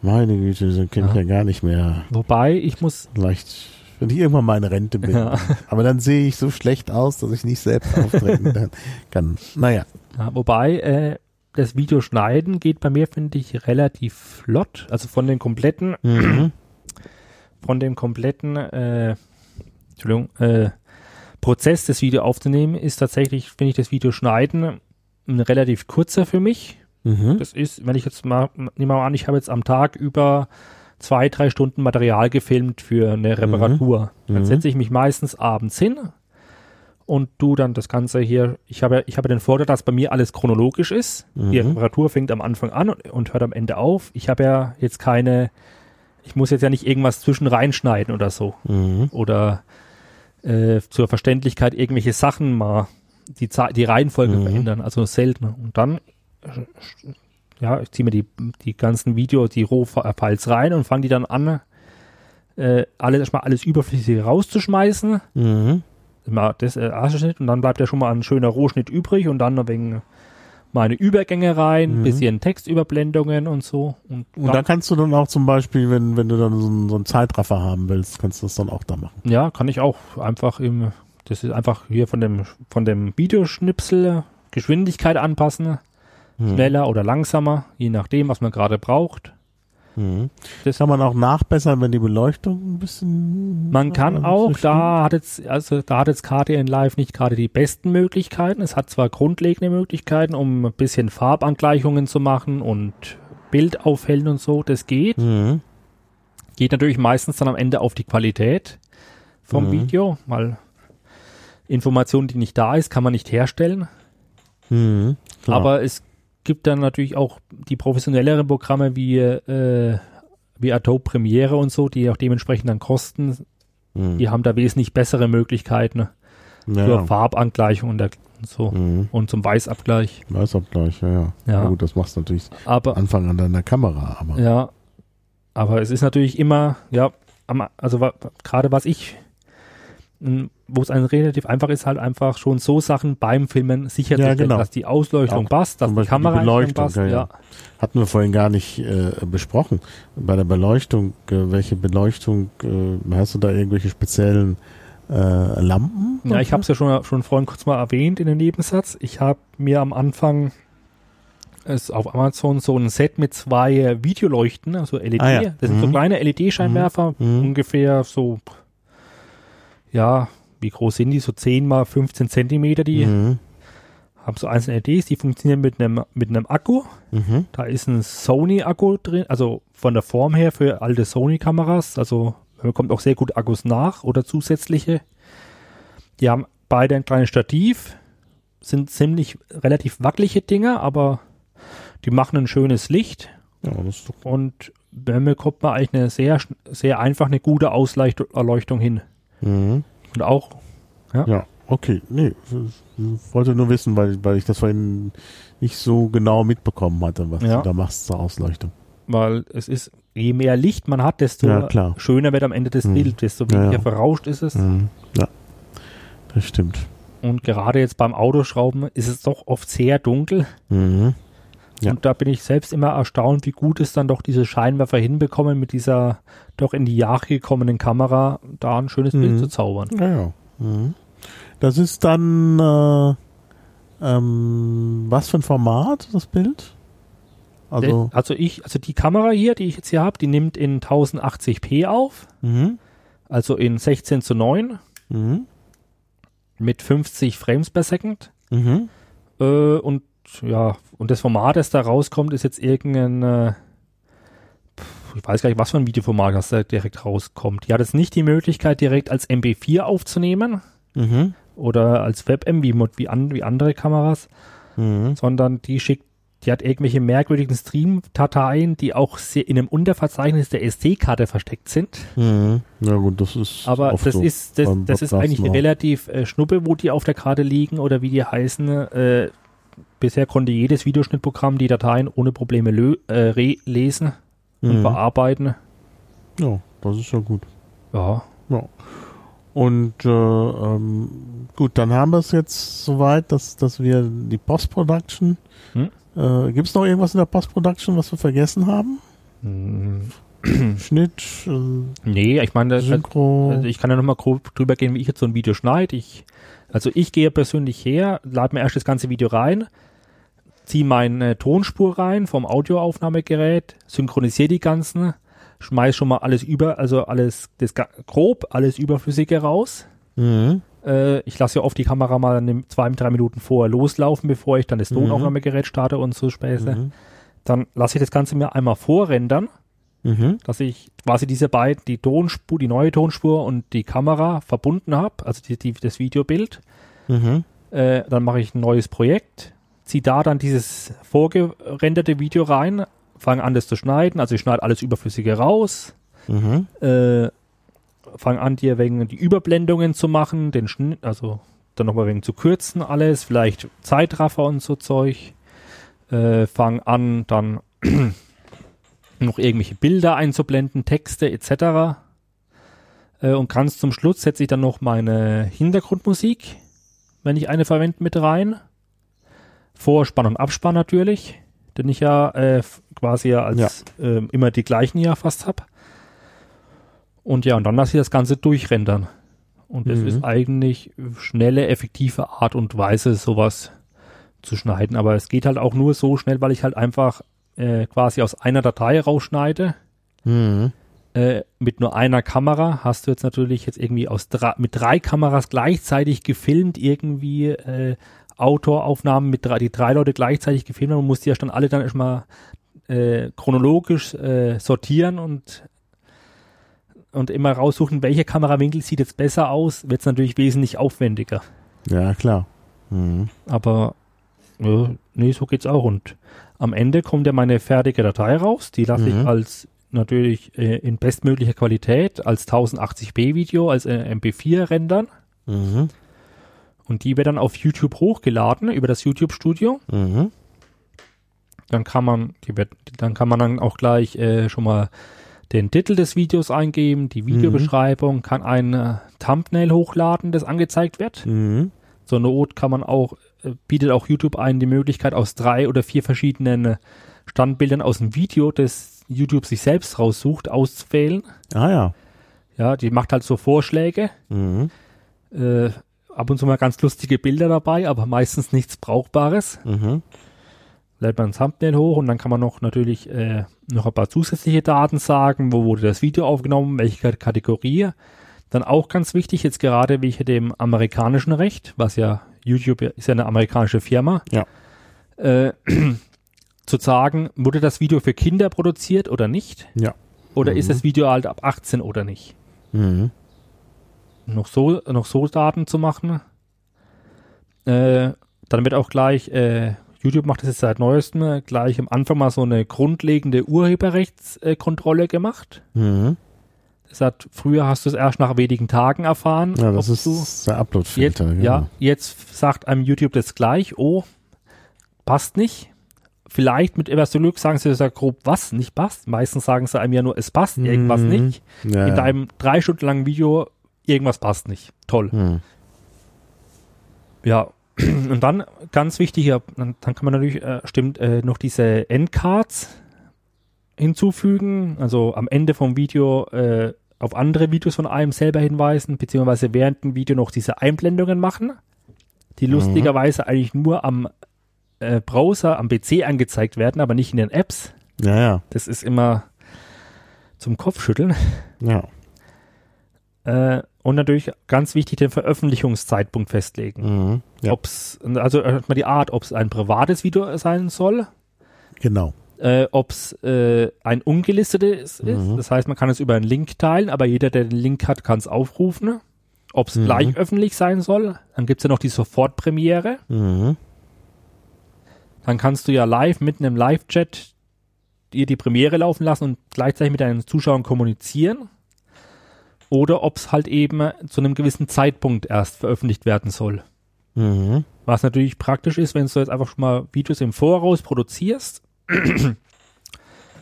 meine Güte, dann könnte ich Ja. ja gar nicht mehr. wobei ich muss, Vielleicht, wenn ich irgendwann mal in Rente bin. Ja. Aber dann sehe ich so schlecht aus, dass ich nicht selbst auftreten kann-. Naja. ja, wobei äh, das Videoschneiden geht bei mir, finde ich, relativ flott. Also von den kompletten Mhm. von dem kompletten äh, Entschuldigung, äh, Prozess, das Video aufzunehmen, ist tatsächlich, finde ich, das Video schneiden ein relativ kurzer für mich. Mhm. Das ist, wenn ich jetzt mal, nehmen wir mal an, ich habe jetzt am Tag über zwei, drei Stunden Material gefilmt für eine Reparatur. Dann Mhm. setze ich mich meistens abends hin und tu dann das Ganze hier. Ich habe, ich habe den Vorteil, dass bei mir alles chronologisch ist. Die Mhm. Reparatur fängt am Anfang an und, und hört am Ende auf. Ich habe ja jetzt keine, ich muss jetzt ja nicht irgendwas zwischen reinschneiden oder so Mhm. oder äh, zur Verständlichkeit irgendwelche Sachen mal die, die Reihenfolge Mhm. verändern, also selten. Und dann ja, ich ziehe mir die, die ganzen Videos, die Rohfiles rein und fange die dann an, äh, alles, erstmal alles Überflüssige rauszuschmeißen. Mhm. Mal das äh, Arschschnitt und dann bleibt ja schon mal ein schöner Rohschnitt übrig und dann wegen meine Übergänge rein, Mhm. bisschen Textüberblendungen und so. Und, Und da kannst du dann auch zum Beispiel, wenn, wenn du dann so einen, so einen Zeitraffer haben willst, kannst du das dann auch da machen. Ja, kann ich auch einfach im, das ist einfach hier von dem, von dem Videoschnipsel Geschwindigkeit anpassen, Mhm. schneller oder langsamer, je nachdem, was man gerade braucht. Mhm. Das- kann man auch nachbessern, wenn die Beleuchtung ein bisschen. Man kann äh, auch, da hat jetzt, also da hat jetzt KDN Live nicht gerade die besten Möglichkeiten. Es hat zwar grundlegende Möglichkeiten, um ein bisschen Farbangleichungen zu machen und Bild aufhellen und so, das geht. Mhm. Geht natürlich meistens dann am Ende auf die Qualität vom Mhm. Video, weil Information, die nicht da ist, kann man nicht herstellen. Mhm. Aber es gibt dann natürlich auch die professionelleren Programme wie, äh, wie Adobe Premiere und so, die auch dementsprechend dann kosten. Mhm. Die haben da wesentlich bessere Möglichkeiten ja, zur ja. Farbangleichung und, der, und so Mhm. und zum Weißabgleich. Weißabgleich, ja, ja. Ja. Gut, das machst du natürlich Aber Anfang an deiner Kamera, aber. ja, aber es ist natürlich immer, ja, am, also gerade was ich, wo es einem relativ einfach ist, halt einfach schon so Sachen beim Filmen sicherzustellen, genau. dass die Ausleuchtung Auch passt, dass die die Kamera Beleuchtung, passt. ja, ja. ja. Hatten wir vorhin gar nicht äh, besprochen. Bei der Beleuchtung, äh, welche Beleuchtung, äh, hast du da irgendwelche speziellen äh, Lampen? Ja, ich habe es ja schon, schon vorhin kurz mal erwähnt in dem Nebensatz. Ich habe mir am Anfang es auf Amazon so ein Set mit zwei Videoleuchten, also LED. Ah, ja. Das sind so Mhm. kleine LED-Scheinwerfer, Mhm. ungefähr so, ja, wie groß sind die? So 10 mal 15 Zentimeter. Die Mhm. haben so einzelne LEDs, die funktionieren mit einem mit einem Akku. Mhm. Da ist ein Sony-Akku drin, also von der Form her für alte Sony-Kameras. Also man bekommt auch sehr gut Akkus nach oder zusätzliche. Die haben beide ein kleines Stativ, sind ziemlich relativ wackelige Dinger, aber die machen ein schönes Licht Ja, und dann bekommt man eigentlich eine sehr, sehr einfach eine gute Ausleuchtung hin. Mhm. Und auch, Ja, okay. Nee, ich wollte nur wissen, weil, weil ich das vorhin nicht so genau mitbekommen hatte, was Ja. du da machst zur Ausleuchtung. weil es ist, je mehr Licht man hat, desto Ja, schöner wird am Ende das Mhm. Bild, desto Ja, weniger ja. verrauscht ist es. Mhm. Ja, das stimmt. Und gerade jetzt beim Autoschrauben ist es doch oft sehr dunkel. Mhm. Ja. Und da bin ich selbst immer erstaunt, wie gut es dann doch diese Scheinwerfer hinbekommen, mit dieser doch in die Jahre gekommenen Kamera da ein schönes Bild Mhm. zu zaubern. Ja, ja. Mhm. Das ist dann äh, ähm, was für ein Format, das Bild? Also, also ich, also die Kamera hier, die ich jetzt hier habe, die nimmt in 1080p auf, mhm. also in 16 zu 9 Mhm. mit 50 Frames per Second. Mhm. Äh, und ja, und das Format, das da rauskommt, ist jetzt irgendein äh, ich weiß gar nicht, was für ein Videoformat das da direkt rauskommt. Die hat jetzt nicht die Möglichkeit, direkt als MP4 aufzunehmen Mhm. oder als WebM wie, an, wie andere Kameras, Mhm. sondern die schickt, die hat irgendwelche merkwürdigen Stream-Dateien, die auch sehr in einem Unterverzeichnis der SD-Karte versteckt sind. Mhm. Ja gut, das ist Aber das so ist, das, das ist eigentlich relativ äh, schnuppe, wo die auf der Karte liegen oder wie die heißen. Äh, bisher konnte jedes Videoschnittprogramm die Dateien ohne Probleme lö äh, lesen und Mhm. bearbeiten. Ja, das ist ja gut. Ja. Ja. Und äh, ähm, gut, dann haben wir es jetzt soweit, dass, dass wir die Post-Production. Hm? Äh, Gibt es noch irgendwas in der Post-Production, was wir vergessen haben? Hm, Schnitt, äh, Nee, ich meine, Synchro. also ich kann ja nochmal grob drüber gehen, wie ich jetzt so ein Video schneide. Ich, also ich gehe persönlich her, lade mir erst das ganze Video rein, ziehe meine Tonspur rein vom Audioaufnahmegerät, synchronisiere die ganzen, schmeiß schon mal alles über, also alles das grob, alles Überflüssige raus. mhm. Äh, ich lasse ja oft die Kamera mal eine, zwei, drei Minuten vorher loslaufen, bevor ich dann das Mhm. Tonaufnahmegerät starte und so Späße. Mhm. Dann lasse ich das Ganze mir einmal vorrendern Mhm. dass ich quasi diese beiden, die Tonspur, die neue Tonspur und die Kamera verbunden habe, also die, die, das Videobild. Mhm. Äh, dann mache ich ein neues Projekt, ziehe da dann dieses vorgerenderte Video rein, fange an, das zu schneiden, also ich schneide alles Überflüssige raus, Mhm. äh, fange an, dir wegen die Überblendungen zu machen, den Schnitt, also dann nochmal wegen zu kürzen alles, vielleicht Zeitraffer und so Zeug. Äh, fang an, dann noch irgendwelche Bilder einzublenden, Texte etc. Äh, und ganz zum Schluss setze ich dann noch meine Hintergrundmusik, wenn ich eine verwende, mit rein. Vorspann und Abspann natürlich, den ich ja äh, quasi ja als ähm, immer die gleichen ja fast hab. Und ja, und dann lasse ich das Ganze durchrendern. Und das Mhm. ist eigentlich schnelle, effektive Art und Weise, sowas zu schneiden. Aber es geht halt auch nur so schnell, weil ich halt einfach äh, quasi aus einer Datei rausschneide. Mhm. Äh, mit nur einer Kamera hast du jetzt natürlich jetzt irgendwie aus drei, mit drei Kameras gleichzeitig gefilmt, irgendwie äh, Autoraufnahmen mit drei, die drei Leute gleichzeitig gefilmt haben. Man muss die ja dann alle dann erstmal äh, chronologisch äh, sortieren und und immer raussuchen, welche Kamerawinkel sieht jetzt besser aus, wird es natürlich wesentlich aufwendiger. Ja, klar. Mhm. Aber ja, nee, so geht's auch. Und am Ende kommt ja meine fertige Datei raus. Die lasse Mhm. ich als natürlich äh, in bestmöglicher Qualität als 1080p Video, als äh, MP4 rendern. Mhm. Und die wird dann auf YouTube hochgeladen über das YouTube Studio. Mhm. Dann kann man, die wird, dann kann man dann auch gleich äh, schon mal den Titel des Videos eingeben, die Videobeschreibung, kann ein äh, Thumbnail hochladen, das angezeigt wird. Mhm. Zur Not kann man auch, äh, bietet auch YouTube einen die Möglichkeit, aus drei oder vier verschiedenen äh, Standbildern aus dem Video, das YouTube sich selbst raussucht, auszuwählen. Ah ja. Ja, die macht halt so Vorschläge. Mhm. Äh, ab und zu mal ganz lustige Bilder dabei, aber meistens nichts Brauchbares. Mhm. Lädt man ein Thumbnail hoch und dann kann man noch natürlich äh, noch ein paar zusätzliche Daten sagen, wo wurde das Video aufgenommen, welche Kategorie. Dann auch ganz wichtig, jetzt gerade wegen dem amerikanischen Recht, was ja YouTube ist ja eine amerikanische Firma, Ja. äh, zu sagen, wurde das Video für Kinder produziert oder nicht? Ja. Oder Mhm. ist das Video halt ab 18 oder nicht? Mhm. Noch so, noch so Daten zu machen. Äh, dann wird auch gleich, äh, YouTube macht das jetzt seit neuestem, äh, gleich am Anfang mal so eine grundlegende Urheberrechtskontrolle gemacht. Mhm. Das hat, früher hast du es erst nach wenigen Tagen erfahren. Ja, das ist der Upload-Filter. jetzt, ja, jetzt sagt einem YouTube das gleich, oh, passt nicht. Vielleicht mit etwas Glück sagen sie sogar grob, was nicht passt. Meistens sagen sie einem ja nur, es passt irgendwas Mhm. nicht. Ja, In ja. deinem drei Stunden langen Video, irgendwas passt nicht. Toll. Mhm. Ja, und dann ganz wichtig, ja, dann, dann kann man natürlich, äh, stimmt, äh, noch diese Endcards hinzufügen, also am Ende vom Video äh, auf andere Videos von einem selber hinweisen, beziehungsweise während dem Video noch diese Einblendungen machen, die Mhm. lustigerweise eigentlich nur am äh, Browser, am PC angezeigt werden, aber nicht in den Apps. ja, ja. Das ist immer zum Kopfschütteln. Ja. Äh, und natürlich ganz wichtig, den Veröffentlichungszeitpunkt festlegen. Mhm. Ja. Ob's, also erstmal die Art, ob es ein privates Video sein soll Genau. äh, ob es äh, ein ungelistetes ist. Mhm. Das heißt, man kann es über einen Link teilen, aber jeder, der den Link hat, kann es aufrufen. Ob es Mhm. gleich öffentlich sein soll. Dann gibt's ja noch die Sofortpremiere. Mhm. Dann kannst du ja live mitten im Live-Chat dir die Premiere laufen lassen und gleichzeitig mit deinen Zuschauern kommunizieren. Oder ob es halt eben zu einem gewissen Zeitpunkt erst veröffentlicht werden soll. Mhm. Was natürlich praktisch ist, wenn du jetzt einfach schon mal Videos im Voraus produzierst.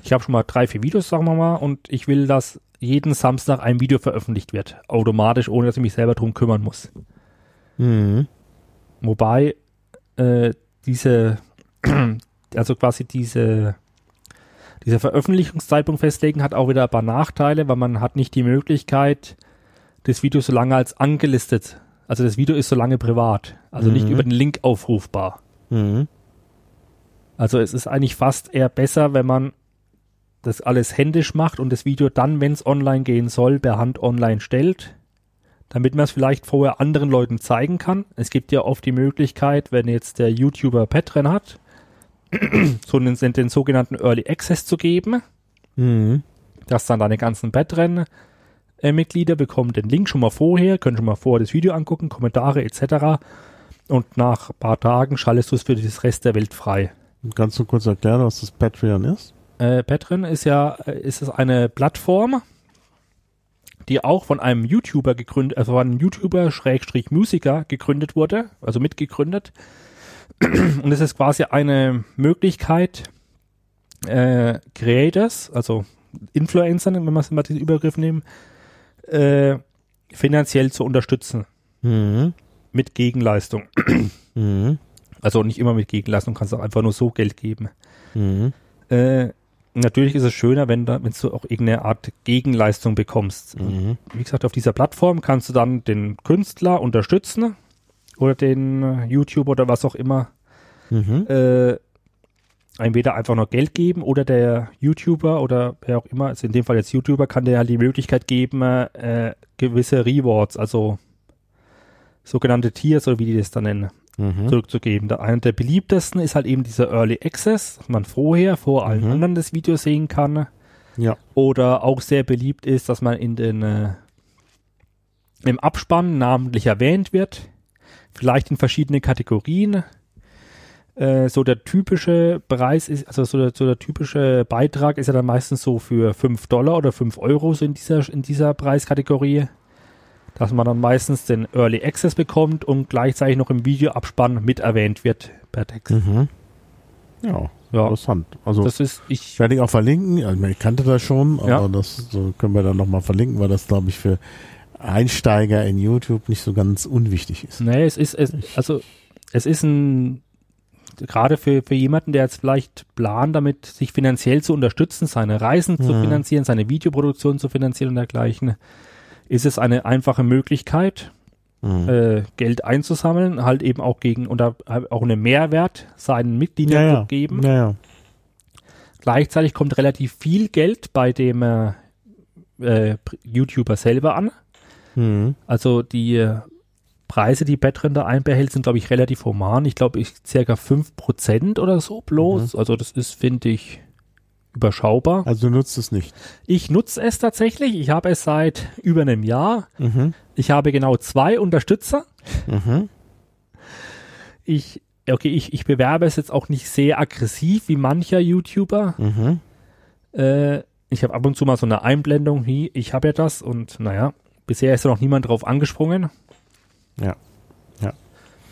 Ich habe schon mal drei, vier Videos, sagen wir mal, und ich will, dass jeden Samstag ein Video veröffentlicht wird. Automatisch, ohne dass ich mich selber drum kümmern muss. Mhm. Wobei äh, diese, also quasi diese, dieser Veröffentlichungszeitpunkt festlegen hat auch wieder ein paar Nachteile, weil man hat nicht die Möglichkeit, das Video so lange als angelistet. Also das Video ist so lange privat, also nicht Mhm. über den Link aufrufbar. Mhm. Also es ist eigentlich fast eher besser, wenn man das alles händisch macht und das Video dann, wenn es online gehen soll, per Hand online stellt, damit man es vielleicht vorher anderen Leuten zeigen kann. Es gibt ja oft die Möglichkeit, wenn jetzt der YouTuber Patreon hat, so einen, den sogenannten Early Access zu geben, Mhm. dass dann deine ganzen Patreon-Mitglieder bekommen den Link schon mal vorher, können schon mal vorher das Video angucken, Kommentare etc. Und nach ein paar Tagen schaltest du es für das Rest der Welt frei. Kannst du kurz erklären, was das Patreon ist? Äh, Patreon ist ja äh, ist es eine Plattform, die auch von einem YouTuber gegründet, also von einem YouTuber Schrägstrich Musiker gegründet wurde, also mitgegründet. Und es ist quasi eine Möglichkeit, äh, Creators, also Influencer, wenn wir mal diesen Übergriff nehmen, äh, finanziell zu unterstützen Mhm. mit Gegenleistung. Mhm. Also nicht immer mit Gegenleistung, kannst auch einfach nur so Geld geben. Mhm. Äh, natürlich ist es schöner, wenn, da, wenn du auch irgendeine Art Gegenleistung bekommst. Mhm. Wie gesagt, auf dieser Plattform kannst du dann den Künstler unterstützen oder den äh, YouTuber oder was auch immer Mhm. äh, entweder einfach noch Geld geben oder der YouTuber oder wer auch immer, also in dem Fall jetzt YouTuber, kann dir halt die Möglichkeit geben, äh, gewisse Rewards, also sogenannte Tiers oder wie die das dann nennen, Mhm. zurückzugeben. Der, einer der beliebtesten ist halt eben dieser Early Access, dass man vorher vor allen Mhm. anderen das Video sehen kann. Ja. Oder auch sehr beliebt ist, dass man in den äh, im Abspann namentlich erwähnt wird, vielleicht in verschiedenen Kategorien. Äh, so der typische Preis ist, also so der, so der typische Beitrag ist ja dann meistens so für 5 Dollar oder 5 Euro so in dieser, in dieser Preiskategorie. Dass man dann meistens den Early Access bekommt und gleichzeitig noch im Videoabspann mit erwähnt wird per Text. Mhm. Ja, Ja, interessant. Also das ist, ich, werde ich auch verlinken. Also, ich kannte das schon, aber Ja. das so können wir dann nochmal verlinken, weil das, glaube ich, für Einsteiger in YouTube nicht so ganz unwichtig ist. Nee, es ist, es, also, es ist ein, gerade für, für jemanden, der jetzt vielleicht plant, damit sich finanziell zu unterstützen, seine Reisen zu Mhm. finanzieren, seine Videoproduktion zu finanzieren und dergleichen, ist es eine einfache Möglichkeit, Mhm. äh, Geld einzusammeln, halt eben auch gegen, oder auch einen Mehrwert seinen Mitgliedern ja, ja. zu geben. Ja, ja. Gleichzeitig kommt relativ viel Geld bei dem äh, äh, YouTuber selber an. Mhm. Also die Preise, die da einbehält, sind, glaube ich, relativ human. Ich glaube, ich circa 5% oder so bloß. Also das ist, finde ich, überschaubar. Also du nutzt es nicht. Ich nutze es tatsächlich. Ich habe es seit über einem Jahr. Mhm. Ich habe genau zwei Unterstützer. Mhm. Ich, okay, ich, ich bewerbe es jetzt auch nicht sehr aggressiv wie mancher YouTuber. Mhm. Äh, ich habe ab und zu mal so eine Einblendung, wie ich habe ja das und naja, bisher ist da noch niemand drauf angesprungen. Ja. Ja.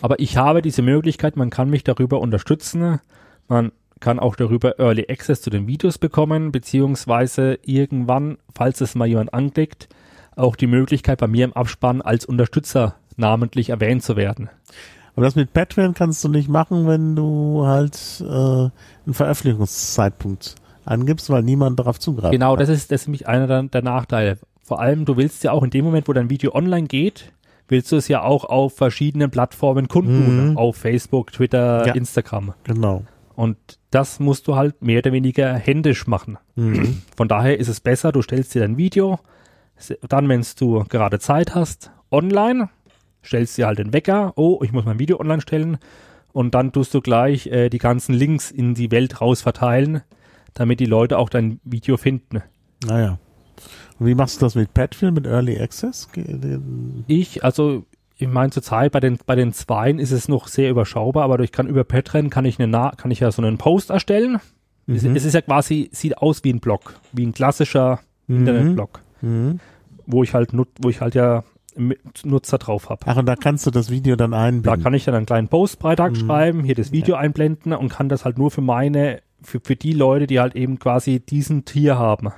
Aber ich habe diese Möglichkeit, man kann mich darüber unterstützen. Man kann auch darüber Early Access zu den Videos bekommen, beziehungsweise irgendwann, falls es mal jemand anklickt, auch die Möglichkeit bei mir im Abspann als Unterstützer namentlich erwähnt zu werden. Aber das mit Patreon kannst du nicht machen, wenn du halt äh, einen Veröffentlichungszeitpunkt angibst, weil niemand darauf zugreift. Genau, das ist, das ist nämlich einer der, der Nachteile. Vor allem, du willst ja auch in dem Moment, wo dein Video online geht, willst du es ja auch auf verschiedenen Plattformen kundtun. Mhm. Auf Facebook, Twitter, Ja. Instagram. Genau. Und das musst du halt mehr oder weniger händisch machen. Mhm. Von daher ist es besser, du stellst dir dein Video, dann, wenn du gerade Zeit hast, online, stellst dir halt den Wecker, oh, ich muss mein Video online stellen und dann tust du gleich äh, die ganzen Links in die Welt raus verteilen, damit die Leute auch dein Video finden. Naja. Und wie machst du das mit Padfield, mit Early Access? Ich, also ich meine zurzeit bei den bei den Zweien ist es noch sehr überschaubar, aber ich kann über Patreon kann ich eine kann ich ja so einen Post erstellen. Mhm. Es, es, ist ja quasi sieht aus wie ein Blog, wie ein klassischer mhm. Internetblog, mhm. wo ich halt wo ich halt ja Nutzer drauf habe. Ach, und da kannst du das Video dann einblenden. Da kann ich dann einen kleinen Postbeitrag mhm. schreiben, hier das Video ja. einblenden und kann das halt nur für meine, für, für die Leute, die halt eben quasi diesen Tier haben.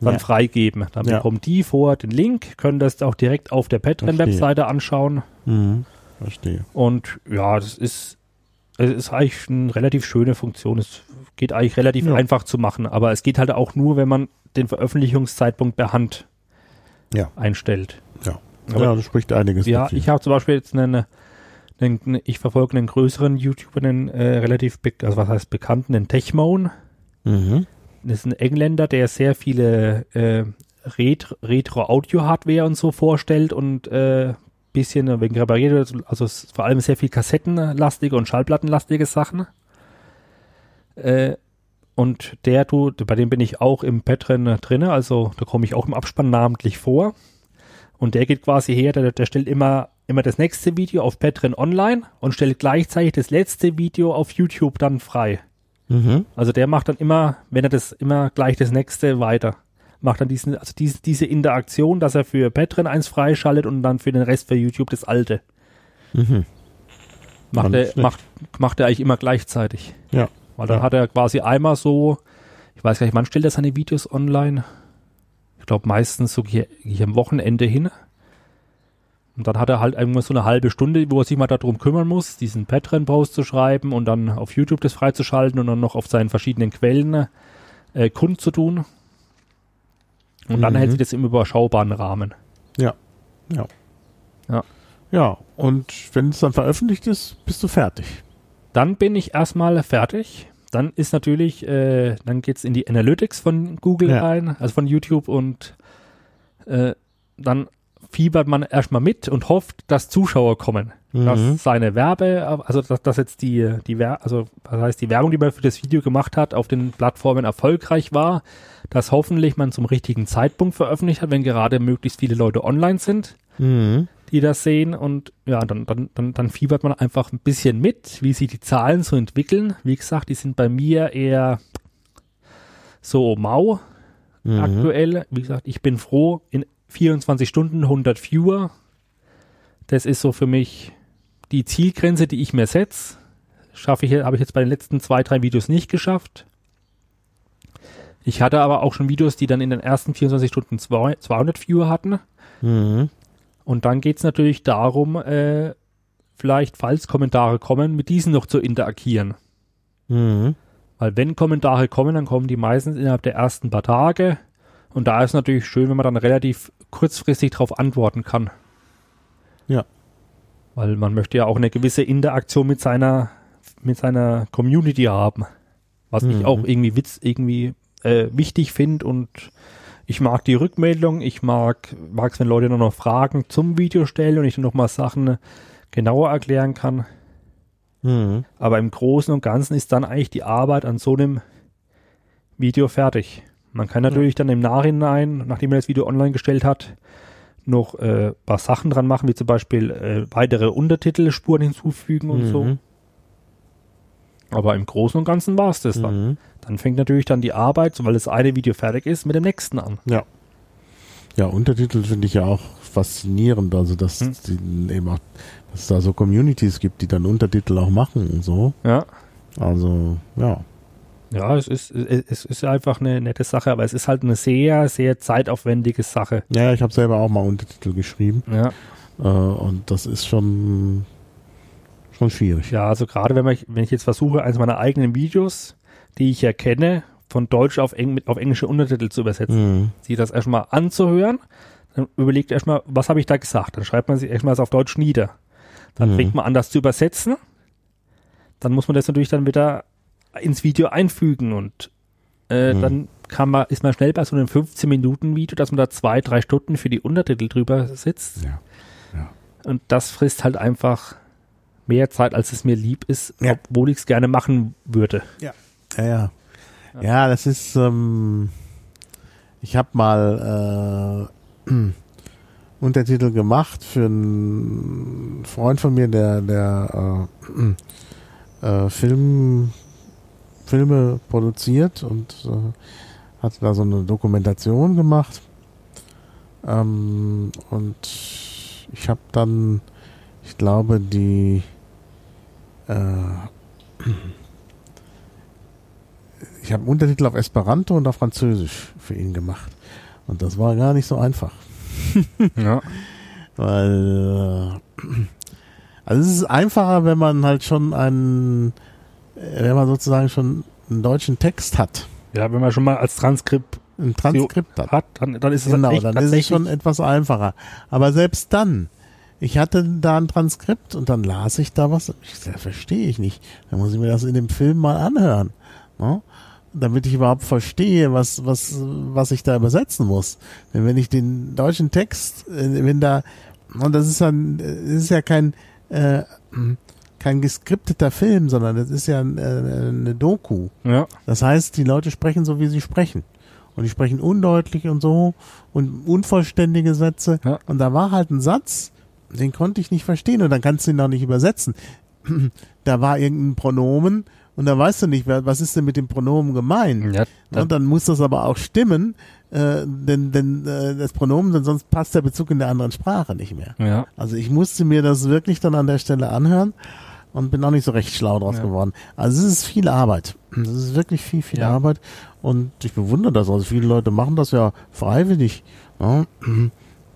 Dann ja. freigeben. Dann ja. bekommen die vor den Link, können das auch direkt auf der Patreon-Webseite anschauen. Mhm. Verstehe. Und ja, das ist, es ist eigentlich eine relativ schöne Funktion. Es geht eigentlich relativ ja. einfach zu machen, aber es geht halt auch nur, wenn man den Veröffentlichungszeitpunkt per Hand ja. einstellt. Ja, aber, ja das spricht einiges. Ja, ich habe zum Beispiel jetzt einen, einen, ich verfolge einen größeren YouTuber, einen äh, relativ, also was heißt bekannten, den Techmoan. Mhm das ist ein Engländer, der sehr viele äh, Retro-Audio-Hardware und so vorstellt und äh, bisschen wegen repariert, also vor allem sehr viel kassettenlastige und schallplattenlastige Sachen. Äh, und der tut, bei dem bin ich auch im Patreon drin, also da komme ich auch im Abspann namentlich vor. Und der geht quasi her, der, der stellt immer, immer das nächste Video auf Patreon online und stellt gleichzeitig das letzte Video auf YouTube dann frei. Mhm. Also der macht dann immer, wenn er das immer gleich das nächste weiter, macht dann diesen, also diese, diese Interaktion, dass er für Patreon eins freischaltet und dann für den Rest für YouTube das alte. Mhm. Macht, er, macht, macht er eigentlich immer gleichzeitig. Ja. Weil dann ja. hat er quasi einmal so, ich weiß gar nicht, wann stellt er seine Videos online? Ich glaube meistens so hier, hier am Wochenende hin. Und dann hat er halt irgendwann so eine halbe Stunde, wo er sich mal darum kümmern muss, diesen Patreon-Post zu schreiben und dann auf YouTube das freizuschalten und dann noch auf seinen verschiedenen Quellen äh, kundzutun. Und mhm. dann hält sich das im überschaubaren Rahmen. Ja. Ja. Ja. Ja, und wenn es dann veröffentlicht ist, bist du fertig. Dann bin ich erstmal fertig. Dann ist natürlich, äh, dann es in die Analytics von Google ja. ein, also von YouTube und äh, dann fiebert man erstmal mit und hofft, dass Zuschauer kommen. Mhm. Dass seine Werbe, also dass, dass jetzt die, die Wer also das heißt die Werbung, die man für das Video gemacht hat, auf den Plattformen erfolgreich war, dass hoffentlich man zum richtigen Zeitpunkt veröffentlicht hat, wenn gerade möglichst viele Leute online sind, mhm. die das sehen und ja, dann, dann, dann, dann fiebert man einfach ein bisschen mit, wie sich die Zahlen so entwickeln. Wie gesagt, die sind bei mir eher so mau mhm. aktuell. Wie gesagt, ich bin froh, in 24 Stunden, 100 Viewer. Das ist so für mich die Zielgrenze, die ich mir setze. Schaffe ich, habe ich jetzt bei den letzten zwei, drei Videos nicht geschafft. Ich hatte aber auch schon Videos, die dann in den ersten 24 Stunden 200 Viewer hatten. Mhm. Und dann geht es natürlich darum, äh, vielleicht, falls Kommentare kommen, mit diesen noch zu interagieren. Mhm. Weil wenn Kommentare kommen, dann kommen die meistens innerhalb der ersten paar Tage. Und da ist natürlich schön, wenn man dann relativ kurzfristig darauf antworten kann. Ja. Weil man möchte ja auch eine gewisse Interaktion mit seiner, mit seiner Community haben. Was mhm. ich auch irgendwie Witz, irgendwie äh, wichtig finde und ich mag die Rückmeldung, ich mag es, wenn Leute nur noch Fragen zum Video stellen und ich noch mal Sachen genauer erklären kann. Mhm. Aber im Großen und Ganzen ist dann eigentlich die Arbeit an so einem Video fertig. Man kann natürlich dann im Nachhinein, nachdem er das Video online gestellt hat, noch äh, paar Sachen dran machen, wie zum Beispiel äh, weitere Untertitelspuren hinzufügen und mhm. so. Aber im Großen und Ganzen war es das mhm. dann. Dann fängt natürlich dann die Arbeit, weil das eine Video fertig ist, mit dem nächsten an. Ja. Ja, Untertitel finde ich ja auch faszinierend, also dass hm. die eben auch, dass es da so Communities gibt, die dann Untertitel auch machen und so. Ja. Also, ja. Ja, es ist, es ist einfach eine nette Sache, aber es ist halt eine sehr, sehr zeitaufwendige Sache. Ja, ich habe selber auch mal Untertitel geschrieben. Ja. Äh, und das ist schon, schon schwierig. Ja, also gerade wenn, ich, wenn ich jetzt versuche, eines meiner eigenen Videos, die ich erkenne, von Deutsch auf, Eng, auf englische Untertitel zu übersetzen, mhm. sich das erstmal anzuhören, dann überlegt erstmal, was habe ich da gesagt? Dann schreibt man sich erstmal das auf Deutsch nieder. Dann mhm. fängt man an, das zu übersetzen. Dann muss man das natürlich dann wieder ins Video einfügen und äh, mhm. dann kann man, ist man schnell bei so einem 15-Minuten-Video, dass man da zwei, drei Stunden für die Untertitel drüber sitzt. Ja. ja. Und das frisst halt einfach mehr Zeit, als es mir lieb ist, ja. obwohl ich es gerne machen würde. Ja. Ja, ja. Ja, das ist, ähm, ich habe mal äh, Untertitel gemacht für einen Freund von mir, der, der äh, äh, Film, Filme produziert und äh, hat da so eine Dokumentation gemacht. Ähm, und ich habe dann, ich glaube, die äh, ich habe Untertitel auf Esperanto und auf Französisch für ihn gemacht. Und das war gar nicht so einfach. Ja. Weil, äh, also es ist einfacher, wenn man halt schon einen, wenn man sozusagen schon einen deutschen Text hat, ja, wenn man schon mal als Transkript ein Transkript hat. hat, dann, dann ist es Genau, dann ist es schon etwas einfacher. Aber selbst dann, ich hatte da ein Transkript und dann las ich da was, ich verstehe ich nicht. Dann muss ich mir das in dem Film mal anhören. Ne? Damit ich überhaupt verstehe, was, was, was ich da übersetzen muss. Denn wenn ich den deutschen Text, äh, wenn da, und das ist dann, das ist ja kein, äh, kein geskripteter Film, sondern das ist ja äh, eine Doku. ja, Das heißt, die Leute sprechen so, wie sie sprechen. Und die sprechen undeutlich und so und unvollständige Sätze. Ja. Und da war halt ein Satz, den konnte ich nicht verstehen und dann kannst du ihn auch nicht übersetzen. da war irgendein Pronomen und da weißt du nicht, was ist denn mit dem Pronomen gemeint. ja dann, Und dann muss das aber auch stimmen, äh, denn, denn äh, das Pronomen, denn sonst passt der Bezug in der anderen Sprache nicht mehr. ja, Also ich musste mir das wirklich dann an der Stelle anhören und bin auch nicht so recht schlau draus Ja. geworden. Also es ist viel Arbeit. Es ist wirklich viel, viel Ja. Arbeit und ich bewundere das. Also viele Leute machen das ja freiwillig. Ja.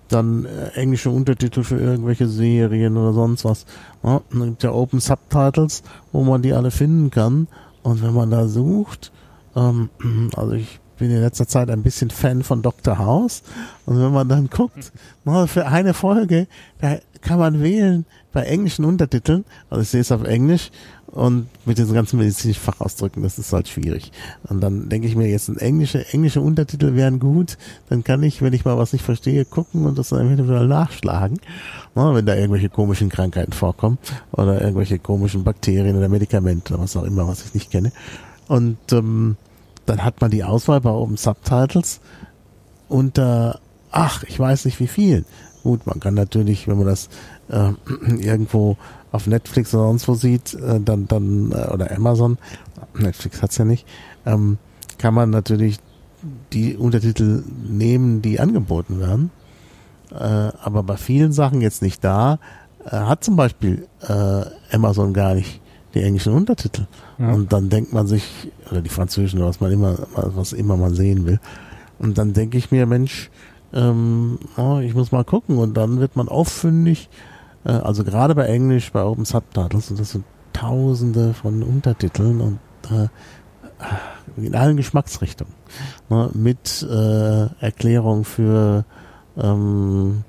Dann äh, englische Untertitel für irgendwelche Serien oder sonst was. Ja. Und Dann gibt ja Open Subtitles, wo man die alle finden kann. Und wenn man da sucht, ähm, also ich bin in letzter Zeit ein bisschen Fan von Dr. House. Und wenn man dann guckt, na, für eine Folge, da kann man wählen bei englischen Untertiteln. Also ich sehe es auf Englisch und mit diesen ganzen medizinischen Fachausdrücken, das ist halt schwierig. Und dann denke ich mir jetzt, ein englische, englische Untertitel wären gut. Dann kann ich, wenn ich mal was nicht verstehe, gucken und das dann eventuell nachschlagen. Na, wenn da irgendwelche komischen Krankheiten vorkommen oder irgendwelche komischen Bakterien oder Medikamente oder was auch immer, was ich nicht kenne. Und ähm, dann hat man die Auswahl bei oben Subtitles unter, ach, ich weiß nicht wie viel. Gut, man kann natürlich, wenn man das äh, irgendwo auf Netflix oder sonst wo sieht, äh, dann, dann, äh, oder Amazon, Netflix hat's ja nicht, ähm, kann man natürlich die Untertitel nehmen, die angeboten werden. Äh, aber bei vielen Sachen jetzt nicht da, äh, hat zum Beispiel äh, Amazon gar nicht die englischen Untertitel. Ja. Und dann denkt man sich, oder die französischen, was man immer, was immer man sehen will. Und dann denke ich mir, Mensch, ähm, oh, ich muss mal gucken. Und dann wird man auffündig, also gerade bei Englisch, bei Open Subtitles, und das sind tausende von Untertiteln und äh, in allen Geschmacksrichtungen. Ne, mit äh, Erklärung für ähm,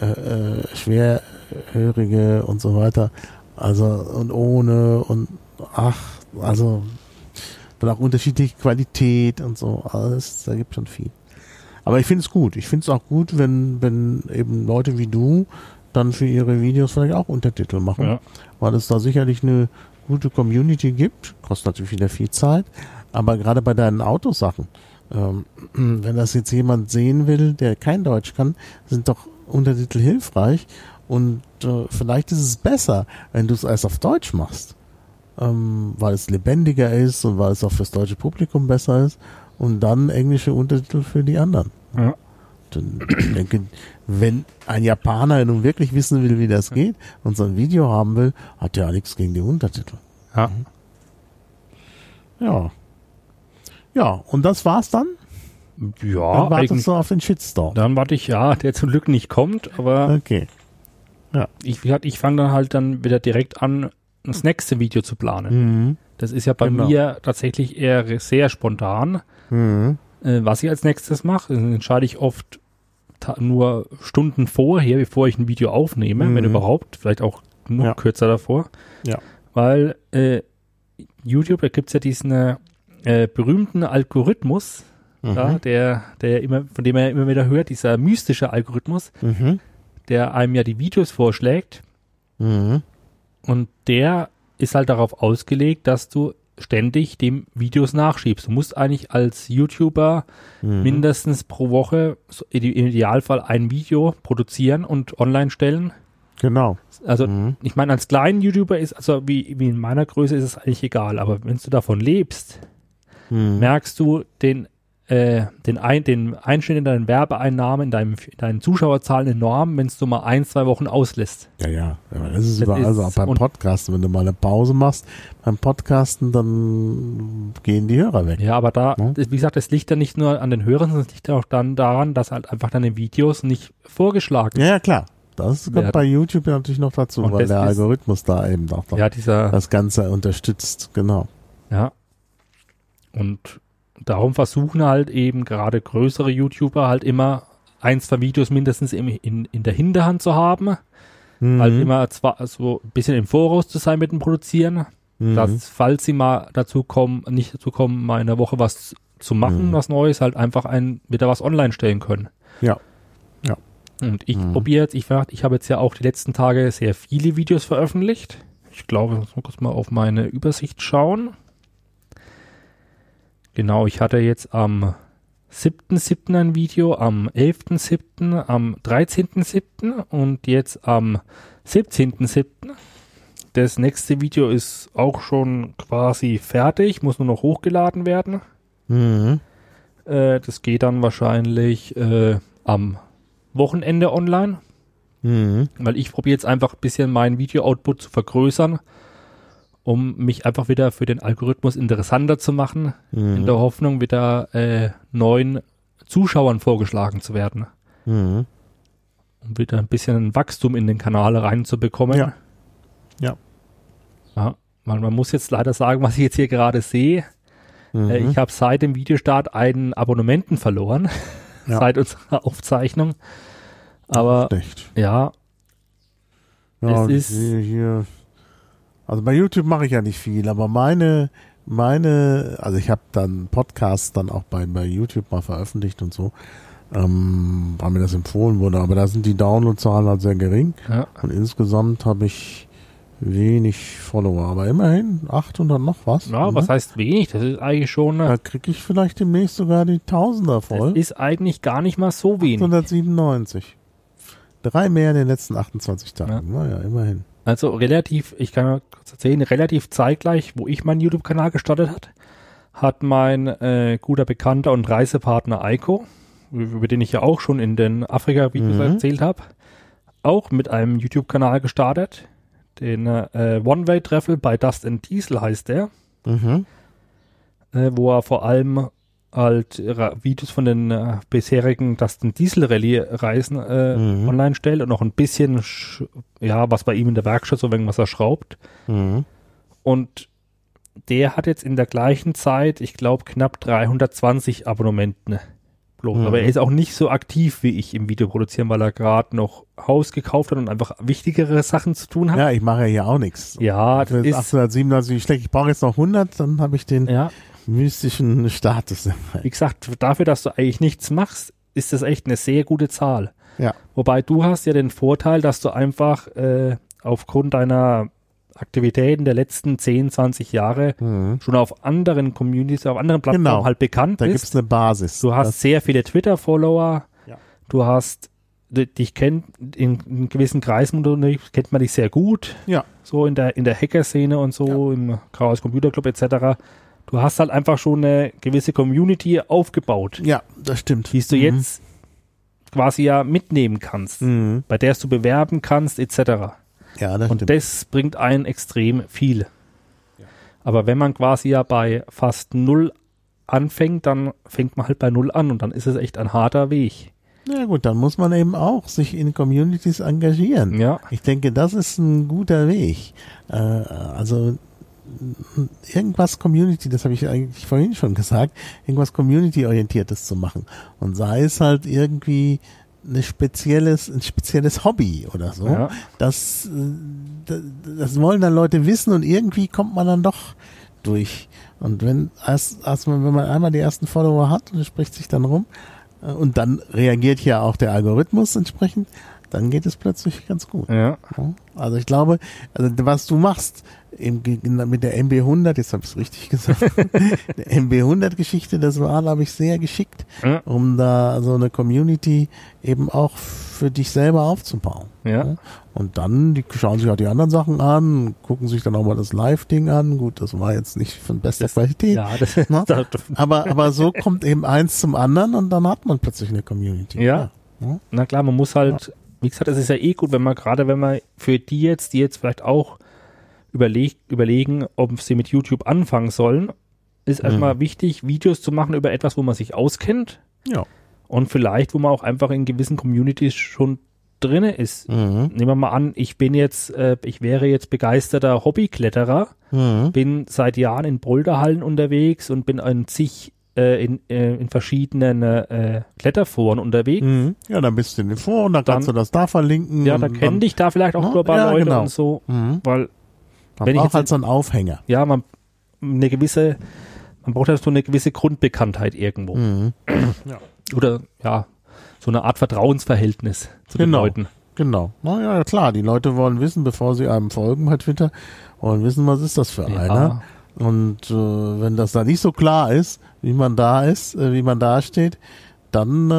äh, äh, Schwerhörige und so weiter. Also und ohne und ach, also dann auch unterschiedliche Qualität und so. Alles, da gibt schon viel. Aber ich finde es gut. Ich finde es auch gut, wenn, wenn eben Leute wie du dann für ihre Videos vielleicht auch Untertitel machen, ja, weil es da sicherlich eine gute Community gibt. Kostet natürlich wieder viel Zeit. Aber gerade bei deinen Autosachen, ähm, wenn das jetzt jemand sehen will, der kein Deutsch kann, sind doch Untertitel hilfreich. Und äh, vielleicht ist es besser, wenn du es erst auf Deutsch machst, ähm, weil es lebendiger ist und weil es auch fürs deutsche Publikum besser ist. Und dann englische Untertitel für die anderen. ja. Dann, ich denke, wenn ein Japaner nun wirklich wissen will, wie das geht und so ein Video haben will, hat er ja nichts gegen die Untertitel. ja. Ja. Ja, und das war's dann? Ja, dann wartest du auf den Shitstorm. dann warte ich, ja, der zum Glück nicht kommt, aber Okay. ich, wie gesagt, ich fange dann halt dann wieder direkt an, das nächste Video zu planen. Mhm. Das ist ja bei Genau. mir tatsächlich eher sehr spontan. Mhm. Äh, was ich als nächstes mache, entscheide ich oft nur Stunden vorher, bevor ich ein Video aufnehme, Mhm. wenn überhaupt, vielleicht auch noch Ja. kürzer davor. Ja. Weil äh, YouTube, da gibt's ja diesen äh, berühmten Algorithmus, Mhm. ja, der, der immer, von dem er immer wieder hört, dieser mystische Algorithmus, Mhm. der einem ja die Videos vorschlägt Mhm. und der ist halt darauf ausgelegt, dass du ständig dem Videos nachschiebst. Du musst eigentlich als YouTuber Mhm. mindestens pro Woche im Idealfall ein Video produzieren und online stellen. Genau. Also Mhm. ich meine, als kleinen YouTuber ist, also wie, wie in meiner Größe ist es eigentlich egal, aber wenn du davon lebst, Mhm. merkst du den, äh, den, ein, den Einschnitt in deinen Werbeeinnahmen, in, deinem, in deinen Zuschauerzahlen enorm, wenn du mal ein, zwei Wochen auslässt. Ja, ja. ja das ist Das überall so. Auch beim Podcasten, wenn du mal eine Pause machst, beim Podcasten, dann gehen die Hörer weg. Ja, aber da, Ja. das- wie gesagt, das liegt ja nicht nur an den Hörern, sondern es liegt auch dann daran, dass halt einfach deine Videos nicht vorgeschlagen Ja, ja, klar. Das kommt Werden. bei YouTube ja natürlich noch dazu, Und weil der ist- Algorithmus da eben auch noch Ja, dieser, das Ganze unterstützt. Genau. ja. Und darum versuchen halt eben gerade größere YouTuber halt immer ein, zwei Videos mindestens im, in, in der Hinterhand zu haben. Mhm. Halt immer zwar so ein bisschen im Voraus zu sein mit dem Produzieren, Mhm. dass, falls sie mal dazu kommen, nicht dazu kommen, mal in der Woche was zu machen, Mhm. was Neues, halt einfach ein, wieder was online stellen können. Ja. Und ich Mhm. probiere jetzt, ich, ich habe jetzt ja auch die letzten Tage sehr viele Videos veröffentlicht. Ich glaube, ich muss mal kurz mal auf meine Übersicht schauen. Genau, ich hatte jetzt am 7.7. ein Video, am 11.7., am 13.7. und jetzt am 17.7. Das nächste Video ist auch schon quasi fertig, muss nur noch hochgeladen werden. Mhm. Äh, das geht dann wahrscheinlich äh, am Wochenende online, Mhm. weil ich probiere jetzt einfach ein bisschen meinen Video-Output zu vergrößern, um mich einfach wieder für den Algorithmus interessanter zu machen, in Mhm. der Hoffnung, wieder äh, neuen Zuschauern vorgeschlagen zu werden, Mhm. um wieder ein bisschen Wachstum in den Kanal reinzubekommen. Ja. Ja. Ja, weil man muss jetzt leider sagen, was ich jetzt hier gerade sehe. Mhm. Äh, ich habe seit dem Videostart einen Abonnementen verloren, Ja. seit unserer Aufzeichnung. Aber ja, Ja, Es ich ist- sehe hier. Also bei YouTube mache ich ja nicht viel, aber meine, meine, also ich habe dann Podcasts dann auch bei, bei YouTube mal veröffentlicht und so, ähm, weil mir das empfohlen wurde, aber da sind die Downloadzahlen halt sehr gering ja, und insgesamt habe ich wenig Follower, aber immerhin 800 noch was. ja Mhm. was heißt wenig? Das ist eigentlich schon, Da äh, kriege ich vielleicht demnächst sogar die Tausender das voll. ist eigentlich gar nicht mal so wenig. 197. Drei mehr in den letzten 28 Tagen. Naja, immerhin. Also relativ, ich kann mal kurz erzählen, relativ zeitgleich, wo ich meinen YouTube-Kanal gestartet hat, hat mein äh, guter Bekannter und Reisepartner Eiko, über den ich ja auch schon in den Afrika-Videos Mhm. erzählt habe, auch mit einem YouTube-Kanal gestartet. Den äh, One-Way-Treffel bei Dust and Diesel heißt der, Mhm. äh, wo er vor allem halt Videos von den äh, bisherigen Dust and Diesel Rallye Reisen äh, Mhm. online stellt und noch ein bisschen, sch- ja, was bei ihm in der Werkstatt so irgendwas er schraubt. Mhm. Und der hat jetzt in der gleichen Zeit, ich glaube, knapp 320 Abonnementen. Bloß. Mhm. Aber er ist auch nicht so aktiv wie ich im Video produzieren, weil er gerade noch Haus gekauft hat und einfach wichtigere Sachen zu tun hat. Ja, ich mache ja hier auch nichts. Ja, das ist, 897 schlecht. Ich brauche jetzt noch 100, dann habe ich den ja, mystischen Status. wie gesagt, dafür, dass du eigentlich nichts machst, ist das echt eine sehr gute Zahl. Ja. Wobei du hast ja den Vorteil, dass du einfach äh, aufgrund deiner Aktivitäten der letzten 10, 20 Jahre Mhm. schon auf anderen Communities, auf anderen Plattformen Genau. halt bekannt Da bist. gibt's eine Basis. Du hast sehr viele Twitter-Follower. Ja. Du hast, di- dich kennt, in, in gewissen Kreisen kennt man dich sehr gut. Ja. So in der, in der Hacker-Szene und so, im Chaos Computer Club etc. Du hast halt einfach schon eine gewisse Community aufgebaut, ja, das stimmt. die du Mhm. jetzt quasi ja mitnehmen kannst, Mhm. bei der du bewerben kannst etc. Ja, das Und stimmt. das bringt einen extrem viel. Aber wenn man quasi ja bei fast null anfängt, dann fängt man halt bei null an und dann ist es echt ein harter Weg. Ja gut, dann muss man eben auch sich in Communities engagieren. Ja, Ich denke, das ist ein guter Weg. Äh, also irgendwas Community, das habe ich eigentlich vorhin schon gesagt, irgendwas Community-orientiertes zu machen. Und sei es halt irgendwie ein spezielles, ein spezielles Hobby oder so. ja. Das, äh, das, wollen dann Leute wissen und irgendwie kommt man dann doch durch. Und wenn, erst, erst mal, wenn man einmal die ersten Follower hat und es spricht sich dann rum, äh, und dann reagiert ja auch der Algorithmus entsprechend, dann geht es plötzlich ganz gut. Ja. Also ich glaube, also was du machst mit der MB100, jetzt habe ich es richtig gesagt, der MB100-Geschichte, das war, glaube ich, sehr geschickt, Ja. um da so eine Community eben auch für dich selber aufzubauen. Ja. Und dann, die schauen sich auch die anderen Sachen an, gucken sich dann auch mal das Live-Ding an. Gut, das war jetzt nicht von bester Qualität. Ja, das, da, Aber, aber so kommt eben eins zum anderen und dann hat man plötzlich eine Community. Ja. Ja. na klar, man muss halt, wie gesagt, es ist ja eh gut, wenn man gerade, wenn man für die jetzt, die jetzt vielleicht auch überlegt, überlegen, ob sie mit YouTube anfangen sollen, ist erstmal wichtig, Videos zu machen über etwas, wo man sich auskennt Ja. und vielleicht, wo man auch einfach in gewissen Communities schon drinne ist. Mhm. Nehmen wir mal an, ich bin jetzt, äh, ich wäre jetzt begeisterter Hobbykletterer, Mhm. bin seit Jahren in Boulderhallen unterwegs und bin in zig, äh, in, äh, in verschiedenen äh, Kletterforen unterwegs. Mhm. Ja, dann bist du in den Foren, dann, Dann- kannst du das da verlinken. Ja, und da dann- kenne ich da vielleicht auch Ja, global ja, Leute genau. und so, Mhm. weil Man wenn ich braucht jetzt- halt so einen Aufhänger. ja, man eine gewisse, man braucht halt so eine gewisse Grundbekanntheit irgendwo. Mhm. Oder ja, so eine Art Vertrauensverhältnis zu den Genau. Leuten. Genau. Na ja, klar, die Leute wollen wissen, bevor sie einem folgen bei Twitter, wollen wissen, was ist das für Ja. einer. Und äh, wenn das da nicht so klar ist, wie man da ist, äh, wie man da steht, dann äh,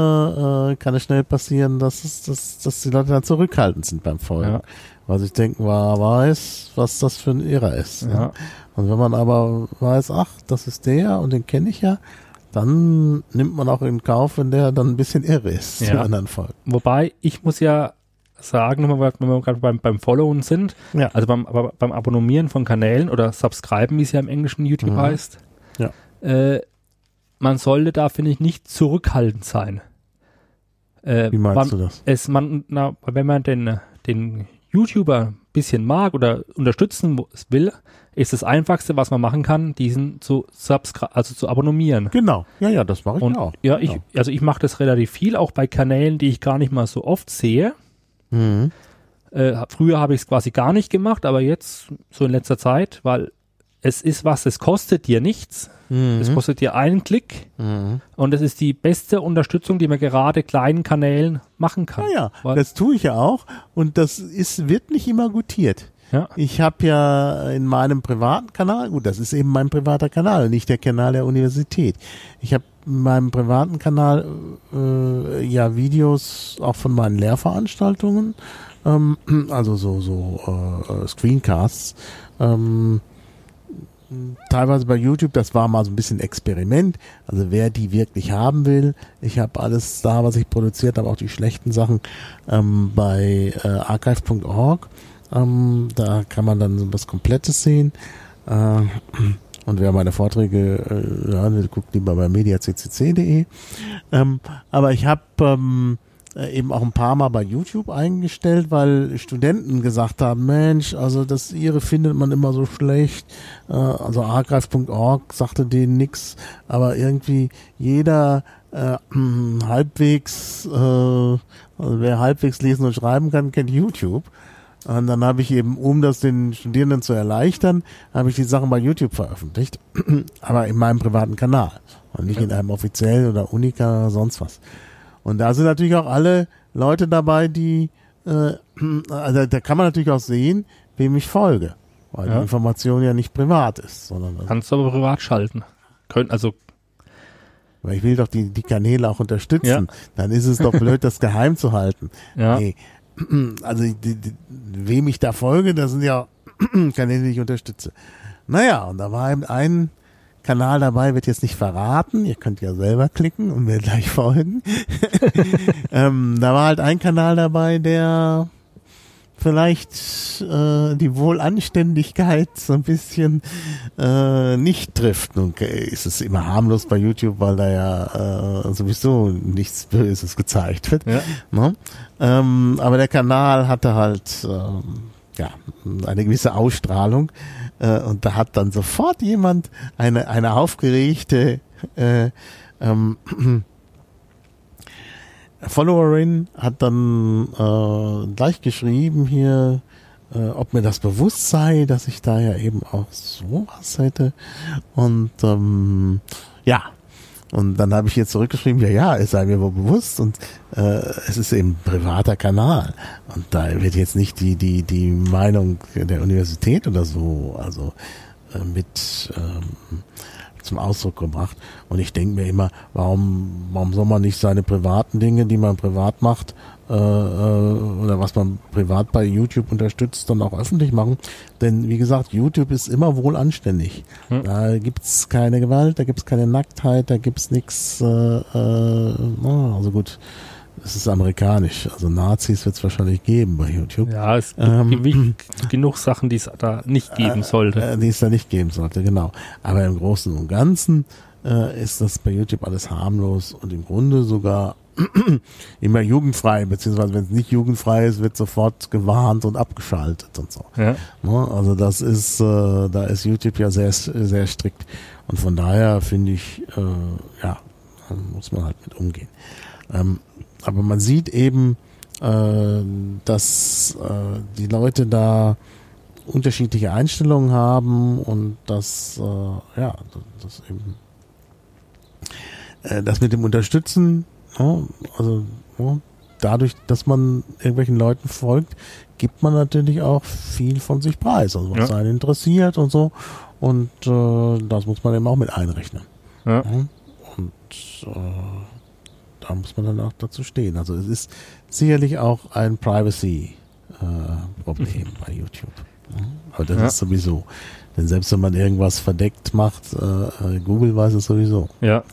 äh, kann es schnell passieren, dass es, dass, dass die Leute dann zurückhaltend sind beim Folgen. Ja. Weil sich denken, wer weiß, was das für ein Irrer ist. ne? Ja. Und wenn man aber weiß, ach, das ist der und den kenne ich ja, dann nimmt man auch in Kauf, wenn der dann ein bisschen irre ist zu Ja. anderen Folgen. Wobei, ich muss ja sagen, nochmal, wenn wir gerade beim, beim Followen sind, Ja. also beim, beim Abonnieren von Kanälen oder Subscriben, wie es ja im englischen YouTube Mhm. heißt, Ja. äh, man sollte da, finde ich, nicht zurückhaltend sein. Äh, Wie meinst man, du das? Es, man, na, wenn man den, den YouTuber ein bisschen mag oder unterstützen will, ist das Einfachste, was man machen kann, diesen zu also zu abonnieren. Genau. Ja, ja, das mache ich Und auch. ja, ich, also ich mache das relativ viel, auch bei Kanälen, die ich gar nicht mal so oft sehe. Mhm. Äh, früher habe ich es quasi gar nicht gemacht, aber jetzt so in letzter Zeit, weil es ist was, es kostet dir nichts. Es Mhm. kostet dir einen Klick Mhm. und es ist die beste Unterstützung, die man gerade kleinen Kanälen machen kann. Ja, ja, das tue ich ja auch und das ist, wird nicht immer gutiert. Ja. Ich habe ja in meinem privaten Kanal, gut, das ist eben mein privater Kanal, nicht der Kanal der Universität. Ich habe in meinem privaten Kanal äh, ja Videos auch von meinen Lehrveranstaltungen, ähm, also so so äh, Screencasts. Ähm, teilweise bei YouTube, das war mal so ein bisschen Experiment. Also wer die wirklich haben will, ich habe alles da, was ich produziert habe, auch die schlechten Sachen ähm, bei äh, archive.org. Ähm, da kann man dann so was Komplettes sehen. Äh, und wer meine Vorträge, äh, ja, guckt lieber bei mediaccc.de. Ähm, aber ich habe ähm, äh, eben auch ein paar Mal bei YouTube eingestellt, weil Studenten gesagt haben, Mensch, also das ihre findet man immer so schlecht. Äh, also archive.org sagte denen nix, aber irgendwie jeder äh, halbwegs, äh, also wer halbwegs lesen und schreiben kann, kennt YouTube. Und dann habe ich eben, um das den Studierenden zu erleichtern, habe ich die Sachen bei YouTube veröffentlicht, aber in meinem privaten Kanal und nicht in einem offiziellen oder Unica oder sonst was. Und da sind natürlich auch alle Leute dabei, die, äh, also da kann man natürlich auch sehen, wem ich folge, weil Ja. die Information ja nicht privat ist, sondern Kannst du aber privat schalten. Können, also weil ich will doch die, die Kanäle auch unterstützen. Ja. Dann ist es doch blöd, das geheim zu halten. ja, Nee. Also die, die, wem ich da folge, das sind ja Kanäle, die ich unterstütze. Naja, und da war eben ein Kanal dabei, wird jetzt nicht verraten. Ihr könnt ja selber klicken und mir gleich folgen. ähm, da war halt ein Kanal dabei, der vielleicht äh, die Wohlanständigkeit so ein bisschen äh, nicht trifft. Nun äh, ist es immer harmlos bei YouTube, weil da ja äh, sowieso nichts Böses gezeigt wird. ja. Ne? Ähm, aber der Kanal hatte halt ähm, ja eine gewisse Ausstrahlung äh, und da hat dann sofort jemand eine eine aufgeregte äh, ähm, Followerin hat dann äh, gleich geschrieben hier, äh, ob mir das bewusst sei, dass ich da ja eben auch sowas hätte. Und ähm, ja Und dann habe ich ihr zurückgeschrieben, ja, ja, es sei mir wohl bewusst und äh, es ist eben privater Kanal. Und da wird jetzt nicht die, die, die Meinung der Universität oder so, also äh, mit ähm, zum Ausdruck gebracht. Und ich denke mir immer, warum, warum soll man nicht seine privaten Dinge, die man privat macht, äh, äh, oder was man privat bei YouTube unterstützt, dann auch öffentlich machen. Denn wie gesagt, YouTube ist immer wohl anständig. Hm. Da gibt's keine Gewalt, da gibt's keine Nacktheit, da gibt's nichts, äh, äh, also gut, es ist amerikanisch. Also Nazis wird es wahrscheinlich geben bei YouTube. Ja, es gibt ähm, genug Sachen, die es da nicht geben sollte. Äh, die es da nicht geben sollte, genau. Aber im Großen und Ganzen äh, ist das bei YouTube alles harmlos und im Grunde sogar immer jugendfrei, beziehungsweise wenn es nicht jugendfrei ist, wird sofort gewarnt und abgeschaltet und so. Ja. Ne, also das ist, äh, da ist YouTube ja sehr, sehr strikt. Und von daher finde ich, äh, ja, muss man halt mit umgehen. Ähm, aber man sieht eben, äh, dass äh, die Leute da unterschiedliche Einstellungen haben und dass, äh, ja, das eben, äh, das mit dem Unterstützen ja, also ja, dadurch, dass man irgendwelchen Leuten folgt, gibt man natürlich auch viel von sich preis, also was ja. einen interessiert und so. Und äh, das muss man eben auch mit einrechnen. Ja. Und äh, da muss man dann auch dazu stehen. Also es ist sicherlich auch ein Privacy-Problem äh, bei YouTube. Aber das ja. ist sowieso. Denn selbst wenn man irgendwas verdeckt macht, äh, äh Google weiß es sowieso. Ja.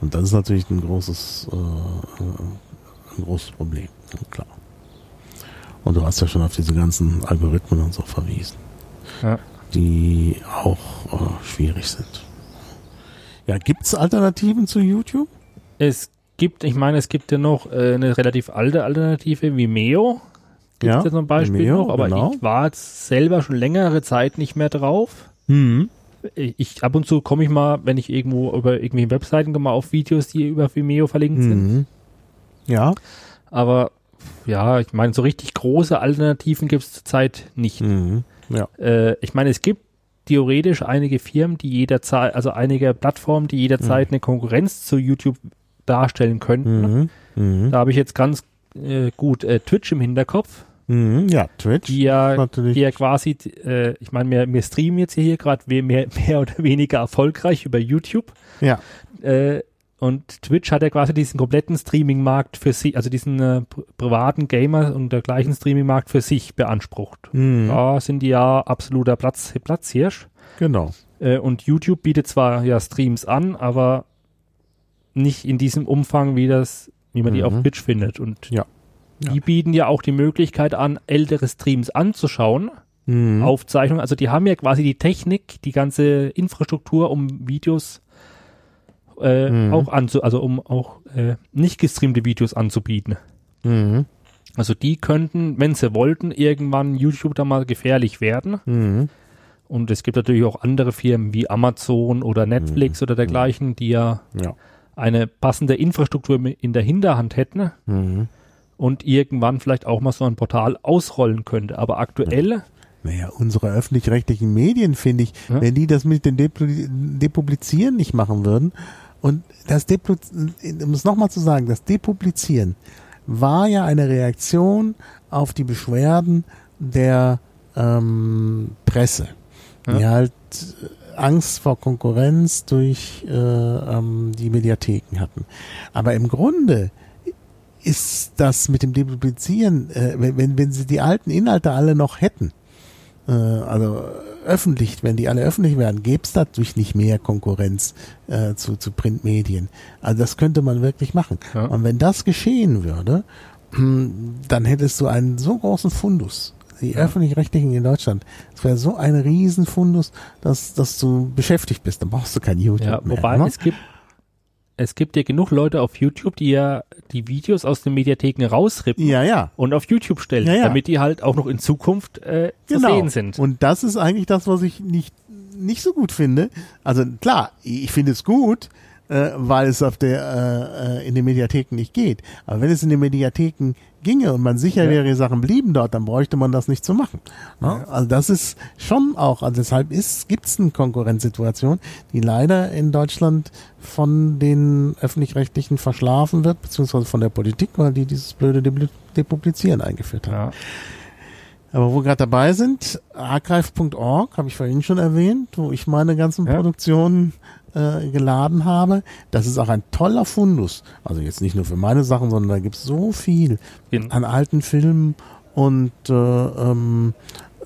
Und das ist natürlich ein großes, äh, äh, ein großes Problem, klar. Und du hast ja schon auf diese ganzen Algorithmen und so verwiesen, ja. die auch äh, schwierig sind. Ja, gibt es Alternativen zu YouTube? Es gibt, ich meine, es gibt ja noch äh, eine relativ alte Alternative, Vimeo. Gibt es ja, zum Beispiel Vimeo, noch, aber genau. ich war jetzt selber schon längere Zeit nicht mehr drauf. Mhm ich ab und zu komme ich mal, wenn ich irgendwo über irgendwelche Webseiten komme, auf Videos, die über Vimeo verlinkt mhm. sind. Ja. Aber ja, ich meine, so richtig große Alternativen gibt es zurzeit nicht. Mhm. Ja. Äh, ich meine, es gibt theoretisch einige Firmen, die jederzeit, also einige Plattformen, die jederzeit mhm. eine Konkurrenz zu YouTube darstellen könnten. Mhm. Mhm. Da habe ich jetzt ganz äh, gut äh, Twitch im Hinterkopf. Mhm, ja, Twitch. Die ja, die ja quasi, äh, ich meine, wir, wir streamen jetzt hier gerade mehr, mehr oder weniger erfolgreich über YouTube. Ja. Äh, und Twitch hat ja quasi diesen kompletten Streaming-Markt für sich, also diesen äh, privaten Gamer und der gleichen Streaming-Markt für sich beansprucht. Mhm. Da sind die ja absoluter Platz, Platzhirsch. Genau. Äh, und YouTube bietet zwar ja Streams an, aber nicht in diesem Umfang, wie das, wie man mhm. die auf Twitch findet. Und ja. Die bieten ja auch die Möglichkeit an, ältere Streams anzuschauen. Mhm. Aufzeichnungen. Also die haben ja quasi die Technik, die ganze Infrastruktur, um Videos äh, mhm. auch anzu, also um auch äh, nicht gestreamte Videos anzubieten. Mhm. Also die könnten, wenn sie wollten, irgendwann YouTube da mal gefährlich werden. Mhm. Und es gibt natürlich auch andere Firmen wie Amazon oder Netflix mhm. oder dergleichen, die ja, ja, eine passende Infrastruktur in der Hinterhand hätten. Mhm und irgendwann vielleicht auch mal so ein Portal ausrollen könnte. Aber aktuell. Naja, unsere öffentlich-rechtlichen Medien, finde ich, ja? wenn die das mit dem Depublizieren nicht machen würden, und das Depublizieren, um es nochmal zu sagen, das Depublizieren war ja eine Reaktion auf die Beschwerden der ähm, Presse, ja. die halt Angst vor Konkurrenz durch äh, ähm, die Mediatheken hatten. Aber im Grunde ist das mit dem Depublizieren, äh, wenn, wenn sie die alten Inhalte alle noch hätten, äh, also öffentlich, wenn die alle öffentlich werden, gäbe es dadurch nicht mehr Konkurrenz äh, zu, zu Printmedien. Also das könnte man wirklich machen. Ja. Und wenn das geschehen würde, dann hättest du einen so großen Fundus. Die öffentlich-rechtlichen in Deutschland. Es wäre so ein Riesenfundus, dass, dass du beschäftigt bist. Dann brauchst du kein YouTube ja, mehr. Wobei ne? es gibt es gibt ja genug Leute auf YouTube, die ja die Videos aus den Mediatheken rausrippen ja, ja. und auf YouTube stellen, ja, ja. damit die halt auch noch in Zukunft äh, zu genau. sehen sind. Und das ist eigentlich das, was ich nicht, nicht so gut finde. Also klar, ich finde es gut, äh, weil es auf der äh, äh, in den Mediatheken nicht geht. Aber wenn es in den Mediatheken ginge und man sicher wäre, die Sachen blieben dort, dann bräuchte man das nicht zu machen. Ja. Also das ist schon auch, also deshalb ist gibt es eine Konkurrenzsituation, die leider in Deutschland von den öffentlich-rechtlichen verschlafen wird, beziehungsweise von der Politik, weil die dieses blöde Depublizieren eingeführt haben. Ja. Aber wo wir gerade dabei sind, archive.org, habe ich vorhin schon erwähnt, wo ich meine ganzen Ja. Produktionen äh, geladen habe. Das ist auch ein toller Fundus. Also jetzt nicht nur für meine Sachen, sondern da gibt es so viel In, an alten Filmen und äh, ähm,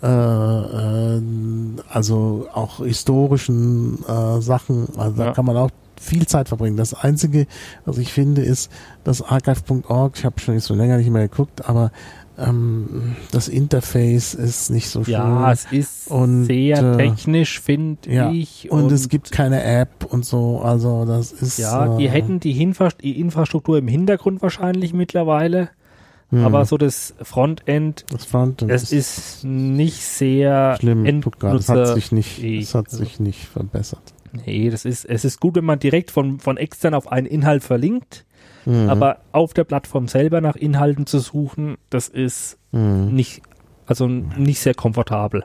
äh, äh, also auch historischen äh, Sachen. Also da Ja. kann man auch viel Zeit verbringen. Das Einzige, was ich finde, ist, dass archive.org, ich habe schon jetzt so länger nicht mehr geguckt, aber ähm, das Interface ist nicht so schön. ja, es ist Und, sehr äh, technisch, finde ja. ich. und, es gibt keine App und so. Also das ist Ja, die äh, hätten die, Hinfra die Infrastruktur im Hintergrund wahrscheinlich mittlerweile, hm, aber so das Frontend, das Frontend es ist nicht sehr schlimm. Das hat Endnutzer. sich nicht, das hat sich nicht verbessert. Nee, das ist, es ist gut, wenn man direkt von, von extern auf einen Inhalt verlinkt, Mhm. aber auf der Plattform selber nach Inhalten zu suchen, das ist Mhm. nicht, also nicht sehr komfortabel.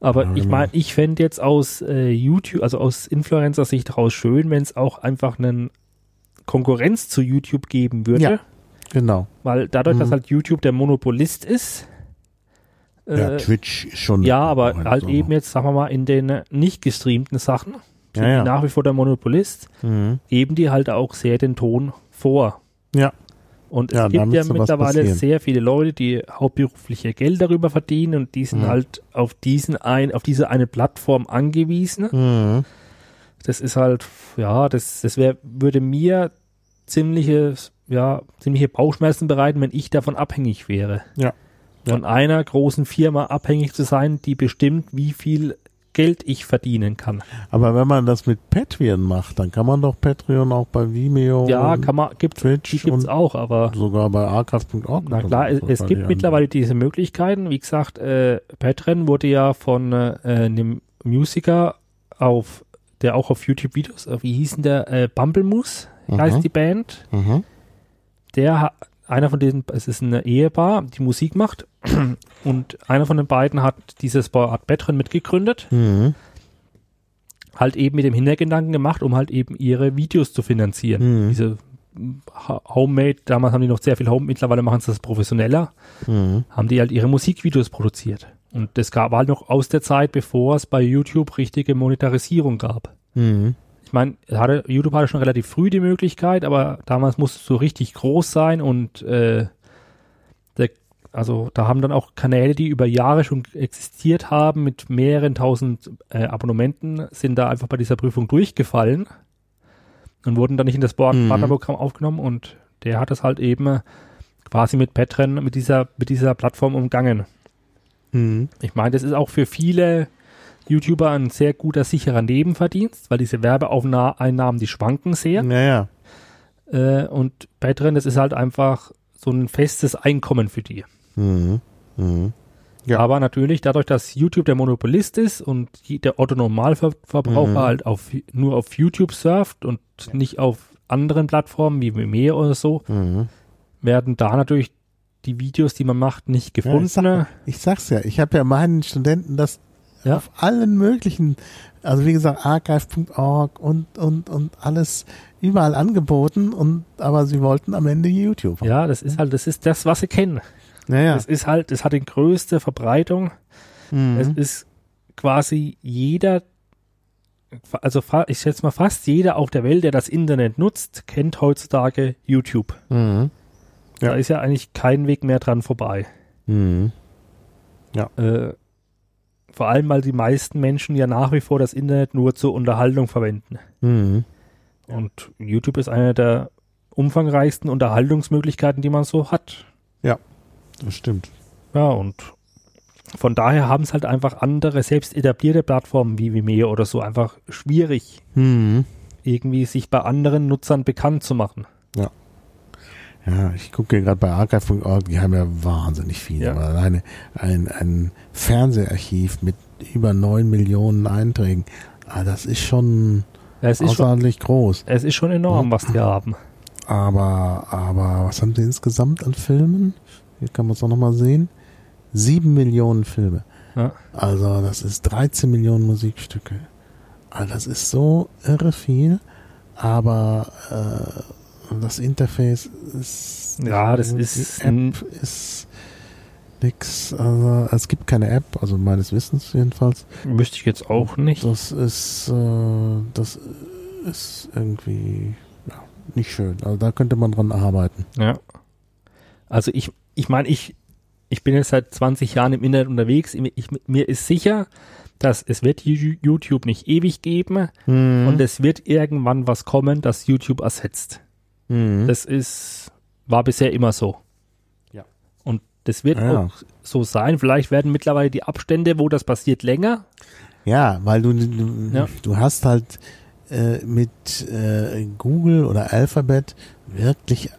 Aber Ja, ich genau. meine, ich fände jetzt aus äh, YouTube, also aus Influencer-Sicht heraus schön, wenn es auch einfach einen Konkurrenz zu YouTube geben würde. Ja. Genau. Weil dadurch, Mhm. dass halt YouTube der Monopolist ist, ja, äh, Twitch ist schon. ja, aber halt eben jetzt, sagen wir mal, in den nicht gestreamten Sachen, sind Ja, ja. die nach wie vor der Monopolist, Mhm. geben die halt auch sehr den Ton vor. Ja. Und es Ja, gibt ja mittlerweile passieren. sehr viele Leute, die hauptberufliche Geld darüber verdienen und die sind Mhm. halt auf diesen ein, auf diese eine Plattform angewiesen. Mhm. Das ist halt, ja, das, das wär, würde mir ziemliche, ja, ziemliche Bauchschmerzen bereiten, wenn ich davon abhängig wäre. Ja. Von einer großen Firma abhängig zu sein, die bestimmt, wie viel Geld ich verdienen kann. Aber wenn man das mit Patreon macht, dann kann man doch Patreon auch bei Vimeo Ja, und kann man, gibt, die Twitch gibt's und auch, aber sogar bei archive.org. Na klar, es, es gibt mittlerweile diese Möglichkeiten. Wie gesagt, äh, Patreon wurde ja von äh, einem Musiker auf, der auch auf YouTube Videos, äh, wie hieß denn der, äh, Bumblemoose Mhm. heißt die Band. Mhm. Der, ha- einer von diesen, es ist eine Ehepaar, die Musik macht und einer von den beiden hat dieses Art Patreon mitgegründet, Mhm. halt eben mit dem Hintergedanken gemacht, um halt eben ihre Videos zu finanzieren. Mhm. Diese Homemade, damals haben die noch sehr viel Home, mittlerweile machen sie das professioneller. Mhm. haben die halt ihre Musikvideos produziert. Und das gab war halt noch aus der Zeit, bevor es bei YouTube richtige Monetarisierung gab. Mhm. Ich meine, hatte, YouTube hatte schon relativ früh die Möglichkeit, aber damals musste es so richtig groß sein und äh, der, also da haben dann auch Kanäle, die über Jahre schon existiert haben, mit mehreren tausend äh, Abonnementen, sind da einfach bei dieser Prüfung durchgefallen und wurden dann nicht in das Board- Mhm. Partnerprogramm aufgenommen und der hat es halt eben äh, quasi mit Patreon, mit dieser, mit dieser Plattform umgangen. Mhm. Ich meine, das ist auch für viele YouTuber ein sehr guter, sicherer Nebenverdienst, weil diese Werbeeinnahmen, die schwanken sehr. Ja, ja. Äh, und Patreon, das ist halt einfach so ein festes Einkommen für die. Mhm. Mhm. Ja. Aber natürlich, dadurch, dass YouTube der Monopolist ist und der Otto-Normalverbraucher Mhm. halt auf, nur auf YouTube surft und nicht auf anderen Plattformen wie Vimeo oder so, Mhm. werden da natürlich die Videos, die man macht, nicht Ja, gefunden. ich, sag, ich sag's ja, ich habe ja meinen Studenten das Ja. auf allen möglichen, also wie gesagt, archive.org und, und, und alles überall angeboten und aber sie wollten am Ende YouTube. ja, das ist halt, das ist das, was sie kennen. Naja. Es ist halt, es hat die größte Verbreitung. Es Mhm. ist quasi jeder, also ich schätze mal fast jeder auf der Welt, der das Internet nutzt, kennt heutzutage YouTube. Mhm. Da Ja. ist ja eigentlich kein Weg mehr dran vorbei. Mhm. Äh, vor allem, weil die meisten Menschen ja nach wie vor das Internet nur zur Unterhaltung verwenden. Mhm. Und YouTube ist eine der umfangreichsten Unterhaltungsmöglichkeiten, die man so hat. Das stimmt. Ja, und von daher haben es halt einfach andere, selbst etablierte Plattformen wie Vimeo oder so einfach schwierig, Mhm. irgendwie sich bei anderen Nutzern bekannt zu machen. Ja, ich gucke gerade bei archive.org, die haben ja wahnsinnig viel. Ja. Aber Alleine ein, ein Fernseharchiv mit über neun Millionen Einträgen. Ah, das ist schon, Es ist schon, außerordentlich groß. es ist schon enorm, was die haben. Aber, aber was haben sie insgesamt an Filmen? Hier kann man es auch nochmal sehen. Sieben Millionen Filme. Ja. Also das ist 13 Millionen Musikstücke. Also das ist so irre viel. Aber äh, das Interface ist Ja, das die ist App ist nix. Also es gibt keine App, also meines Wissens jedenfalls. Wüsste ich jetzt auch nicht. Das ist äh, das ist irgendwie ja, nicht schön. Also da könnte man dran arbeiten. Ja. Also ich, ich meine, ich, ich bin jetzt seit 20 Jahren im Internet unterwegs. Ich, mir ist sicher, dass es wird YouTube nicht ewig geben Mhm. und es wird irgendwann was kommen, das YouTube ersetzt. Mhm. Das ist, war bisher immer so. Ja. Und das wird Ja. auch so sein. Vielleicht werden mittlerweile die Abstände, wo das passiert, länger. Ja, weil du, du, Ja. du hast halt äh, mit äh, Google oder Alphabet wirklich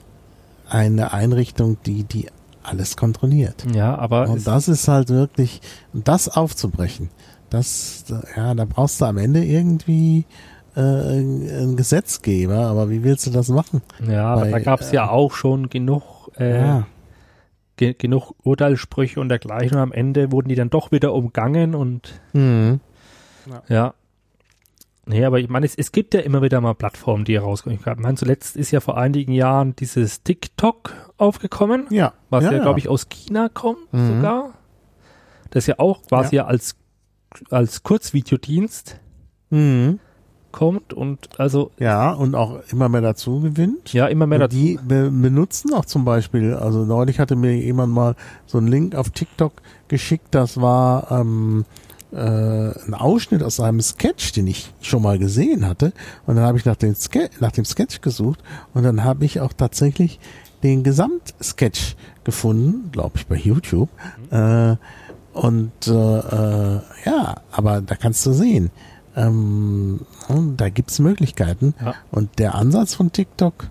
eine Einrichtung, die, die alles kontrolliert. Ja, aber Und das ist halt wirklich, das aufzubrechen, das, ja, da brauchst du am Ende irgendwie äh, einen Gesetzgeber, aber wie willst du das machen? ja, aber bei, da gab es ja auch schon genug, äh, Ja, ge genug Urteilssprüche und dergleichen. Und am Ende wurden die dann doch wieder umgangen und mhm. Ja. Nee, aber ich meine, es, es gibt ja immer wieder mal Plattformen, die herauskommen. Ich meine, zuletzt ist ja vor einigen Jahren dieses TikTok aufgekommen, ja, was ja, ja, glaube ich, aus China kommt Mhm. sogar. Das ja auch quasi ja, als, als Kurzvideodienst Mhm. Kommt und also ja, und auch immer mehr dazu gewinnt. ja immer mehr Und dazu. Die be benutzen auch zum Beispiel, also neulich hatte mir jemand mal so einen Link auf TikTok geschickt, das war ähm, äh, ein Ausschnitt aus einem Sketch, den ich schon mal gesehen hatte. Und dann habe ich nach dem, Ske nach dem Sketch gesucht und dann habe ich auch tatsächlich den Gesamtsketch gefunden, glaube ich, bei YouTube. Äh, und äh, äh, ja, aber da kannst du sehen, ähm, da gibt's Möglichkeiten. Ja. Und der Ansatz von TikTok,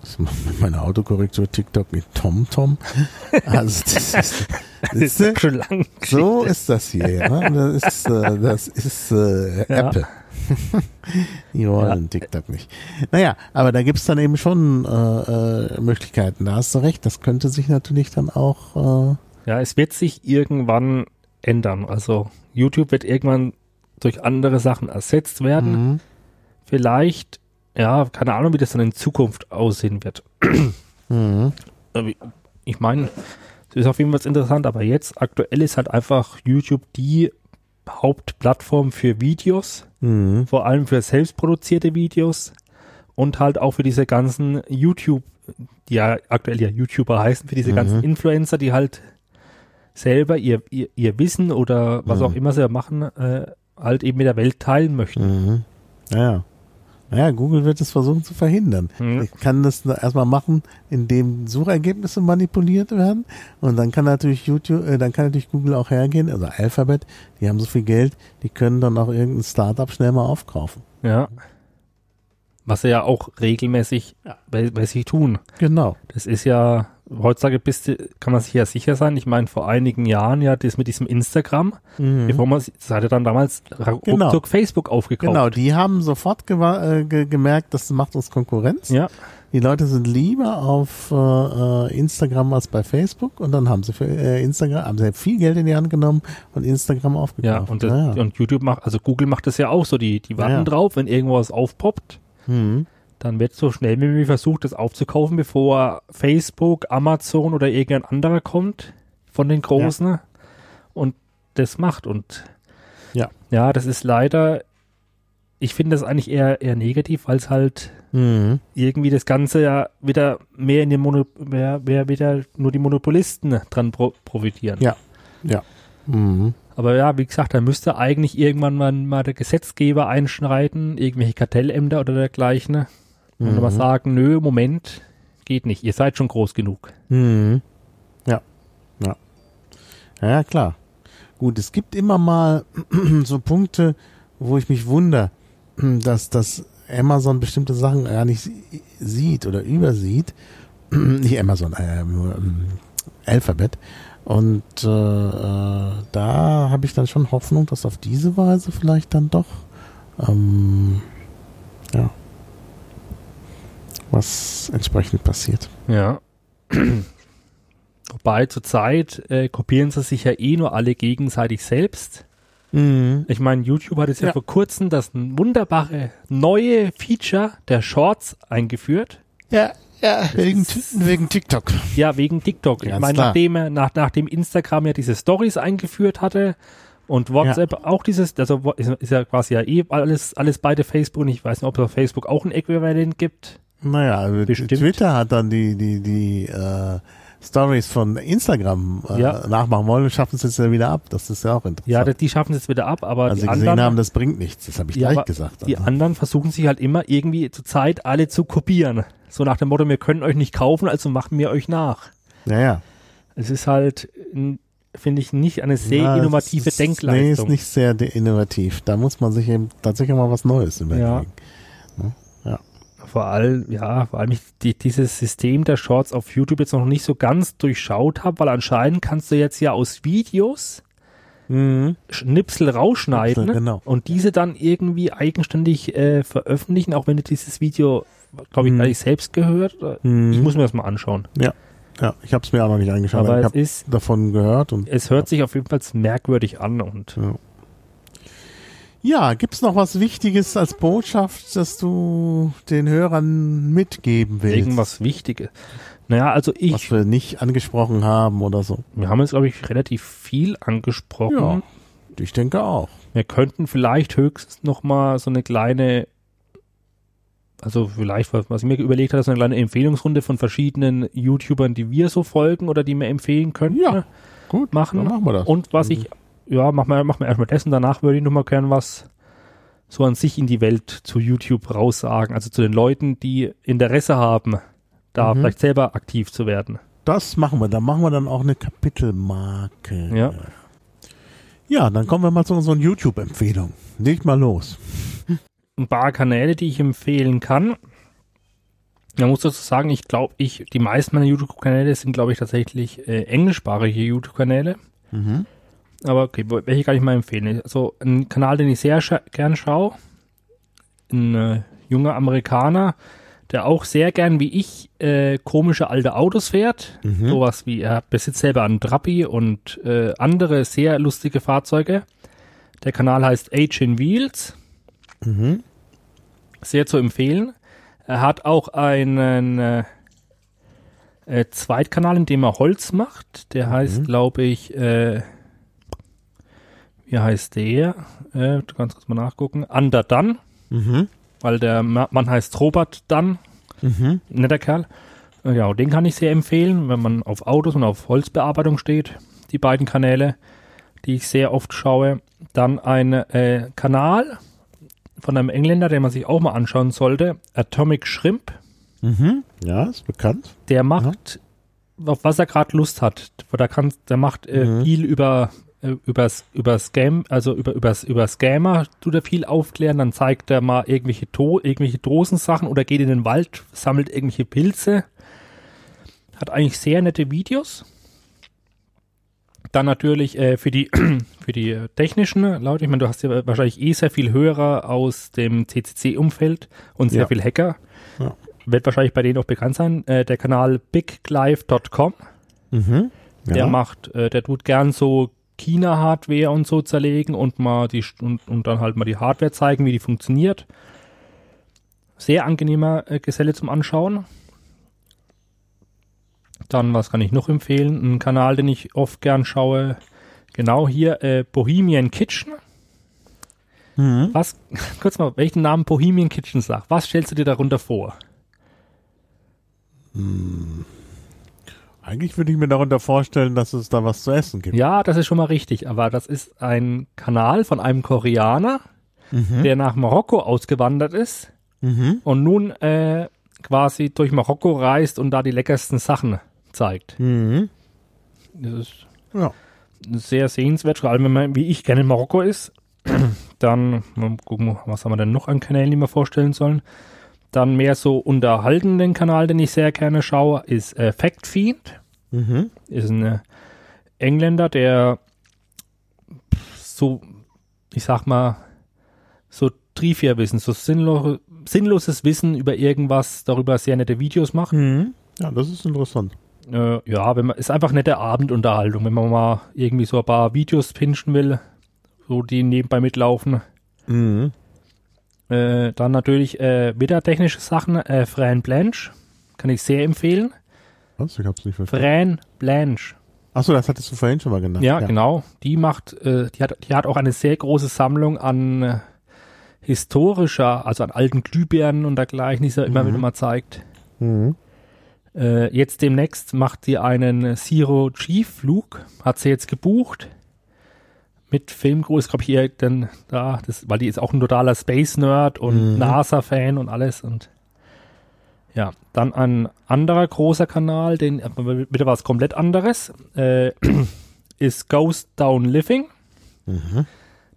das macht mit meiner Autokorrektur TikTok mit TomTom. Also das ist, Das ist ja schon lang. so ist das hier. Ja? Das ist, äh, das ist äh, Ja. Apple. Die wollen TikTok nicht. Naja, aber da gibt's dann eben schon äh, äh, Möglichkeiten. Da hast du recht. Das könnte sich natürlich dann auch. Äh, Ja, es wird sich irgendwann ändern. Also YouTube wird irgendwann durch andere Sachen ersetzt werden. mhm. Vielleicht, ja, keine Ahnung, wie das dann in Zukunft aussehen wird. Mhm. Aber ich- meine, es ist auf jeden Fall interessant, aber jetzt aktuell ist halt einfach YouTube die Hauptplattform für Videos, Mhm. vor allem für selbstproduzierte Videos und halt auch für diese ganzen YouTube, die ja aktuell ja YouTuber heißen, für diese Mhm. ganzen Influencer, die halt selber ihr, ihr, ihr Wissen oder was Mhm. auch immer sie machen, äh, halt eben mit der Welt teilen möchten. Mhm. Ja. Naja, Google wird es versuchen zu verhindern. Mhm. Ich kann das da erstmal machen, indem Suchergebnisse manipuliert werden. Und dann kann natürlich YouTube, äh, dann kann natürlich Google auch hergehen, also Alphabet, die haben so viel Geld, die können dann auch irgendein Startup schnell mal aufkaufen. Ja. Was sie ja auch regelmäßig bei, bei sich tun. Genau. Das ist ja, heutzutage bist du, kann man sich ja sicher sein. Ich meine, vor einigen Jahren ja das mit diesem Instagram, Mhm. bevor man, das hatte dann damals ruckzuck Genau. Facebook aufgekauft. Genau, die haben sofort äh, ge gemerkt, das macht uns Konkurrenz. Ja, Die Leute sind lieber auf äh, äh, Instagram als bei Facebook und dann haben sie für äh, Instagram haben sie viel Geld in die Hand genommen und Instagram ja, aufgekauft. und, das, Naja. und YouTube macht, also Google macht das ja auch so, die, die warten Ja. drauf, wenn irgendwas aufpoppt, Mhm. Dann wird so schnell wie möglich versucht, das aufzukaufen, bevor Facebook, Amazon oder irgendein anderer kommt von den Großen und das macht und Ja. ja, das ist leider, ich finde das eigentlich eher, eher negativ, weil es halt Mhm. irgendwie das Ganze ja wieder mehr in den Mono, mehr, mehr wieder nur die Monopolisten dran pro profitieren. Ja. Ja. Mhm. Aber ja, wie gesagt, da müsste eigentlich irgendwann mal, mal der Gesetzgeber einschreiten, irgendwelche Kartellämter oder dergleichen. Und Mhm. mal sagen, nö, Moment, geht nicht. Ihr seid schon groß genug. Mhm. Ja. Ja. Ja, klar. Gut, es gibt immer mal so Punkte, wo ich mich wundere, dass das Amazon bestimmte Sachen gar nicht sie- sieht oder übersieht. nicht Amazon, äh, nur, ähm, Alphabet. Und äh, äh, da habe ich dann schon Hoffnung, dass auf diese Weise vielleicht dann doch ähm, ja. Was entsprechend passiert. Ja. Wobei zurzeit äh, kopieren sie sich ja eh nur alle gegenseitig selbst. Mhm. Ich meine, YouTube hat jetzt ja. Ja. vor kurzem das wunderbare neue Feature der Shorts eingeführt. Ja, ja, wegen, wegen TikTok. Ja, wegen TikTok. ich Ganz meine, klar. nachdem, er- nach, nachdem Instagram ja diese Stories eingeführt hatte und WhatsApp auch dieses, also ist, ist ja quasi ja eh alles, alles beide Facebook und ich weiß nicht, ob es auf Facebook auch ein Äquivalent gibt. Naja, also Bestimmt. Twitter hat dann die, die, die äh, Stories von Instagram äh, Ja. nachmachen wollen und schaffen es jetzt ja wieder ab. Das ist ja auch interessant. Ja, die schaffen es jetzt wieder ab, aber also die sie gesehen anderen, haben, das bringt nichts. Das habe ich Ja, gleich gesagt. die Also. anderen versuchen sich halt immer irgendwie zur Zeit alle zu kopieren. So nach dem Motto, wir können euch nicht kaufen, also machen wir euch nach. Ja, ja. Es ist halt, finde ich, nicht eine sehr Ja, innovative ist, Nee, Denkleistung. ist nicht sehr innovativ. Da muss man sich eben tatsächlich mal was Neues überlegen. Vor allem, ja, vor allem ich die, dieses System der Shorts auf YouTube jetzt noch nicht so ganz durchschaut habe, weil anscheinend kannst du jetzt ja aus Videos Mhm. Schnipsel rausschneiden Schnipsel, genau. und diese dann irgendwie eigenständig äh, veröffentlichen, auch wenn du dieses Video, glaube ich, Mhm. gar nicht selbst gehört. Mhm. Ich muss mir das mal anschauen. Ja, ich habe es mir auch noch nicht angeschaut. Aber aber ich habe davon gehört und es hört sich auf jeden Fall merkwürdig an und Ja, gibt's noch was Wichtiges als Botschaft, das du den Hörern mitgeben willst? irgendwas Wichtiges. Naja, also ich, was wir nicht angesprochen haben oder so. wir haben jetzt, glaube ich, relativ viel angesprochen. Ja, ich denke auch. Wir könnten vielleicht höchstens noch mal so eine kleine, also vielleicht, was, ich mir überlegt habe, so eine kleine Empfehlungsrunde von verschiedenen YouTubern, die wir so folgen oder die mir empfehlen können, Ja, Gut, machen. dann machen wir das. Und was ich, ja, machen wir, machen wir erstmal das und danach würde ich noch mal gern was so an sich in die Welt zu YouTube raussagen, also zu den Leuten, die Interesse haben, da Mhm. vielleicht selber aktiv zu werden. Das machen wir. Dann machen wir dann auch eine Kapitelmarke. Ja. Ja, dann kommen wir mal zu unseren YouTube-Empfehlungen. Leg mal los. ein paar Kanäle, die ich empfehlen kann. Man muss dazu sagen, ich glaube, ich, die meisten meiner YouTube-Kanäle sind, glaube ich, tatsächlich äh, englischsprachige YouTube-Kanäle. Mhm. Aber okay, welche kann ich mal empfehlen? Also ein Kanal, den ich sehr scha gern schaue, ein äh, junger Amerikaner, der auch sehr gern wie ich äh, komische alte Autos fährt. Mhm. Sowas wie er besitzt selber einen Trabi und äh, andere sehr lustige Fahrzeuge. Der Kanal heißt Age in Wheels Mhm. sehr zu empfehlen. Er hat auch einen äh, äh, Zweitkanal, in dem er Holz macht. Der heißt, glaube ich, äh, wie heißt der? Äh, du kannst kurz mal nachgucken. Under Dunn, Mhm. weil der Ma- Mann heißt Robert Dunn, Mhm. netter Kerl. Äh, Ja, den kann ich sehr empfehlen, wenn man auf Autos und auf Holzbearbeitung steht. Die beiden Kanäle, die ich sehr oft schaue. Dann ein äh, Kanal von einem Engländer, den man sich auch mal anschauen sollte, Atomic Shrimp. Mhm. Ja, ist bekannt. Der macht, auf was er gerade Lust hat. Der, kann, der macht äh, Mhm. viel über äh, übers, über Scam, also über, übers, über Scammer tut er viel aufklären, dann zeigt er mal irgendwelche, to irgendwelche Dosensachen oder geht in den Wald, sammelt irgendwelche Pilze. Hat eigentlich sehr nette Videos. Dann natürlich äh, für die für die äh, technischen Leute, ich meine, du hast ja wahrscheinlich eh sehr viel Hörer aus dem CCC-Umfeld und sehr Ja. viel Hacker. Ja. Wird wahrscheinlich bei denen auch bekannt sein. Äh, der Kanal biglive.com, Mhm. Ja. der macht, äh, der tut gern so China-Hardware und so zerlegen und mal die und, und dann halt mal die Hardware zeigen, wie die funktioniert. Sehr angenehmer äh, Geselle zum Anschauen. Dann, was kann ich noch empfehlen? Ein Kanal, den ich oft gern schaue. Genau hier, äh, Bohemian Kitchen. Mhm. Was, kurz mal, welchen Namen Bohemian Kitchen sagt. Was stellst du dir darunter vor? Eigentlich würde ich mir darunter vorstellen, dass es da was zu essen gibt. Ja, das ist schon mal richtig, aber das ist ein Kanal von einem Koreaner, Mhm. der nach Marokko ausgewandert ist Mhm. und nun äh, quasi durch Marokko reist und da die leckersten Sachen zeigt. Mhm. Das ist Ja. sehr sehenswert, vor allem wenn man wie ich gerne in Marokko ist. Dann mal gucken, was haben wir denn noch an Kanälen, die wir vorstellen sollen. Dann mehr so unterhaltenden Kanal, den ich sehr gerne schaue, ist äh, Fact Fiend. Mhm. ist ein äh, Engländer, der so, ich sag mal, so Trivia-Wissen, so sinnlo sinnloses Wissen über irgendwas, darüber sehr nette Videos macht. Mhm. Ja, das ist interessant. Äh, ja, wenn man, ist einfach nette Abendunterhaltung, wenn man mal irgendwie so ein paar Videos pinchen will, so die nebenbei mitlaufen. Mhm. Äh, dann natürlich äh, wieder technische Sachen, äh, Fran Blanche, kann ich sehr empfehlen. Was? Ich hab's nicht verstanden. Fran Blanche. Achso, das hattest du vorhin schon mal genannt. Ja, genau. Die macht, äh, die hat, die hat auch eine sehr große Sammlung an äh, historischer, also an alten Glühbirnen und dergleichen, die sie immer Mhm. wieder mal zeigt. Mhm. Äh, jetzt demnächst macht sie einen Zero G Flug, hat sie jetzt gebucht. Mit Filmgroß, glaube ich, ihr dann da, das, weil die ist auch ein totaler Space Nerd und Mhm. NASA-Fan und alles und ja, dann ein anderer großer Kanal, den wieder was komplett anderes, äh, ist Ghost Down Living. Mhm.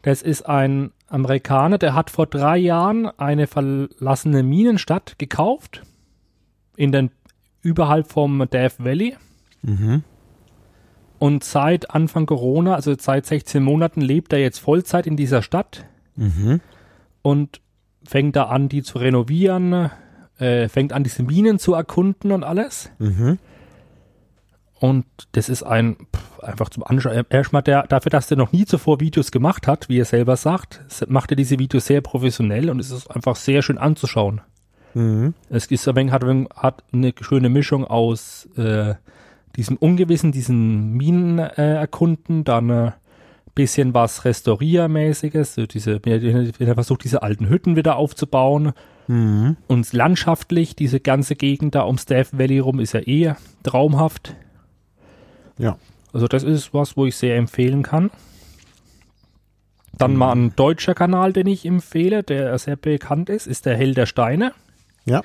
Das ist ein Amerikaner, der hat vor drei Jahren eine verlassene Minenstadt gekauft in den überhalb vom Death Valley Mhm. Und seit Anfang Corona, also seit 16 Monaten, lebt er jetzt Vollzeit in dieser Stadt Mhm. und fängt da an, die zu renovieren, äh, fängt an, diese Minen zu erkunden und alles. Mhm. Und das ist ein pff, einfach zum Anschauen. Erstmal der, dafür, dass der noch nie zuvor Videos gemacht hat, wie er selber sagt, macht er diese Videos sehr professionell und es ist einfach sehr schön anzuschauen. Mhm. Es ist ein wenig, hat, hat eine schöne Mischung aus äh, diesem Ungewissen, diesen Minen äh, erkunden, dann äh, bisschen was Restauriermäßiges, so diese, er versucht, diese alten Hütten wieder aufzubauen Mhm. und landschaftlich, diese ganze Gegend da ums Death Valley rum ist ja eh traumhaft. Ja. Also das ist was, wo ich sehr empfehlen kann. Dann mal ein deutscher Kanal, den ich empfehle, der sehr bekannt ist, ist der Held der Steine. Ja.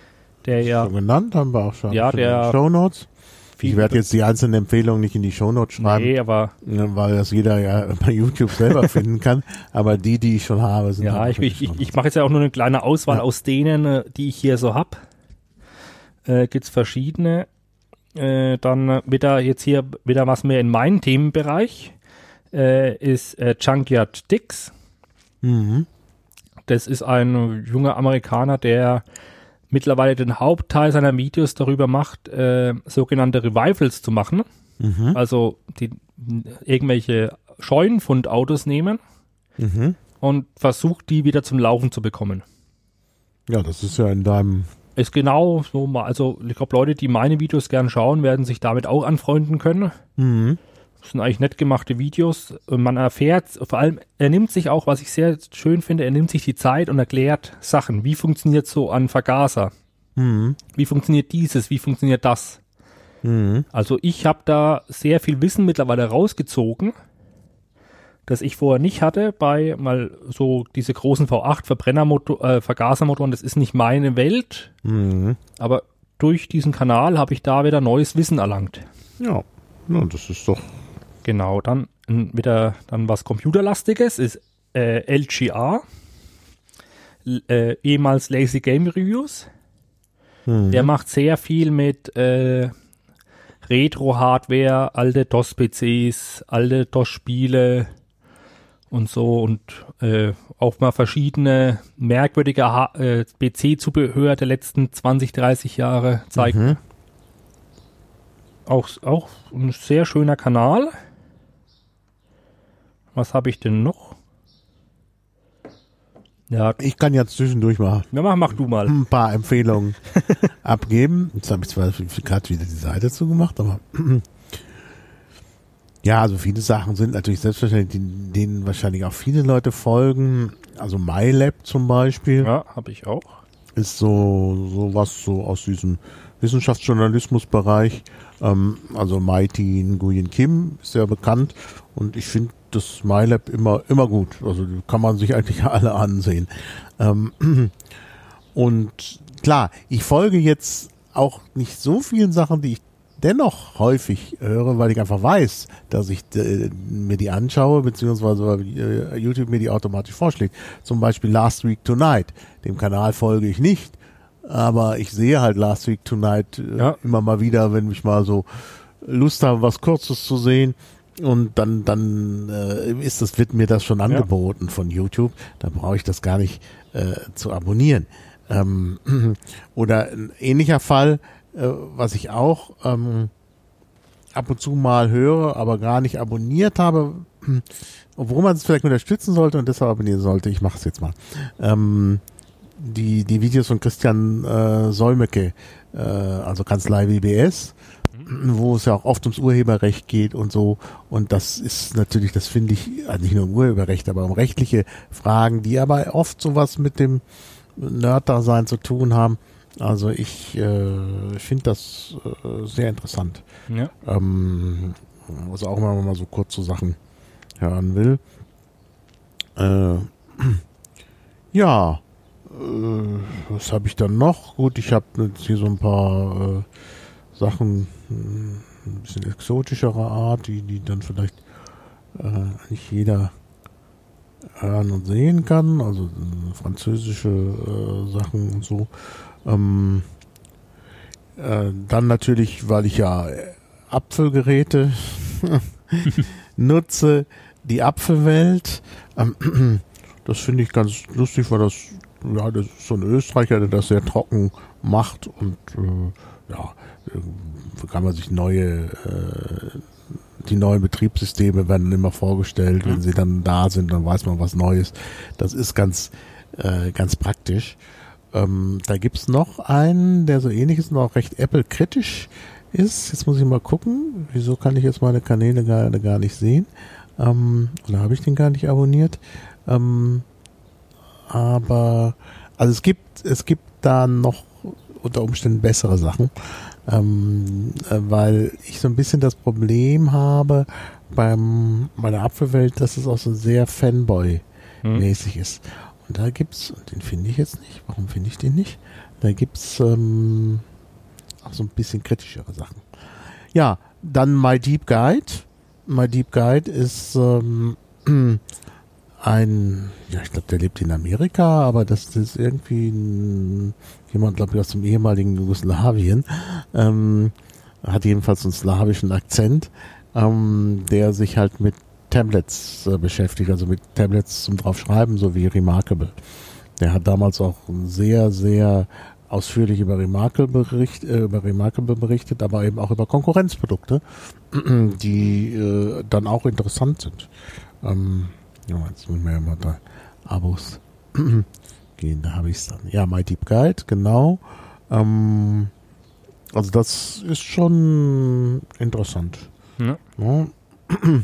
Der ja Schon genannt, haben wir auch schon. Ja, der- Shownotes. viel Ich werde jetzt die einzelnen Empfehlungen nicht in die Shownotes schreiben, Nee, aber ne, weil das jeder ja bei YouTube selber finden kann. Aber die, die ich schon habe, sind ja, halt ich, ich, ich, mache jetzt ja auch nur eine kleine Auswahl Ja. aus denen, äh, die ich hier so hab. Äh, gibt's verschiedene. Äh, dann wieder jetzt hier wieder was mehr in meinen Themenbereich äh, ist äh, Junkyard Dix. Mhm. Das ist ein junger Amerikaner, der mittlerweile den Hauptteil seiner Videos darüber macht, äh, sogenannte Revivals zu machen. Mhm. Also die irgendwelche Scheunenfundautos nehmen Mhm. und versucht, die wieder zum Laufen zu bekommen. Ja, das ist ja in deinem. Ist genau so mal, also ich glaube, Leute, die meine Videos gern schauen, werden sich damit auch anfreunden können. Mhm. Das sind eigentlich nett gemachte Videos. Man erfährt, vor allem, er nimmt sich auch, was ich sehr schön finde, er nimmt sich die Zeit und erklärt Sachen. Wie funktioniert so ein Vergaser? Mhm. Wie funktioniert dieses? Wie funktioniert das? Mhm. Also ich habe da sehr viel Wissen mittlerweile rausgezogen, das ich vorher nicht hatte bei mal so diese großen V8 Verbrennermotor, äh, Vergasermotoren. Das ist nicht meine Welt, Mhm. aber durch diesen Kanal habe ich da wieder neues Wissen erlangt. Ja. ja, das ist doch. Genau, dann wieder dann was Computerlastiges ist äh, LGR, L äh, ehemals Lazy Game Reviews. Mhm. Der macht sehr viel mit äh, Retro-Hardware, alte DOS-PCs, alte DOS-Spiele und so und äh, auch mal verschiedene merkwürdige äh, PC-Zubehör der letzten 20, 30 Jahre zeigt. Mhm. Auch, auch ein sehr schöner Kanal. Was habe ich denn noch? Ja, Ich kann jetzt zwischendurch mal ja mach, mach du mal. ein paar Empfehlungen abgeben. Jetzt habe ich zwar gerade wieder die Seite zugemacht, aber ja, also viele Sachen sind natürlich selbstverständlich, denen wahrscheinlich auch viele Leute folgen. Also MyLab zum Beispiel Ja, habe ich auch. ist so, so was so aus diesem Wissenschaftsjournalismusbereich. Ähm, also Mighty Nguyen Kim ist sehr bekannt und ich finde das MyLab immer, immer gut. Also kann man sich eigentlich alle ansehen. Ähm, und klar, ich folge jetzt auch nicht so vielen Sachen, die ich dennoch häufig höre, weil ich einfach weiß, dass ich äh, mir die anschaue, beziehungsweise weil äh, YouTube mir die automatisch vorschlägt. Zum Beispiel Last Week Tonight. Dem Kanal folge ich nicht, aber ich sehe halt Last Week Tonight äh, Ja. immer mal wieder, wenn ich mal so Lust habe, was Kurzes zu sehen. Und dann, dann äh, ist das, wird mir das schon angeboten ja. von YouTube. Da brauche ich das gar nicht äh, zu abonnieren. Ähm, oder ein ähnlicher Fall, äh, was ich auch ähm, ab und zu mal höre, aber gar nicht abonniert habe, obwohl man es vielleicht unterstützen sollte und deshalb abonnieren sollte. Ich mache es jetzt mal. Ähm, die, die Videos von Christian äh, Solmecke, äh, also Kanzlei WBS, wo es ja auch oft ums Urheberrecht geht und so. Und das ist natürlich, das finde ich, also nicht nur um Urheberrecht, aber um rechtliche Fragen, die aber oft sowas mit dem Nerd-Dasein zu tun haben. Also ich äh, finde das äh, sehr interessant. Ja. Ähm, also auch mal, mal so kurze Sachen hören will. Äh, ja, äh, was habe ich dann noch? Gut, ich habe jetzt hier so ein paar äh, Sachen ein bisschen exotischerer Art, die, die dann vielleicht äh, nicht jeder hören und sehen kann, also äh, französische äh, Sachen und so. Ähm, äh, dann natürlich, weil ich ja Apfelgeräte nutze, die Apfelwelt. Ähm, das finde ich ganz lustig, weil das, ja, das ist so ein Österreicher, der das sehr trocken macht und äh, ja, äh, kann man sich neue, äh, die neuen Betriebssysteme werden immer vorgestellt, wenn mhm. sie dann da sind, dann weiß man was Neues. Das ist ganz, äh, ganz praktisch. Ähm, da gibt's noch einen, der so ähnlich ist und auch recht Apple-kritisch ist. Jetzt muss ich mal gucken. Wieso kann ich jetzt meine Kanäle gerade gar nicht sehen? Ähm, oder habe ich den gar nicht abonniert? Ähm, aber also es gibt es gibt da noch unter Umständen bessere Sachen ähm, äh, weil ich so ein bisschen das Problem habe beim meiner Apfelwelt, dass es auch so sehr Fanboy-mäßig hm. ist. Und da gibt's, und den finde ich jetzt nicht, warum finde ich den nicht? Da gibt's ähm, auch so ein bisschen kritischere Sachen. Ja, dann My Deep Guide. My Deep Guide ist ähm, ein, ja, ich glaube, der lebt in Amerika, aber das, ist irgendwie ein, jemand, glaube ich, aus dem ehemaligen Jugoslawien, ähm, hat jedenfalls einen slawischen Akzent, ähm, der sich halt mit Tablets äh, beschäftigt, also mit Tablets zum draufschreiben, so wie Remarkable. Der hat damals auch sehr, sehr ausführlich über Remarkable, bericht, äh, über Remarkable berichtet, aber eben auch über Konkurrenzprodukte, die äh, dann auch interessant sind. Ähm, ja, jetzt müssen wir ja mal da Abos gehen, da habe ich es dann. Ja, My Deep Guide, genau. Ähm, also das ist schon interessant. Ja, ja.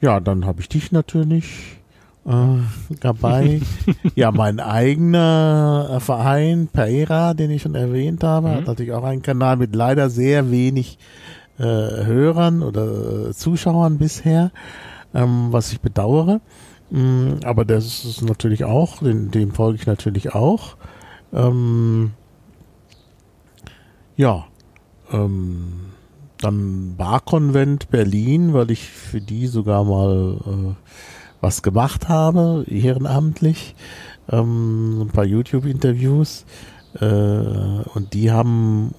ja dann habe ich dich natürlich äh, dabei. ja, mein eigener äh, Verein, Pereira, den ich schon erwähnt habe, mhm. hat natürlich auch einen Kanal mit leider sehr wenig äh, Hörern oder äh, Zuschauern bisher, ähm, was ich bedauere. Mm, aber das ist natürlich auch, dem, dem folge ich natürlich auch. Ähm, ja, ähm, dann Barkonvent Berlin, weil ich für die sogar mal äh, was gemacht habe, ehrenamtlich. Ähm, ein paar YouTube-Interviews. Äh, und die haben,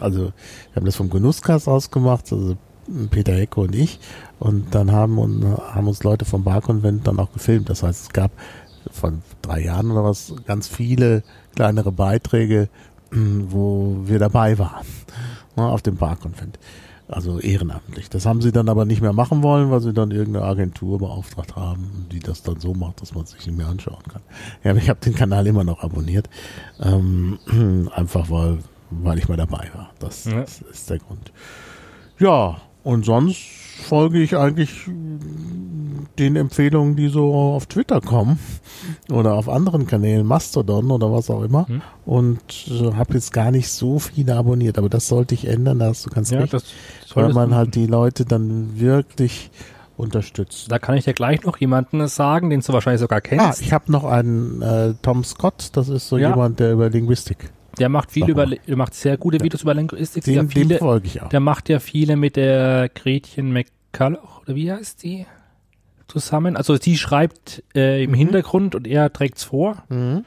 also, wir haben das vom Genusskast ausgemacht, also Peter Hecke und ich. Und dann haben, und, haben uns Leute vom Barkonvent dann auch gefilmt. Das heißt, es gab von drei Jahren oder was ganz viele kleinere Beiträge, wo wir dabei waren ne, auf dem Barkonvent. Also ehrenamtlich. Das haben sie dann aber nicht mehr machen wollen, weil sie dann irgendeine Agentur beauftragt haben, die das dann so macht, dass man sich nicht mehr anschauen kann. Ja, ich habe den Kanal immer noch abonniert. Ähm, einfach weil, weil ich mal dabei war. Das, ja. das ist der Grund. Ja, und sonst folge ich eigentlich den Empfehlungen, die so auf Twitter kommen oder auf anderen Kanälen, Mastodon oder was auch immer. Hm. Und äh, habe jetzt gar nicht so viele abonniert, aber das sollte ich ändern, da hast du ganz ja, recht. Weil man halt die Leute dann wirklich unterstützt. Da kann ich dir gleich noch jemanden sagen, den du wahrscheinlich sogar kennst. Ah, ich habe noch einen äh, Tom Scott, das ist so ja. jemand, der über Linguistik der macht viel über, der macht sehr gute Videos über Linguistik. Dem, ja viele, dem folge ich auch. Der macht ja viele mit der Gretchen McCulloch, oder wie heißt die? Zusammen. Also sie schreibt äh, im mhm. Hintergrund und er trägt's vor. Mhm.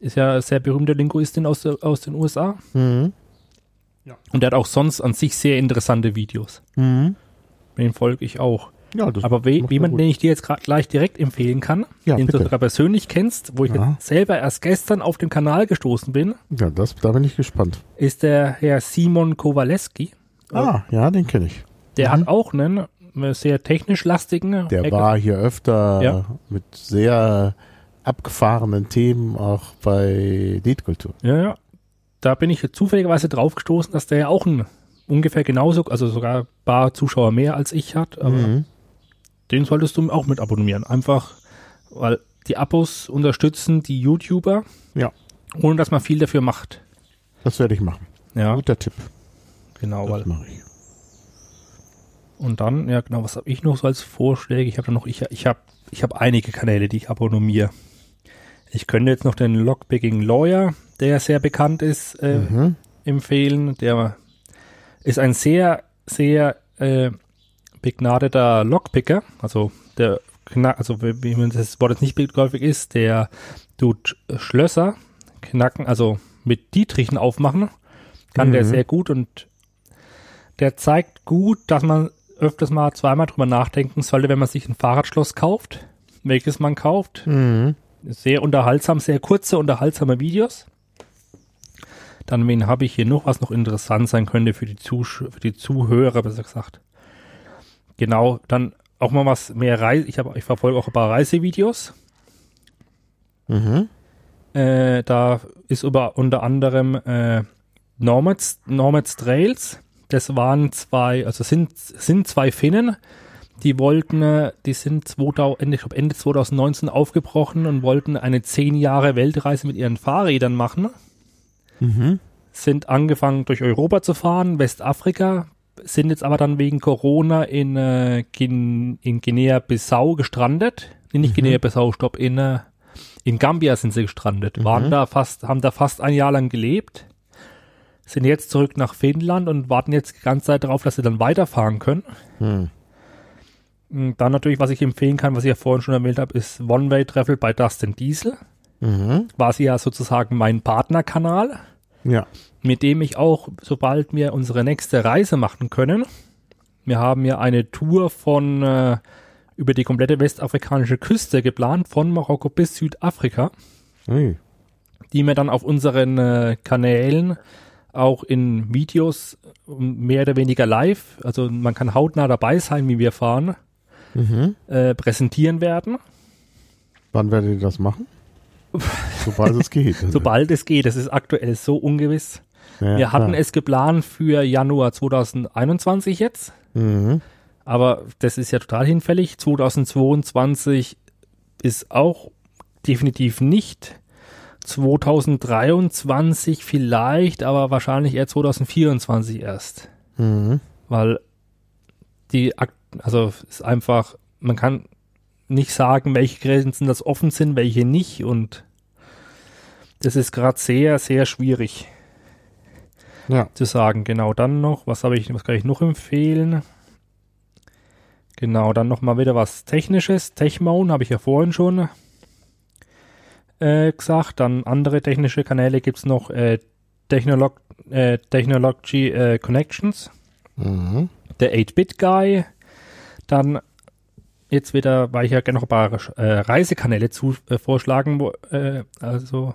Ist ja eine sehr berühmte Linguistin aus, aus den USA. Mhm. Ja. Und der hat auch sonst an sich sehr interessante Videos. Mhm. Den folge ich auch. Ja, das Aber we macht jemand, er den ich dir jetzt gerade gleich direkt empfehlen kann, Ja, den bitte. du sogar persönlich kennst, wo ich Ja. selber erst gestern auf dem Kanal gestoßen bin, Ja, das, da bin ich gespannt. ist der Herr Simon Kowaleski. Ah, ja, den kenne ich. Der Mhm. hat auch einen äh, sehr technisch lastigen. Der Ecke- war hier öfter Ja. mit sehr abgefahrenen Themen auch bei Liedkultur. Ja, ja. Da bin ich zufälligerweise drauf gestoßen, dass der ja auch ein ungefähr genauso, also sogar ein paar Zuschauer mehr als ich hat, aber Mhm. Den solltest du auch mit abonnieren. Einfach, weil die Abos unterstützen die YouTuber, Ja, ohne dass man viel dafür macht. das werde ich machen. Ja, Guter Tipp. genau. Weil, Das mache ich. und dann, ja genau, was habe ich noch so als Vorschläge? Ich habe noch, ich, ich habe ich hab einige Kanäle, die ich abonniere. Ich könnte jetzt noch den Lockpicking Lawyer, der sehr bekannt ist, äh, Mhm. empfehlen. Der ist ein sehr, sehr äh, begnadeter Lockpicker. Also der also wie man das Wort jetzt nicht begläufig ist, der tut Schlösser knacken, also mit Dietrichen aufmachen. Kann der Mhm. sehr gut und der zeigt gut, dass man öfters mal zweimal drüber nachdenken sollte, wenn man sich ein Fahrradschloss kauft, welches man kauft. Mhm. Sehr unterhaltsam, sehr kurze, unterhaltsame Videos. Dann, wen habe ich hier noch, was noch interessant sein könnte für die, Zusch für die Zuhörer, besser gesagt. Genau, dann auch mal was mehr Reise. Ich, ich verfolge auch ein paar Reisevideos. Mhm. Äh, da ist über unter anderem äh, Nomads, Nomads Trails. Das waren zwei, also sind, sind zwei Finnen, die wollten, äh, die sind 2000, Ende, ich glaub Ende 2019 aufgebrochen und wollten eine zehn Jahre Weltreise mit ihren Fahrrädern machen. Mhm. Sind angefangen durch Europa zu fahren, Westafrika, sind jetzt aber dann wegen Corona in, äh, Guin in Guinea-Bissau gestrandet. Nee, nicht Guinea-Bissau, stopp, in, äh, in Gambia sind sie gestrandet. Waren da fast, haben da fast ein Jahr lang gelebt. Sind jetzt zurück nach Finnland und warten jetzt die ganze Zeit darauf, dass sie dann weiterfahren können. Mhm. Dann natürlich, was ich empfehlen kann, was ich ja vorhin schon erwähnt habe, ist One-Way-Travel bei Dustin Diesel. Mhm. War sie ja sozusagen mein Partnerkanal. Ja. Mit dem ich auch, sobald wir unsere nächste Reise machen können, wir haben ja eine Tour von äh, über die komplette westafrikanische Küste geplant, von Marokko bis Südafrika, Ui. die wir dann auf unseren äh, Kanälen auch in Videos ähm, mehr oder weniger live, also man kann hautnah dabei sein, wie wir fahren, Mhm. äh, präsentieren werden. Wann werdet ihr das machen? Sobald es geht. Sobald es geht, das ist aktuell so ungewiss. Ja, wir hatten klar. es geplant für Januar 2021 jetzt. Mhm. Aber das ist ja total hinfällig. 2022 ist auch definitiv nicht. 2023 vielleicht, aber wahrscheinlich eher 2024 erst. Mhm. Weil die, Ak- also ist einfach, man kann nicht sagen, welche Grenzen das offen sind, welche nicht und das ist gerade sehr, sehr schwierig Ja. zu sagen. Genau, dann noch, was habe ich, was kann ich noch empfehlen? Genau, dann noch mal wieder was Technisches. Techmoan habe ich ja vorhin schon äh, gesagt. Dann andere technische Kanäle gibt's noch äh, Technolog äh, Technology äh, Connections, Mhm. der 8-Bit-Guy. Dann jetzt wieder, weil ich ja gerne noch ein paar äh, Reisekanäle zu äh, vorschlagen, äh, also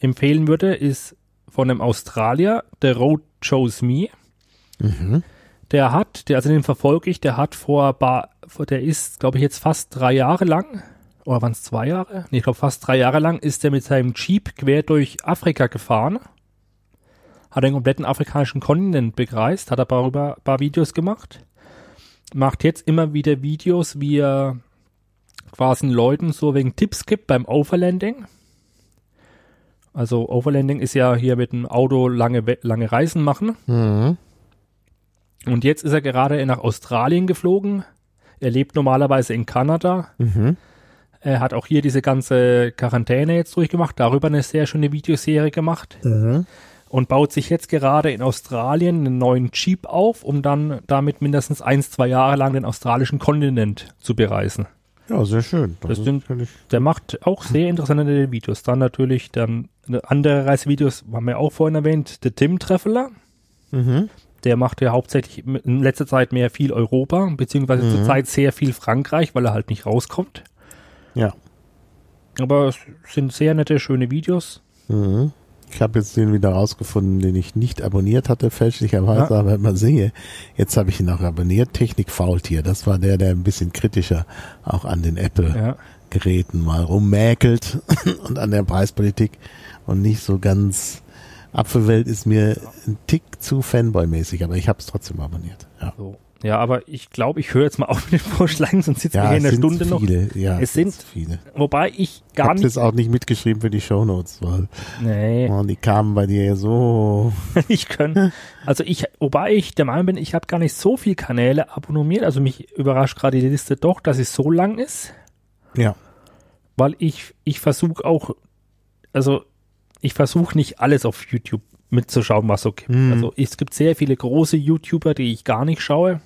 empfehlen würde, ist von einem Australier, The Road Chose Me. Mhm. Der hat, der, also den verfolge ich, der hat vor, bar, vor der ist, glaube ich, jetzt fast drei Jahre lang, oder waren es zwei Jahre? Nee, ich glaube fast drei Jahre lang ist er mit seinem Jeep quer durch Afrika gefahren. Hat den kompletten afrikanischen Kontinent bereist, hat aber darüber ein paar Videos gemacht. Macht jetzt immer wieder Videos, wie er quasi Leuten so wegen Tipps gibt beim Overlanding. Also Overlanding ist ja hier mit dem Auto lange, lange Reisen machen. Mhm. Und jetzt ist er gerade nach Australien geflogen. Er lebt normalerweise in Kanada. Mhm. Er hat auch hier diese ganze Quarantäne jetzt durchgemacht, darüber eine sehr schöne Videoserie gemacht Mhm. und baut sich jetzt gerade in Australien einen neuen Jeep auf, um dann damit mindestens eins, zwei Jahre lang den australischen Kontinent zu bereisen. Ja, sehr schön. Das ist sind- Der macht auch sehr interessante Videos. Dann natürlich dann andere Reisevideos, haben wir auch vorhin erwähnt, The Tim Treffeler. Mhm. der macht ja hauptsächlich in letzter Zeit mehr viel Europa, beziehungsweise Mhm. zurzeit sehr viel Frankreich, weil er halt nicht rauskommt. Ja. Aber es sind sehr nette, schöne Videos. Mhm. Ich habe jetzt den wieder rausgefunden, den ich nicht abonniert hatte, fälschlicherweise, Ja. aber immer sehe. Jetzt habe ich ihn auch abonniert. Technik Faultier. Das war der, der ein bisschen kritischer auch an den Apple-Geräten Ja. mal rummäkelt und an der Preispolitik und nicht so ganz. Apfelwelt ist mir ein Tick zu Fanboy-mäßig, aber ich habe es trotzdem abonniert. Ja, So. Ja, aber ich glaube, ich höre jetzt mal auf mit den Vorschlägen, sonst sitzen wir ja hier in der Stunde noch. viele. Ja, Es sind- viele. Wobei ich Ich gar habe nicht. es auch nicht mitgeschrieben für die Shownotes, weil Nee, oh, die kamen bei dir so. ich können. Also ich, wobei ich der Meinung bin, ich habe gar nicht so viele Kanäle abonniert. Also mich überrascht gerade die Liste doch, dass es so lang ist. Ja. weil ich, ich versuche auch, also ich versuche nicht alles auf YouTube mitzuschauen, was so gibt. Mhm. Also es gibt sehr viele große YouTuber, die ich gar nicht schaue.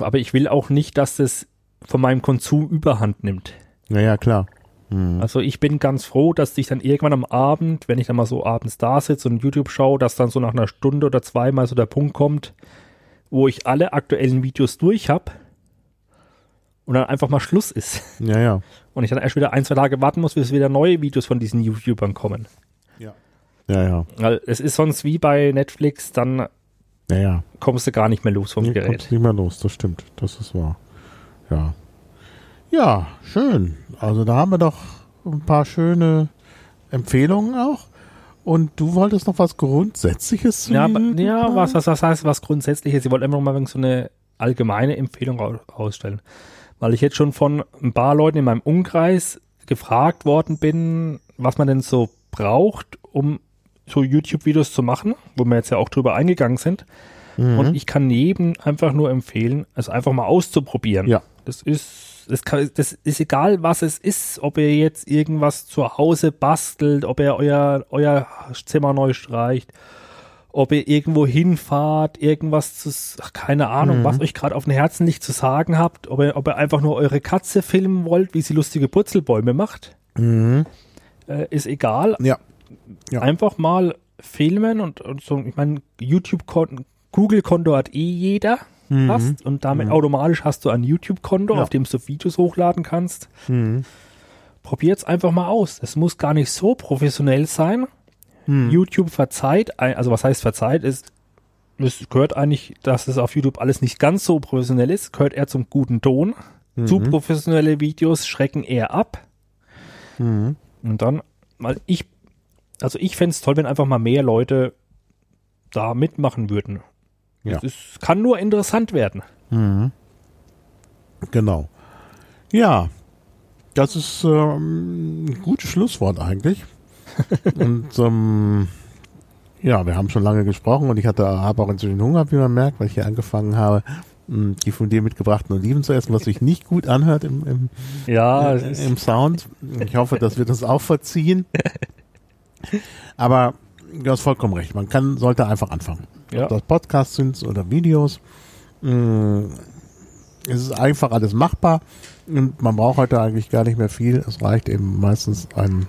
Aber ich will auch nicht, dass das von meinem Konsum überhand nimmt. Ja, ja, klar. Mhm. Also ich bin ganz froh, dass ich dann irgendwann am Abend, wenn ich dann mal so abends da sitze und YouTube schaue, dass dann so nach einer Stunde oder zweimal so der Punkt kommt, wo ich alle aktuellen Videos durch habe und dann einfach mal Schluss ist. Ja, ja. Und ich dann erst wieder ein, zwei Tage warten muss, bis wieder neue Videos von diesen YouTubern kommen. Ja, ja. Weil es ist sonst wie bei Netflix, dann Ja, ja. kommst du gar nicht mehr los vom Hier Gerät. kommt's nicht mehr los, das stimmt. Das ist wahr. Ja. Ja, schön. Also da haben wir doch ein paar schöne Empfehlungen auch. Und du wolltest noch was Grundsätzliches zu Ja, ja was, was, was heißt was Grundsätzliches? Ich wollte einfach mal so eine allgemeine Empfehlung ra- rausstellen. Weil ich jetzt schon von ein paar Leuten in meinem Umkreis gefragt worden bin, was man denn so braucht, um so YouTube-Videos zu machen, wo wir jetzt ja auch drüber eingegangen sind. Mhm. Und ich kann jedem einfach nur empfehlen, es einfach mal auszuprobieren. Ja. Das ist, das, kann, das ist egal, was es ist, ob ihr jetzt irgendwas zu Hause bastelt, ob ihr euer, euer Zimmer neu streicht, ob ihr irgendwo hinfahrt, irgendwas zu, ach, keine Ahnung, Mhm. was euch gerade auf dem Herzen liegt zu sagen habt, ob ihr, ob ihr einfach nur eure Katze filmen wollt, wie sie lustige Purzelbäume macht, Mhm. äh, ist egal. Ja. Ja. Einfach mal filmen und, und so, ich meine, YouTube-Konto, Google-Konto hat eh jeder Mhm. hast und damit automatisch hast du ein YouTube-Konto, Ja. auf dem du Videos hochladen kannst. Mhm. Probiert's einfach mal aus. Es muss gar nicht so professionell sein. Mhm. YouTube verzeiht, also was heißt verzeiht, ist, es gehört eigentlich, dass es auf YouTube alles nicht ganz so professionell ist, gehört eher zum guten Ton. Zu Mhm. professionelle Videos schrecken eher ab. Mhm. Und dann, weil ich, also ich fänd's toll, wenn einfach mal mehr Leute da mitmachen würden. Ja. Es kann nur interessant werden. Mhm. Genau. Ja, das ist ähm, ein gutes Schlusswort eigentlich. und ähm, ja, wir haben schon lange gesprochen und ich hatte habe auch inzwischen Hunger, wie man merkt, weil ich hier angefangen habe, mh, die von dir mitgebrachten Oliven zu essen, was sich nicht gut anhört im, im, Ja, äh, es ist, im Sound. Ich hoffe, das wird uns auch verziehen. Aber du hast vollkommen recht. Man kann, sollte einfach anfangen. ja. Ob das Podcasts sind oder Videos. Mm, Es ist einfach alles machbar und man braucht heute eigentlich gar nicht mehr viel. Es reicht eben meistens ein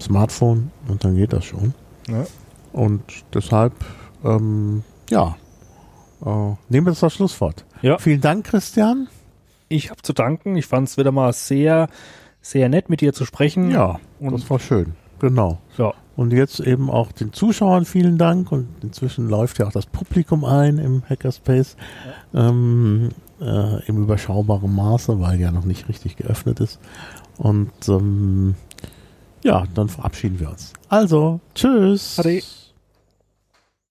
Smartphone und dann geht das schon. Ja. Und deshalb, ähm, ja, äh, nehmen wir das als Schlusswort. Ja. Vielen Dank, Christian. Ich habe zu danken. Ich fand es wieder mal sehr, sehr nett, mit dir zu sprechen. Ja, Und- das war schön. Genau. Ja. Und jetzt eben auch den Zuschauern vielen Dank und inzwischen läuft ja auch das Publikum ein im Hackerspace ähm, äh, im überschaubaren Maße, weil ja noch nicht richtig geöffnet ist. Und ähm, ja, dann verabschieden wir uns. Also, tschüss. Ade.